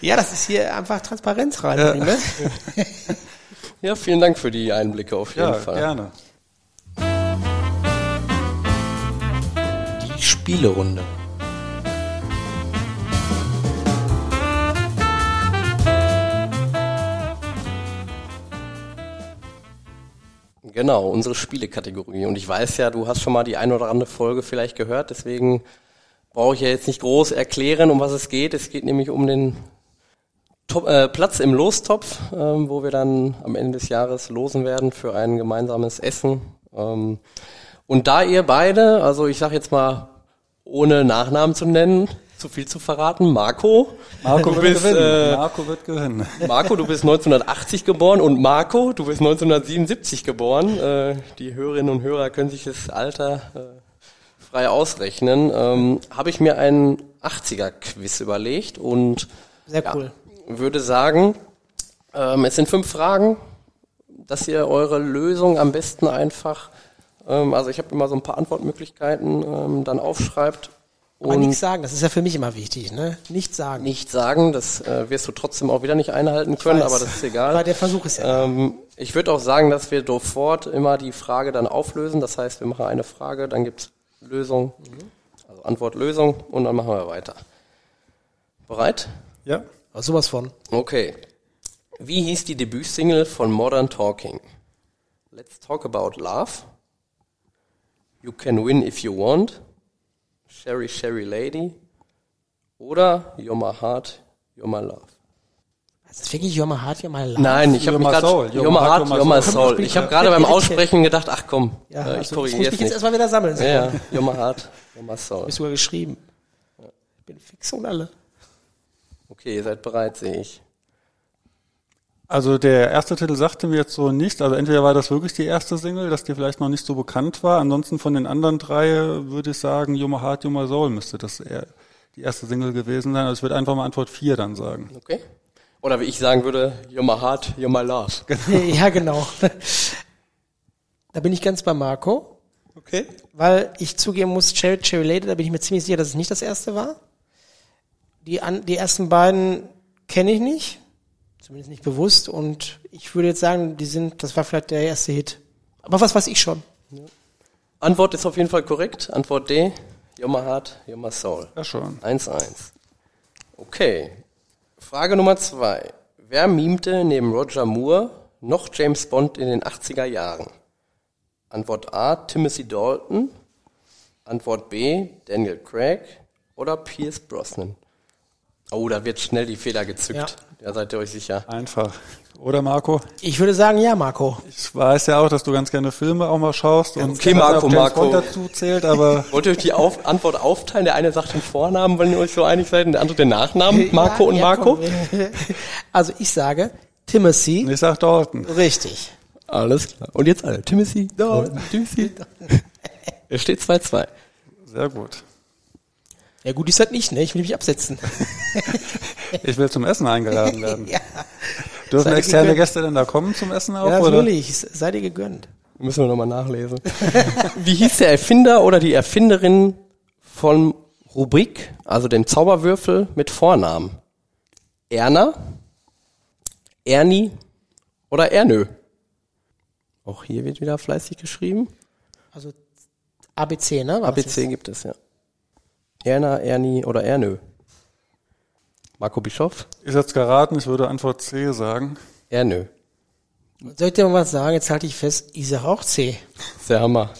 [SPEAKER 1] Ja, das ist hier einfach Transparenz rein.
[SPEAKER 3] Ja.
[SPEAKER 1] Ne?
[SPEAKER 2] Ja, vielen Dank für die Einblicke auf jeden
[SPEAKER 3] ja,
[SPEAKER 2] Fall.
[SPEAKER 3] gerne.
[SPEAKER 4] Die Spielerunde.
[SPEAKER 2] Genau, unsere Spielekategorie. Und ich weiß ja, du hast schon mal die ein oder andere Folge vielleicht gehört, deswegen brauche ich ja jetzt nicht groß erklären, um was es geht. Es geht nämlich um den Top, äh, Platz im Lostopf, ähm, wo wir dann am Ende des Jahres losen werden für ein gemeinsames Essen. Ähm, und da ihr beide, also ich sage jetzt mal, ohne Nachnamen zu nennen, zu viel zu verraten, Marco,
[SPEAKER 3] Marco
[SPEAKER 2] du
[SPEAKER 3] wird
[SPEAKER 2] bist,
[SPEAKER 3] gewinnen.
[SPEAKER 2] äh,
[SPEAKER 3] Marco wird gewinnen.
[SPEAKER 2] Marco, du bist 1980 geboren und Marco, du bist 1977 geboren. Äh, die Hörerinnen und Hörer können sich das Alter äh, frei ausrechnen. Ähm, Habe ich mir einen 80er-Quiz überlegt und
[SPEAKER 1] Sehr
[SPEAKER 2] ja,
[SPEAKER 1] cool.
[SPEAKER 2] Würde sagen, ähm, es sind fünf Fragen, dass ihr eure Lösung am besten einfach, ähm, also ich habe immer so ein paar Antwortmöglichkeiten, ähm, dann aufschreibt
[SPEAKER 1] Aber
[SPEAKER 2] und
[SPEAKER 1] nichts sagen, das ist ja für mich immer wichtig, ne? Nichts sagen.
[SPEAKER 2] nicht sagen. Das äh, wirst du trotzdem auch wieder nicht einhalten können,
[SPEAKER 1] weiß.
[SPEAKER 2] aber das ist egal.
[SPEAKER 1] Aber der Versuch ist ja.
[SPEAKER 2] Ähm, ich würde auch sagen, dass wir sofort immer die Frage dann auflösen. Das heißt, wir machen eine Frage, dann gibt's Lösung, also Antwort, Lösung und dann machen wir weiter. Bereit?
[SPEAKER 3] Ja.
[SPEAKER 1] Sowas von.
[SPEAKER 2] Okay. Wie hieß die Debütsingle von Modern Talking? Let's Talk About Love. You Can Win If You Want. Sherry Sherry Lady. Oder You're My Heart, You're My Love.
[SPEAKER 1] Das ist wirklich You're My Heart, You're My Life.
[SPEAKER 2] Nein, ich habe
[SPEAKER 3] You're
[SPEAKER 2] gerade
[SPEAKER 3] soul.
[SPEAKER 2] You're my heart, you're my soul.
[SPEAKER 1] bin
[SPEAKER 2] Ich
[SPEAKER 1] ich
[SPEAKER 2] habe gerade beim. Aussprechen gedacht, ach komm,
[SPEAKER 1] Ja,
[SPEAKER 2] äh, ich
[SPEAKER 1] also, ich
[SPEAKER 2] korrigiere
[SPEAKER 1] muss
[SPEAKER 2] es
[SPEAKER 1] mich jetzt erstmal wieder sammeln.
[SPEAKER 2] Ja, ja, you're my heart, you're my soul.
[SPEAKER 1] Bist sogar geschrieben. Ich bin fix und alle.
[SPEAKER 2] Okay, ihr seid bereit, sehe ich.
[SPEAKER 3] Also der erste Titel sagte mir jetzt so nicht. Also entweder war das wirklich die erste Single, dass die vielleicht noch nicht so bekannt war. Ansonsten von den anderen drei würde ich sagen, My Heart, My Soul müsste das eher die erste Single gewesen sein. Also ich würde einfach mal Antwort vier dann sagen.
[SPEAKER 2] Okay. Oder wie ich sagen würde, my heart, my love.
[SPEAKER 1] ja, genau. Da bin ich ganz bei Marco.
[SPEAKER 2] Okay.
[SPEAKER 1] Weil ich zugeben muss, Cherry Cherry Lady, da bin ich mir ziemlich sicher, dass es nicht das erste war. Die, an, die ersten beiden kenne ich nicht. Zumindest nicht bewusst. Und ich würde jetzt sagen, die sind, das war vielleicht der erste Hit. Aber was weiß ich schon.
[SPEAKER 2] Antwort ist auf jeden Fall korrekt. Antwort D. You're my heart, you're my soul.
[SPEAKER 3] Ja, schon.
[SPEAKER 2] 1-1. Okay. Frage Nummer zwei. Wer mimte neben Roger Moore noch James Bond in den 80er Jahren? Antwort A. Timothy Dalton. Antwort B. Daniel Craig. Oder Pierce Brosnan. Oh, da wird schnell die Feder gezückt. Da seid ihr euch sicher.
[SPEAKER 3] Einfach. Oder Marco?
[SPEAKER 1] Ich würde sagen, ja, Marco.
[SPEAKER 3] Ich weiß ja auch, dass du ganz gerne Filme auch mal schaust. und
[SPEAKER 2] okay,
[SPEAKER 3] ich weiß,
[SPEAKER 2] Marco, Marco.
[SPEAKER 3] Dazu zählt, aber
[SPEAKER 2] Wollt ihr euch die Auf Antwort aufteilen? Der eine sagt den Vornamen, weil ihr euch so einig seid, und der andere den Nachnamen. Marco
[SPEAKER 1] Ja,
[SPEAKER 2] und
[SPEAKER 1] ja,
[SPEAKER 2] Marco.
[SPEAKER 1] komm. Also ich sage Timothy.
[SPEAKER 3] ich sag Dalton.
[SPEAKER 1] Richtig.
[SPEAKER 2] Alles klar. Und jetzt alle. Timothy Dalton. Timothy Es steht 2-2.
[SPEAKER 3] Sehr gut.
[SPEAKER 1] Ja gut, ist halt nicht, ne? Ich will mich absetzen.
[SPEAKER 3] Ich will zum Essen eingeladen werden.
[SPEAKER 1] ja,
[SPEAKER 3] Dürfen externe
[SPEAKER 1] gegönnt?
[SPEAKER 3] Gäste denn da kommen zum Essen auch?
[SPEAKER 1] ja natürlich. Seid ihr gegönnt.
[SPEAKER 2] Müssen wir nochmal nachlesen. Wie hieß der Erfinder oder die Erfinderin von Rubrik, also dem Zauberwürfel mit Vornamen? Erna, Ernie oder Ernö? Auch hier wird wieder fleißig geschrieben.
[SPEAKER 1] Also ABC, ne? Das
[SPEAKER 2] ABC gibt es, ja. Erna, Ernie oder Ernö? Marco Bischoff?
[SPEAKER 3] Ich jetzt geraten, ich würde Antwort C sagen.
[SPEAKER 2] Ernö.
[SPEAKER 1] Soll ich dir mal was sagen? Jetzt halte ich fest, ich sage auch C.
[SPEAKER 2] Sehr Hammer.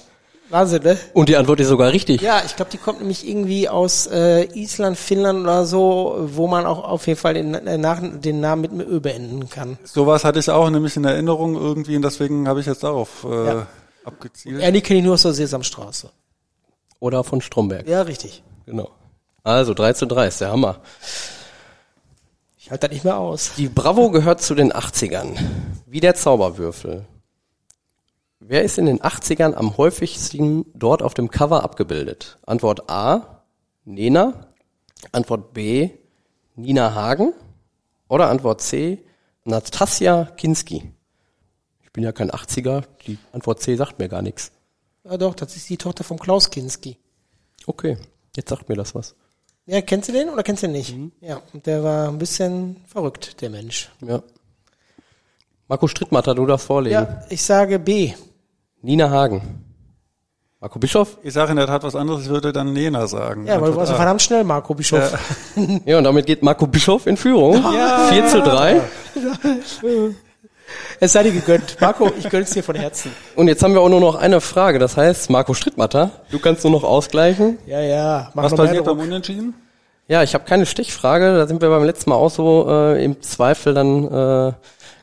[SPEAKER 1] Wahnsinn, ne?
[SPEAKER 2] Und die Antwort ist sogar richtig.
[SPEAKER 1] Ja, ich glaube, die kommt nämlich irgendwie aus äh, Island, Finnland oder so, wo man auch auf jeden Fall den, äh, nach, den Namen mit einem Ö beenden kann.
[SPEAKER 3] Sowas hatte ich auch nämlich in Erinnerung irgendwie und deswegen habe ich jetzt darauf äh,
[SPEAKER 1] Ja.
[SPEAKER 3] abgezielt.
[SPEAKER 1] Ernie kenne ich nur aus der Sesamstraße.
[SPEAKER 2] Oder von Stromberg.
[SPEAKER 1] Ja, richtig.
[SPEAKER 2] Genau. Also 3 zu 3 ist der Hammer.
[SPEAKER 1] Ich halte das nicht mehr aus.
[SPEAKER 2] Die Bravo gehört zu den 80ern. Wie der Zauberwürfel. Wer ist in den 80ern am häufigsten dort auf dem Cover abgebildet? Antwort A, Nena. Antwort B, Nina Hagen. Oder Antwort C, Natasja Kinski. Ich bin ja kein 80er, die Antwort C sagt mir gar nichts.
[SPEAKER 1] Ja doch, das ist die Tochter von Klaus Kinski.
[SPEAKER 2] Okay, jetzt sagt mir das was.
[SPEAKER 1] Ja, kennst du den oder kennst du den nicht? Ja, und der war ein bisschen verrückt, der Mensch.
[SPEAKER 2] Ja. Marco Strittmatter, du darfst vorlegen.
[SPEAKER 1] Ja, ich sage B.
[SPEAKER 2] Nina Hagen. Marco Bischof?
[SPEAKER 3] Ich sage in der Tat was anderes, ich würde dann Nena sagen.
[SPEAKER 1] Ja, weil du warst
[SPEAKER 3] A.
[SPEAKER 1] verdammt schnell, Marco Bischof.
[SPEAKER 2] Ja, und damit geht Marco Bischof in Führung. 4 zu 3.
[SPEAKER 1] Es sei dir gegönnt. Marco, ich gönn's dir von Herzen.
[SPEAKER 2] Und jetzt haben wir auch nur noch eine Frage. Das heißt, Marco Strittmatter, du kannst nur noch ausgleichen.
[SPEAKER 1] Ja, ja. Mach
[SPEAKER 3] Was passiert beim Unentschieden?
[SPEAKER 2] Ja, ich habe keine Stichfrage. Da sind wir beim letzten Mal auch so äh, im Zweifel dann, äh,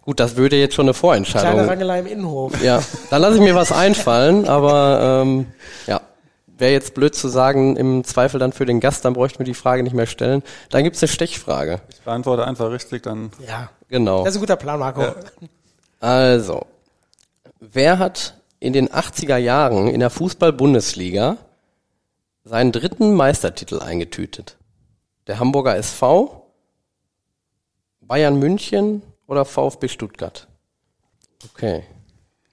[SPEAKER 2] gut, das würde jetzt schon eine
[SPEAKER 1] Kleine
[SPEAKER 2] Vorentscheidung.
[SPEAKER 1] Rangelei im Innenhof.
[SPEAKER 2] Ja, dann lasse ich mir was einfallen, aber ähm, ja, wäre jetzt blöd zu sagen, im Zweifel dann für den Gast, dann bräuchten wir die Frage nicht mehr stellen. Dann gibt's eine Stechfrage.
[SPEAKER 3] Ich beantworte einfach richtig, dann
[SPEAKER 1] Ja.
[SPEAKER 2] Genau.
[SPEAKER 1] Das ist ein guter Plan, Marco.
[SPEAKER 2] Also, wer hat in den 80er Jahren in der Fußball-Bundesliga seinen dritten Meistertitel eingetütet? Der Hamburger SV, Bayern München oder VfB Stuttgart? Okay.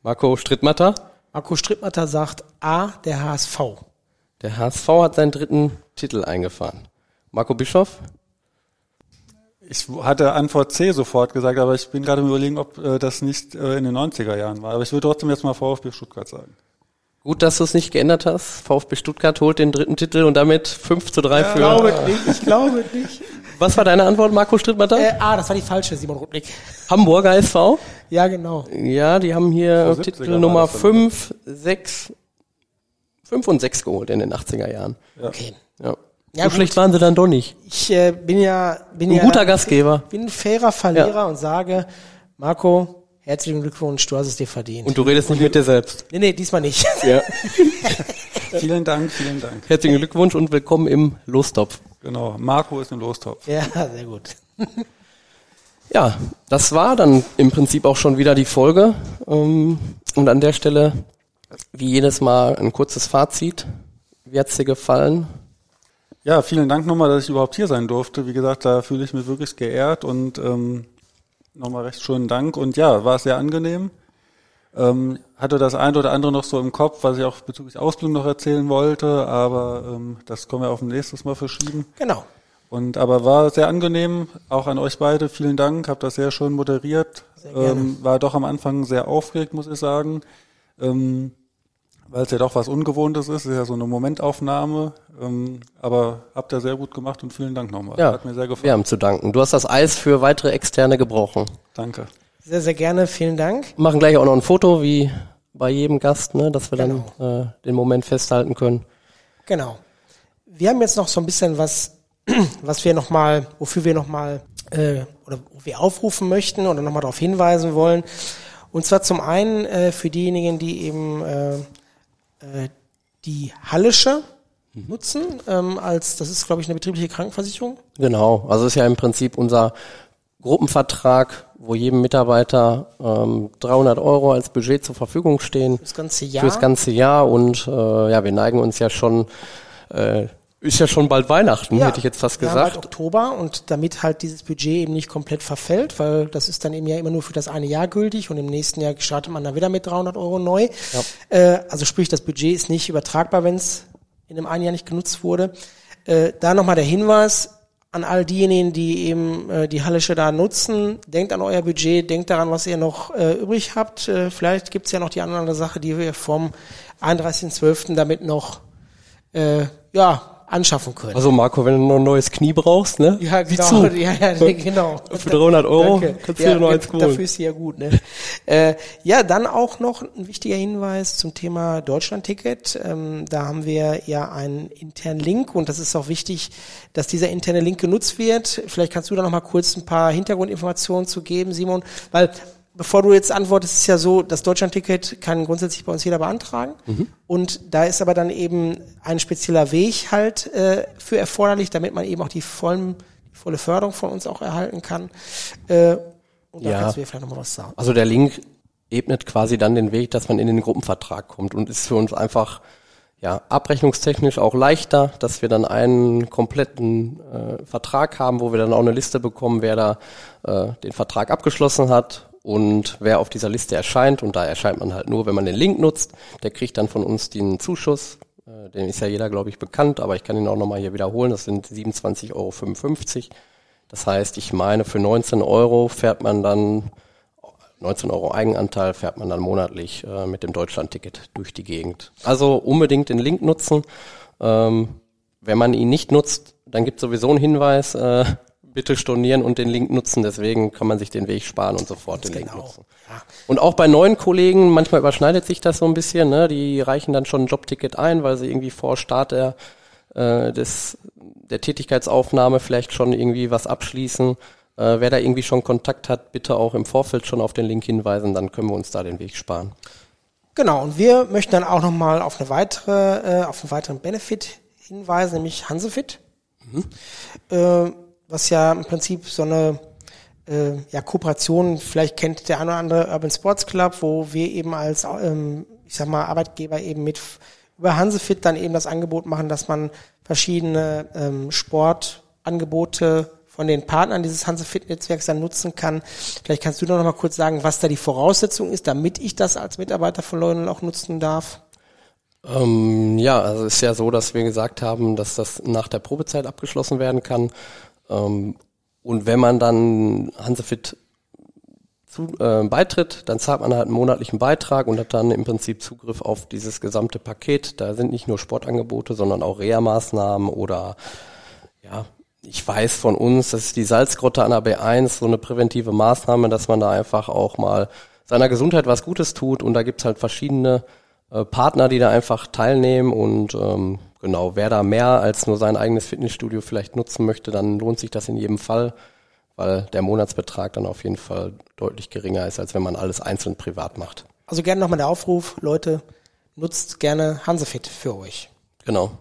[SPEAKER 2] Marco Strittmatter?
[SPEAKER 1] Marco Strittmatter sagt A, der HSV.
[SPEAKER 2] Der HSV hat seinen dritten Titel eingefahren. Marco Bischof?
[SPEAKER 3] Ich hatte Antwort C sofort gesagt, aber ich bin gerade im Überlegen, ob äh, das nicht äh, in den 90er Jahren war. Aber ich würde trotzdem jetzt mal VfB Stuttgart sagen.
[SPEAKER 2] Gut, dass du es nicht geändert hast. VfB Stuttgart holt den dritten Titel und damit 5 zu 3 für.
[SPEAKER 1] es nicht, ich glaube nicht.
[SPEAKER 2] Was war deine Antwort, Marco Strittmatter?
[SPEAKER 1] Äh, ah, das war die falsche, Simon Rudnick.
[SPEAKER 2] Hamburger SV?
[SPEAKER 1] Ja, genau.
[SPEAKER 2] Ja, die haben hier
[SPEAKER 3] So 70er
[SPEAKER 2] Titel Nummer
[SPEAKER 3] das dann,
[SPEAKER 2] 5, 6, 5 und 6 geholt in den 80er Jahren.
[SPEAKER 1] Okay.
[SPEAKER 2] Ja.
[SPEAKER 1] Ja,
[SPEAKER 2] so
[SPEAKER 1] gut.
[SPEAKER 2] schlecht waren sie dann doch nicht.
[SPEAKER 1] Ich äh, bin ja bin
[SPEAKER 2] Ein
[SPEAKER 1] ja
[SPEAKER 2] guter Gastgeber.
[SPEAKER 1] bin ein fairer Verlierer und sage, Marco, herzlichen Glückwunsch, du hast es dir verdient.
[SPEAKER 2] Und du redest nicht mit dir selbst.
[SPEAKER 1] nee, nee, diesmal nicht.
[SPEAKER 2] Ja.
[SPEAKER 3] Vielen Dank, vielen Dank.
[SPEAKER 2] Herzlichen Glückwunsch und willkommen im Lostopf.
[SPEAKER 3] Genau, Marco ist im Lostopf.
[SPEAKER 1] ja, sehr gut.
[SPEAKER 2] Ja, das war dann im Prinzip auch schon wieder die Folge. Ähm, Und an der Stelle, wie jedes Mal, ein kurzes Fazit. Wie hat's dir gefallen?
[SPEAKER 3] Ja, vielen Dank nochmal, dass ich überhaupt hier sein durfte. Wie gesagt, da fühle ich mich wirklich geehrt und ähm, Nochmal recht schönen Dank und ja, war sehr angenehm. Ähm, hatte das ein oder andere noch so im Kopf, was ich auch bezüglich Ausbildung noch erzählen wollte, aber ähm, das können wir auf ein nächstes Mal verschieben.
[SPEAKER 1] Genau.
[SPEAKER 3] Und aber war sehr angenehm, auch an euch beide. Vielen Dank, habt das sehr schön moderiert.
[SPEAKER 1] Sehr gerne.
[SPEAKER 3] Ähm, war doch am Anfang sehr aufgeregt, muss ich sagen. Ähm, weil es ja doch was Ungewohntes ist, ist ja so eine Momentaufnahme. Ähm, aber habt ihr sehr gut gemacht und vielen Dank nochmal.
[SPEAKER 2] Ja,
[SPEAKER 3] Hat mir sehr gefallen.
[SPEAKER 2] wir haben zu danken. Du hast das Eis für weitere Externe gebrochen.
[SPEAKER 3] Danke.
[SPEAKER 1] Sehr, sehr gerne. Vielen Dank.
[SPEAKER 2] Machen gleich auch noch ein Foto, wie bei jedem Gast, ne, dass wir dann äh, den Moment festhalten können.
[SPEAKER 1] Genau. Wir haben jetzt noch so ein bisschen was, was wir nochmal, wofür wir nochmal, äh, oder wo wir aufrufen möchten oder nochmal darauf hinweisen wollen. Und zwar zum einen äh, für diejenigen, die eben äh, äh, die Hallische nutzen, ähm, als, das ist, glaube ich, eine betriebliche Krankenversicherung.
[SPEAKER 2] Genau, also ist ja im Prinzip unser Gruppenvertrag, wo jedem Mitarbeiter ähm, 300 Euro als Budget zur Verfügung stehen
[SPEAKER 1] Das ganze Jahr.
[SPEAKER 2] fürs ganze Jahr und äh, ja, wir neigen uns ja schon, äh, ist ja schon bald Weihnachten, hätte ich jetzt fast
[SPEAKER 1] wir haben halt
[SPEAKER 2] gesagt.
[SPEAKER 1] Oktober und damit halt dieses Budget eben nicht komplett verfällt, weil das ist dann eben ja immer nur für das eine Jahr gültig und im nächsten Jahr startet man dann wieder mit 300 Euro neu. Äh, also sprich, das Budget ist nicht übertragbar, wenn es in dem einen Jahr nicht genutzt wurde. Äh, da nochmal der Hinweis an all diejenigen, die eben äh, die Hallische da nutzen. Denkt an euer Budget, denkt daran, was ihr noch äh, übrig habt. Äh, vielleicht gibt's ja noch die andere Sache, die wir vom 31.12. damit noch äh, ja, anschaffen können.
[SPEAKER 2] Also Marco, wenn du noch ein neues Knie brauchst, ne?
[SPEAKER 1] Ja, genau.
[SPEAKER 2] zu.
[SPEAKER 1] Ja, ja, genau.
[SPEAKER 2] Für 300 Euro
[SPEAKER 1] Danke.
[SPEAKER 2] kannst du
[SPEAKER 1] ja,
[SPEAKER 2] dir noch eins
[SPEAKER 1] Dafür
[SPEAKER 2] holen.
[SPEAKER 1] ist sie ja gut. Ne? äh, ja, dann auch noch ein wichtiger Hinweis zum Thema Deutschland-Ticket. Ähm, da haben wir ja einen internen Link und das ist auch wichtig, dass dieser interne Link genutzt wird. Vielleicht kannst du da noch mal kurz ein paar Hintergrundinformationen zu geben, Simon, weil Bevor du jetzt antwortest, ist es ja so, das Deutschlandticket kann grundsätzlich bei uns jeder beantragen. Und da ist aber dann eben ein spezieller Weg halt äh, für erforderlich, damit man eben auch die, vollen, die volle Förderung von uns auch erhalten kann. Äh, und da
[SPEAKER 2] Ja.
[SPEAKER 1] kannst du mir vielleicht nochmal was sagen.
[SPEAKER 2] Also der Link ebnet quasi dann den Weg, dass man in den Gruppenvertrag kommt und ist für uns einfach ja abrechnungstechnisch auch leichter, dass wir dann einen kompletten äh, Vertrag haben, wo wir dann auch eine Liste bekommen, wer da äh, den Vertrag abgeschlossen hat und wer auf dieser Liste erscheint. Und da erscheint man halt nur, wenn man den Link nutzt. Der kriegt dann von uns den Zuschuss. Äh, den ist ja jeder, glaube ich, bekannt, aber ich kann ihn auch nochmal hier wiederholen. Das sind 27,55 Euro. Das heißt, ich meine, für 19 Euro fährt man dann 19 Euro Eigenanteil fährt man dann monatlich äh, mit dem Deutschlandticket durch die Gegend. Also unbedingt den Link nutzen. Ähm, wenn man ihn nicht nutzt, dann gibt sowieso einen Hinweis, äh, bitte stornieren und den Link nutzen. Deswegen kann man sich den Weg sparen und sofort den Link
[SPEAKER 1] genau.
[SPEAKER 2] nutzen. Und auch bei neuen Kollegen, manchmal überschneidet sich das so ein bisschen, ne? die reichen dann schon ein Jobticket ein, weil sie irgendwie vor Start der, äh, des, der Tätigkeitsaufnahme vielleicht schon irgendwie was abschließen. Äh, wer da irgendwie schon Kontakt hat, bitte auch im Vorfeld schon auf den Link hinweisen, dann können wir uns da den Weg sparen.
[SPEAKER 1] Genau, und wir möchten dann auch nochmal auf eine weitere, äh, auf einen weiteren Benefit hinweisen, nämlich Hansefit. Äh, was ja im Prinzip so eine äh, ja, Kooperation, vielleicht kennt der eine oder andere Urban Sports Club, wo wir eben als, ähm, ich sag mal, Arbeitgeber eben mit über Hansefit dann eben das Angebot machen, dass man verschiedene ähm, Sportangebote von den Partnern dieses Hansefit-Netzwerks dann nutzen kann. Vielleicht kannst du noch mal kurz sagen, was da die Voraussetzung ist, damit ich das als Mitarbeiter von Leunel auch nutzen darf.
[SPEAKER 2] Ähm, ja, also es ist ja so, dass wir gesagt haben, dass das nach der Probezeit abgeschlossen werden kann. Ähm, und wenn man dann Hansefit zu, äh, beitritt, dann zahlt man halt einen monatlichen Beitrag und hat dann im Prinzip Zugriff auf dieses gesamte Paket. Da sind nicht nur Sportangebote, sondern auch Reha-Maßnahmen oder ja, ich weiß von uns, das ist die Salzgrotte an der B1, so eine präventive Maßnahme, dass man da einfach auch mal seiner Gesundheit was Gutes tut und da gibt's halt verschiedene äh, Partner, die da einfach teilnehmen und ähm, genau, wer da mehr als nur sein eigenes Fitnessstudio vielleicht nutzen möchte, dann lohnt sich das in jedem Fall, weil der Monatsbetrag dann auf jeden Fall deutlich geringer ist, als wenn man alles einzeln privat macht.
[SPEAKER 1] Also gerne nochmal der Aufruf, Leute, nutzt gerne Hansefit für euch.
[SPEAKER 2] Genau.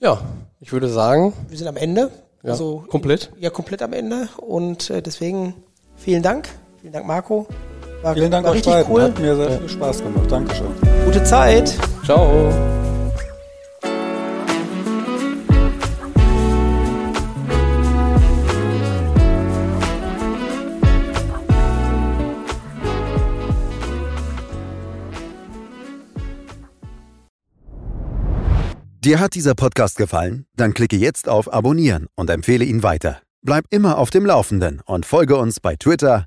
[SPEAKER 2] Ja, ich würde sagen,
[SPEAKER 1] Wir sind am Ende.
[SPEAKER 2] ja,
[SPEAKER 1] Also
[SPEAKER 2] komplett.
[SPEAKER 1] ja komplett am Ende und äh, deswegen vielen Dank. Vielen Dank, Marco. Ja,
[SPEAKER 3] vielen Dank
[SPEAKER 1] war
[SPEAKER 3] euch beiden.
[SPEAKER 1] Cool.
[SPEAKER 3] Hat mir sehr viel Spaß gemacht. Dankeschön.
[SPEAKER 1] Gute Zeit.
[SPEAKER 2] Ciao.
[SPEAKER 4] Dir hat dieser Podcast gefallen? Dann klicke jetzt auf Abonnieren und empfehle ihn weiter. Bleib immer auf dem Laufenden und folge uns bei Twitter,